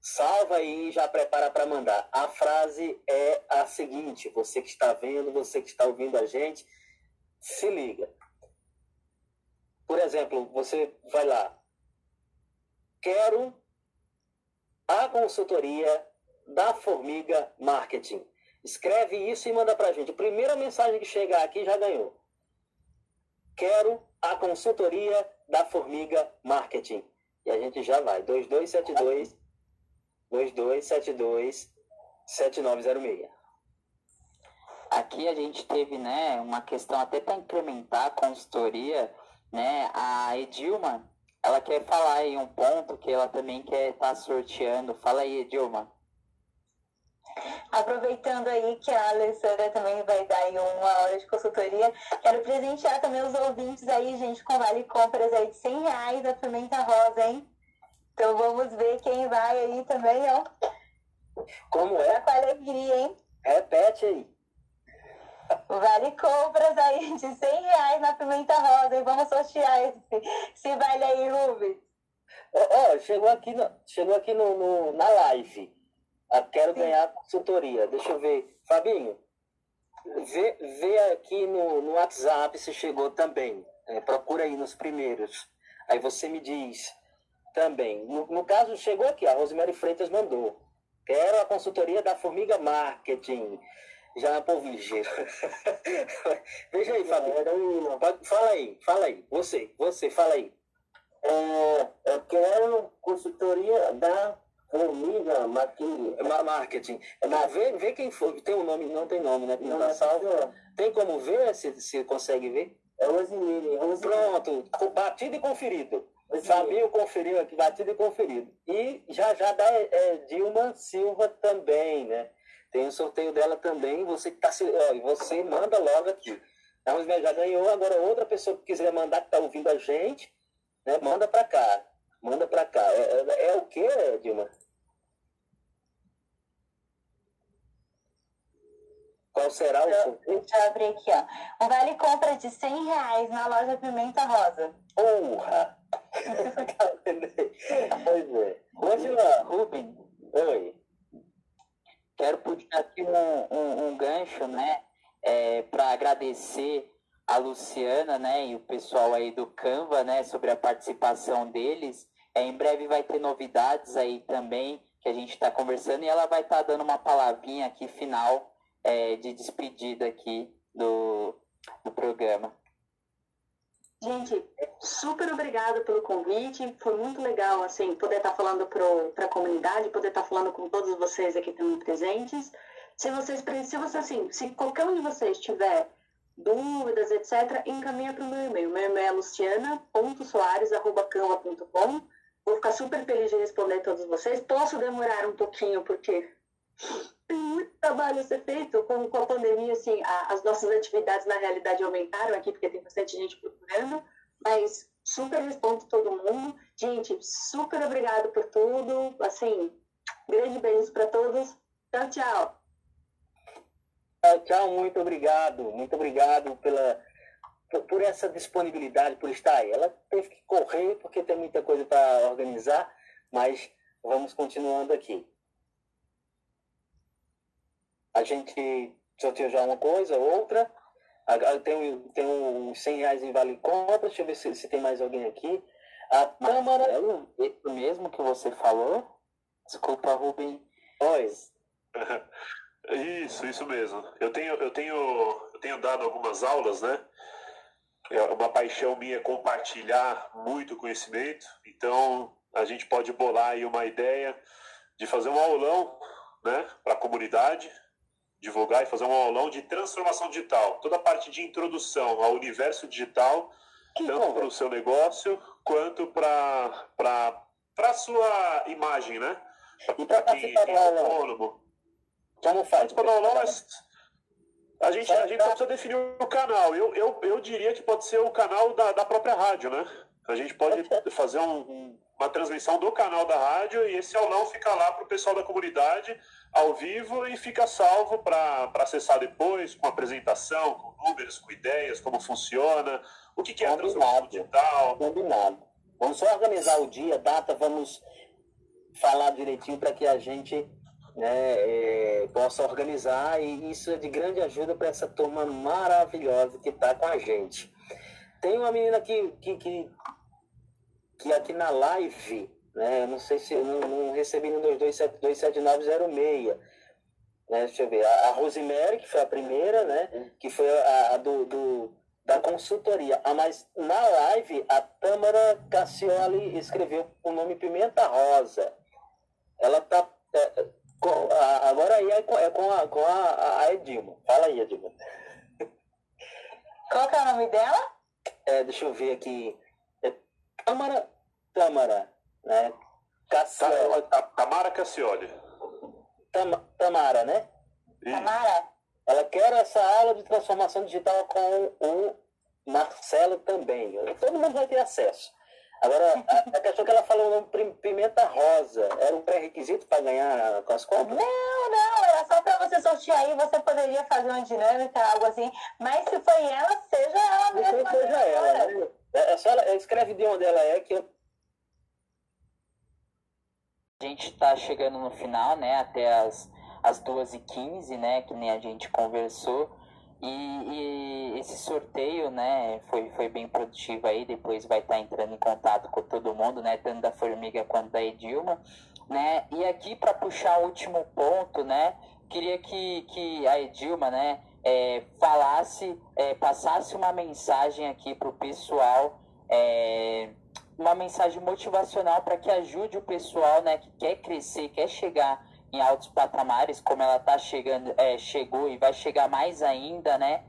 Salva aí e já prepara para mandar. A frase é a seguinte: você que está vendo, você que está ouvindo a gente, se liga. Por exemplo, você vai lá. Quero a consultoria da Formiga Marketing. Escreve isso e manda para a gente. Primeira mensagem que chegar aqui já ganhou. Quero a consultoria da Formiga Marketing. E a gente já vai. 2272 2272 7906. Aqui a gente teve, né, uma questão até para incrementar a consultoria, né? A Edilma ela quer falar aí um ponto que ela também quer estar tá sorteando. Fala aí, Dilma. Aproveitando aí que a Alessandra também vai dar aí uma hora de consultoria, quero presentear também os ouvintes aí, gente, com vale compras aí de 100 reais da Pimenta Rosa, hein? Então vamos ver quem vai aí também, ó. Como é? Com alegria, hein? Repete aí. Vale compras aí de 100 reais na Pimenta Rosa e vamos sortear esse, esse vale aí, Rubi. Ó, oh, chegou aqui, no, chegou aqui no, no na live. Eu quero Sim. ganhar consultoria. Deixa eu ver. Fabinho, vê, vê aqui no, no WhatsApp se chegou também. É, procura aí nos primeiros. Aí você me diz também. No, no caso, chegou aqui, a Rosemary Freitas mandou. Quero a consultoria da Formiga Marketing já é povo ligeiro. Veja aí, Fábio. Fala aí, fala aí. Você, você, fala aí. É, eu quero consultoria da Formiga Marketing. Marketing. Não, vê, vê quem foi. Tem um nome, não tem nome, né? Não, não salvo. Tem como ver se, se consegue ver? É Rosemary. Pronto, batido e conferido. Fabinho conferiu aqui, batido e conferido. E já já dá é, Dilma Silva também, né? Tem o sorteio dela também. Você que tá se. Ó, você manda logo aqui. A Rosemary já ganhou. Agora, outra pessoa que quiser mandar, que está ouvindo a gente, né, manda para cá. Manda para cá. É, é, é, o que, Dilma? Qual será o sorteio? Deixa eu abrir aqui, ó. Um vale compra de 100 reais na loja Pimenta Rosa. Porra! pois é. Continua, Rubem. Oi quero puxar aqui um, um, um gancho, né, é, para agradecer a Luciana, né, e o pessoal aí do Canva, né, sobre a participação deles. É, em breve vai ter novidades aí também que a gente está conversando e ela vai estar tá dando uma palavrinha aqui final é, de despedida aqui do, do programa. Gente, super obrigada pelo convite. Foi muito legal, assim, poder estar falando para a comunidade, poder estar falando com todos vocês aqui também presentes. Se vocês, se você, assim, se qualquer um de vocês tiver dúvidas, etc., encaminha para o meu e-mail. Meu e-mail é luciana.soares.canva.com. Vou ficar super feliz de responder todos vocês. Posso demorar um pouquinho, porque tem muito trabalho a ser feito. Com, com a pandemia, assim, a, as nossas atividades na realidade aumentaram aqui, porque tem bastante gente procurando, mas super respondo todo mundo. Gente, super obrigado por tudo. Assim, grande beijo para todos. Tchau, tchau. Tchau, tchau, muito obrigado. Muito obrigado pela, por, essa disponibilidade, por estar aí. Ela teve que correr porque tem muita coisa para organizar, mas vamos continuando aqui. A gente sorteou já uma coisa, outra. Tem, tem uns 100 reais em vale compra. Deixa eu ver se, se tem mais alguém aqui. A Tâmara. Marcelo, isso mesmo que você falou? Desculpa, Rubem. Pois. Isso, isso mesmo. Eu tenho, eu tenho, eu tenho dado algumas aulas, né? É uma paixão minha compartilhar muito conhecimento. Então, a gente pode bolar aí uma ideia de fazer um aulão, né, para a comunidade, divulgar e fazer um aulão de transformação digital. Toda a parte de introdução ao universo digital, que tanto para o seu negócio quanto para a sua imagem, né? Para quem é autônomo. Como faz? Para aulão, a gente, a gente só precisa definir o canal. Eu, eu, eu diria que pode ser o canal da, da própria rádio, né? A gente pode fazer um, uma transmissão do canal da rádio e esse aulão fica lá para o pessoal da comunidade ao vivo e fica salvo para acessar depois, com apresentação, com números, com ideias, como funciona, o que, que é a transformação digital. Combinado. Vamos só organizar o dia, data, vamos falar direitinho para que a gente né, é, possa organizar e isso é de grande ajuda para essa turma maravilhosa que está com a gente. Tem uma menina que, que, que, que aqui na live né? Eu não sei se eu não, não recebi no 27906. Né? Deixa eu ver. A, a Rosemary, que foi a primeira, né? Que foi a, a do, do, da consultoria. Ah, mas na live, a Tâmara Cassioli escreveu o nome Pimenta Rosa. Ela tá. É, com, a, agora aí é com, é com, a, com a, a Edilma. Fala aí, Edilma. Qual que é o nome dela? É, deixa eu ver aqui. É Tâmara. Tâmara né? Cassioli. Tamara Cassioli. Tam, Tamara, né? Isso. Tamara. Ela quer essa aula de transformação digital com o Marcelo também. Todo mundo vai ter acesso. Agora, a, a questão que ela falou o nome Pimenta Rosa era um pré-requisito para ganhar com as compras? Não, não, era só para você sortear aí, você poderia fazer uma dinâmica, algo assim. Mas se foi ela, seja ela mesma. Seja ela, né? É, é só ela, escreve de onde ela é, que eu a gente está chegando no final, né? Até as, as 2h15, né? Que nem a gente conversou. E, e, esse sorteio, né, foi, foi bem produtivo aí. Depois vai estar tá entrando em contato com todo mundo, né, tanto da Formiga quanto da Edilma, né. E aqui para puxar o último ponto, né, queria que, que a Edilma, né, é, falasse, é, passasse uma mensagem aqui para o pessoal. É, uma mensagem motivacional para que ajude o pessoal, né, que quer crescer, quer chegar em altos patamares, como ela tá chegando, é, chegou e vai chegar mais ainda, né,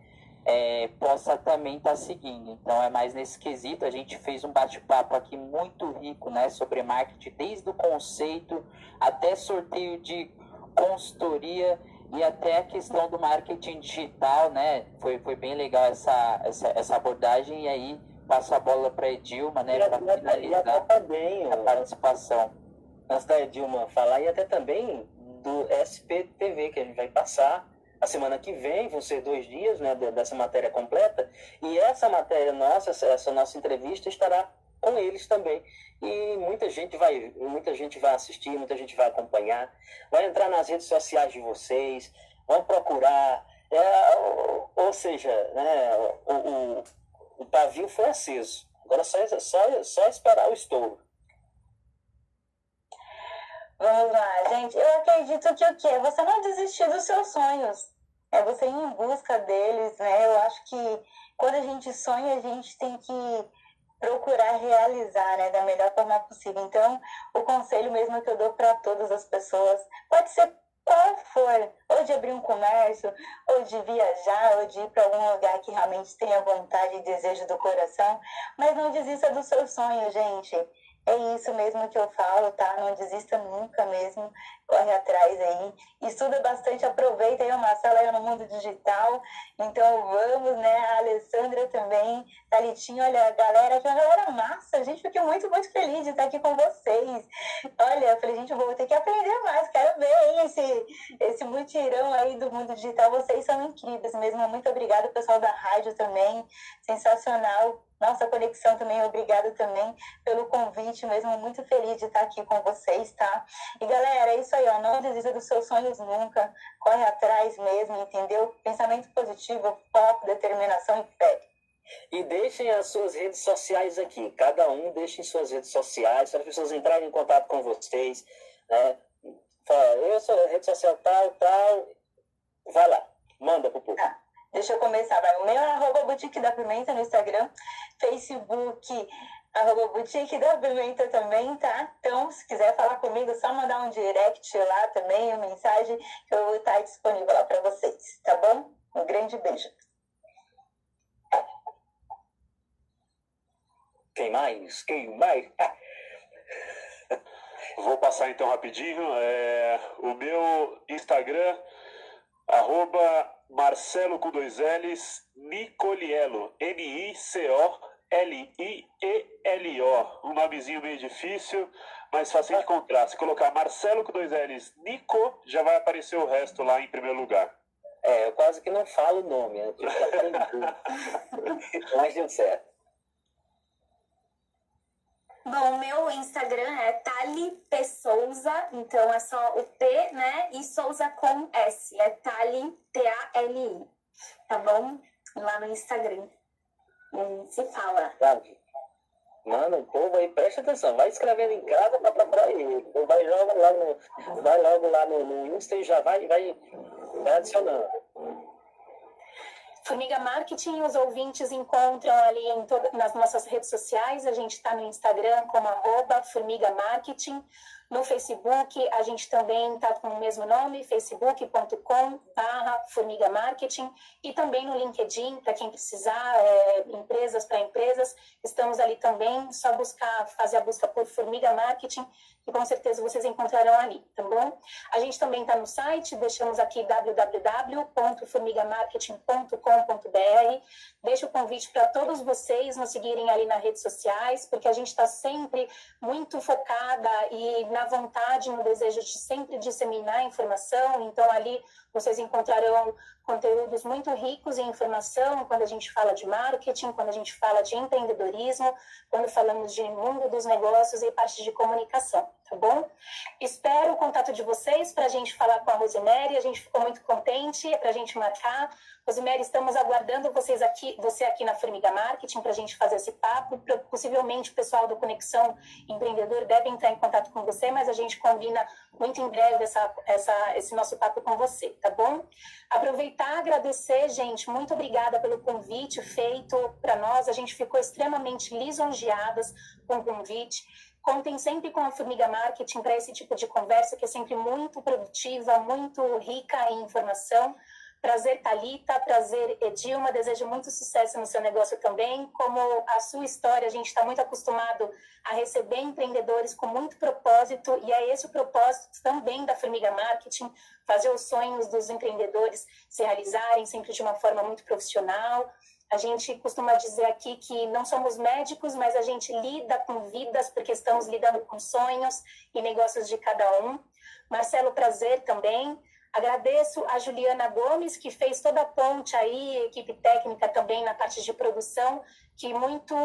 é, possa também estar tá seguindo. Então é mais nesse quesito. A gente fez um bate-papo aqui muito rico, né, sobre marketing, desde o conceito até sorteio de consultoria e até a questão do marketing digital, né? Foi, foi bem legal essa, essa, essa abordagem e aí passo a bola para a Edilma, né, para finalizar também, a participação. Antes da Edilma falar, e até também do SPTV, que a gente vai passar a semana que vem, vão ser dois dias né, dessa matéria completa, e essa matéria nossa, essa nossa entrevista estará com eles também. E muita gente vai, muita gente vai assistir, muita gente vai acompanhar, vai entrar nas redes sociais de vocês, vão procurar, é, ou, seja, né, o, o o pavio foi aceso. Agora só, só, só esperar o estouro. Vamos lá, gente. Eu acredito que o quê? Você não desistir dos seus sonhos. É você ir em busca deles, né? Eu acho que quando a gente sonha, a gente tem que procurar realizar, né, da melhor forma possível. Então, o conselho mesmo que eu dou para todas as pessoas, pode ser qual for, ou de abrir um comércio, ou de viajar, ou de ir para algum lugar que realmente tenha vontade e desejo do coração, mas não desista do seu sonho, gente. É isso mesmo que eu falo, tá? Não desista nunca mesmo corre atrás aí, estuda bastante, aproveita aí o Marcelo aí no mundo digital, então vamos, né, a Alessandra também, Thalitinho, olha, a galera, que é uma galera massa, gente, fiquei muito, muito feliz de estar aqui com vocês, olha, eu falei, gente, vou ter que aprender mais, quero ver hein, esse, esse mutirão aí do mundo digital, vocês são incríveis mesmo, muito obrigada, pessoal da rádio também, sensacional, nossa conexão também, obrigada também pelo convite mesmo, muito feliz de estar aqui com vocês, tá? E galera, é isso aí, ó, não desista dos seus sonhos nunca, corre atrás mesmo, entendeu? Pensamento positivo, foco, determinação e fé. E deixem as suas redes sociais aqui, cada um deixem suas redes sociais, para as pessoas entrarem em contato com vocês, né? Fala, eu sou rede social tal, tal, vai lá, manda pro povo. Ah. Deixa eu começar, vai. O meu é arroba Boutique da Pimenta no Instagram, Facebook, arroba Boutique da Pimenta também, tá? Então, se quiser falar comigo, só mandar um direct lá também, uma mensagem, que eu vou estar disponível lá para vocês, tá bom? Um grande beijo. Quem mais? Quem mais? Vou passar então rapidinho. É, o meu Instagram, arroba Marcelo com dois L's, Nicolielo, N-I-C-O-L-I-E-L-O. Um nomezinho meio difícil, mas fácil de encontrar. Se colocar Marcelo com dois L's, Nico, já vai aparecer o resto lá em primeiro lugar. É, eu quase que não falo o nome, né? mas deu certo. Bom, meu Instagram é Tali P. Souza, então é só o P, né? E Souza com S, é Tali, T-A-L-I, tá bom? Lá no Instagram. E se fala. Mano, o povo aí presta atenção, vai escrevendo em casa pra procurar aí. Vai logo lá no, vai logo lá no, no Insta e já vai, vai, vai adicionando. Formiga Marketing, os ouvintes encontram ali em todas, nas nossas redes sociais. A gente está no Instagram como arroba Formiga Marketing. No Facebook, a gente também está com o mesmo nome, facebook.com Formiga Marketing. E também no LinkedIn, para quem precisar, é, empresas para empresas. Estamos ali também, só buscar, fazer a busca por Formiga Marketing que com certeza vocês encontrarão ali, tá bom? A gente também está no site, deixamos aqui www.formigamarketing.com.br. Deixo o convite para todos vocês nos seguirem ali nas redes sociais, porque a gente está sempre muito focada e na vontade, no desejo de sempre disseminar informação. Então, ali vocês encontrarão conteúdos muito ricos em informação quando a gente fala de marketing, quando a gente fala de empreendedorismo, quando falamos de mundo dos negócios e parte de comunicação, tá bom? Espero o contato de vocês para a gente falar com a Rosemary, a gente ficou muito contente, para a gente marcar. Rosemary, estamos aguardando vocês aqui, você aqui na Formiga Marketing para a gente fazer esse papo. Possivelmente o pessoal do Conexão Empreendedor deve entrar em contato com você, mas a gente combina muito em breve essa, essa, esse nosso papo com você, tá bom? Aproveitar agradecer, gente, muito obrigada pelo convite feito para nós. A gente ficou extremamente lisonjeadas com o convite. Contem sempre com a Formiga Marketing para esse tipo de conversa que é sempre muito produtiva, muito rica em informação. Prazer, Talita, prazer, Edilma. Desejo muito sucesso no seu negócio também. Como a sua história, a gente está muito acostumado a receber empreendedores com muito propósito, e é esse o propósito também da Formiga Marketing, fazer os sonhos dos empreendedores se realizarem sempre de uma forma muito profissional. A gente costuma dizer aqui que não somos médicos, mas a gente lida com vidas, porque estamos lidando com sonhos e negócios de cada um. Marcelo, prazer também. Agradeço a Juliana Gomes, que fez toda a ponte aí, equipe técnica também na parte de produção, que muito,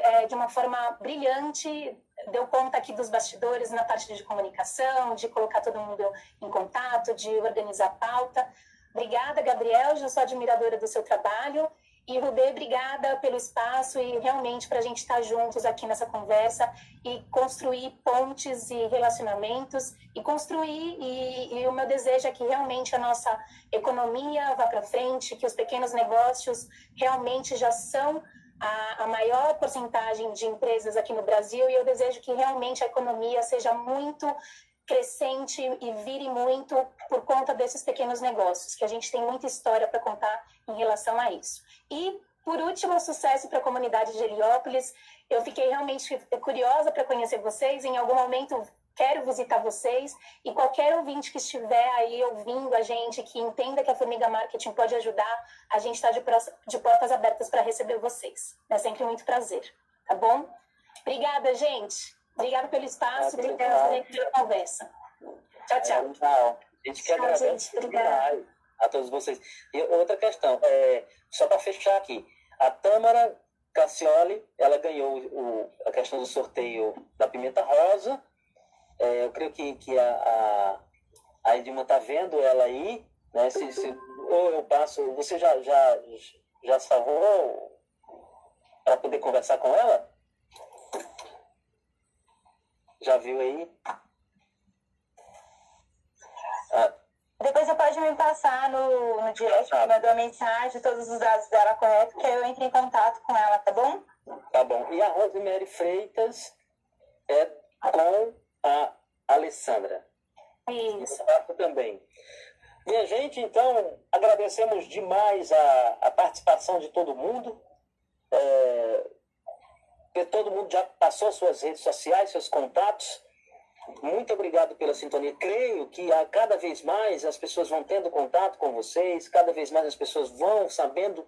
é, de uma forma brilhante, deu conta aqui dos bastidores na parte de comunicação, de colocar todo mundo em contato, de organizar a pauta. Obrigada, Gabriel, já sou admiradora do seu trabalho. E, Rubê, obrigada pelo espaço e realmente para a gente estar juntos aqui nessa conversa e construir pontes e relacionamentos e construir. E, e o meu desejo é que realmente a nossa economia vá para frente, que os pequenos negócios realmente já são a, a maior porcentagem de empresas aqui no Brasil e eu desejo que realmente a economia seja muito crescente e vire muito por conta desses pequenos negócios, que a gente tem muita história para contar em relação a isso. E, por último, sucesso para a comunidade de Heliópolis. Eu fiquei realmente curiosa para conhecer vocês. Em algum momento, quero visitar vocês. E qualquer ouvinte que estiver aí ouvindo a gente, que entenda que a Formiga Marketing pode ajudar, a gente está de, de portas abertas para receber vocês. É sempre muito prazer, tá bom? Obrigada, gente. Obrigada pelo espaço, obrigada pela conversa. Tchau, tchau. tchau. A gente quer agradecer a todos vocês. E outra questão, é, só para fechar aqui, a Tâmara Cassioli, ela ganhou o, a questão do sorteio da Pimenta Rosa. É, eu creio que, que a, a, a Edma está vendo ela aí, né? Se, se, ou eu passo, você já, já, já salvou para poder conversar com ela? Já viu aí? Ah. Depois você pode me passar no, no direct, me mandou uma mensagem, todos os dados dela corretos, que eu entre em contato com ela, tá bom? Tá bom. E a Rosemary Freitas é com a Alessandra. Isso. Também. Minha gente, então, agradecemos demais a, a participação de todo mundo. É, todo mundo já passou suas redes sociais, seus contatos. Muito obrigado pela sintonia. Creio que a cada vez mais as pessoas vão tendo contato com vocês, cada vez mais as pessoas vão sabendo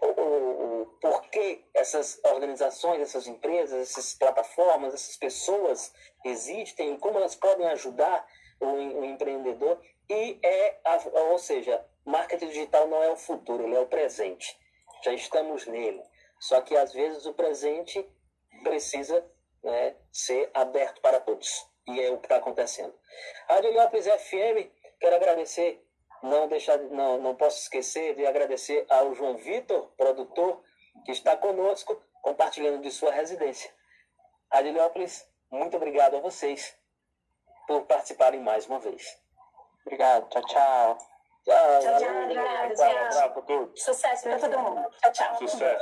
o, o, o porquê essas organizações, essas empresas, essas plataformas, essas pessoas existem, como elas podem ajudar o, o empreendedor. E é, a, ou seja, marketing digital não é o futuro, ele é o presente. Já estamos nele. Só que às vezes o presente precisa né, ser aberto para todos. E é o que está acontecendo. Rádio Heliópolis FM, quero agradecer, não, deixar, não, não posso esquecer de agradecer ao João Vitor, produtor, que está conosco, compartilhando de sua residência. Rádio Heliópolis, muito obrigado a vocês por participarem mais uma vez. Obrigado, tchau, tchau. Tchau, tchau. Tchau. Tchau, tchau. Sucesso para todo mundo. Tchau, tchau. Sucesso.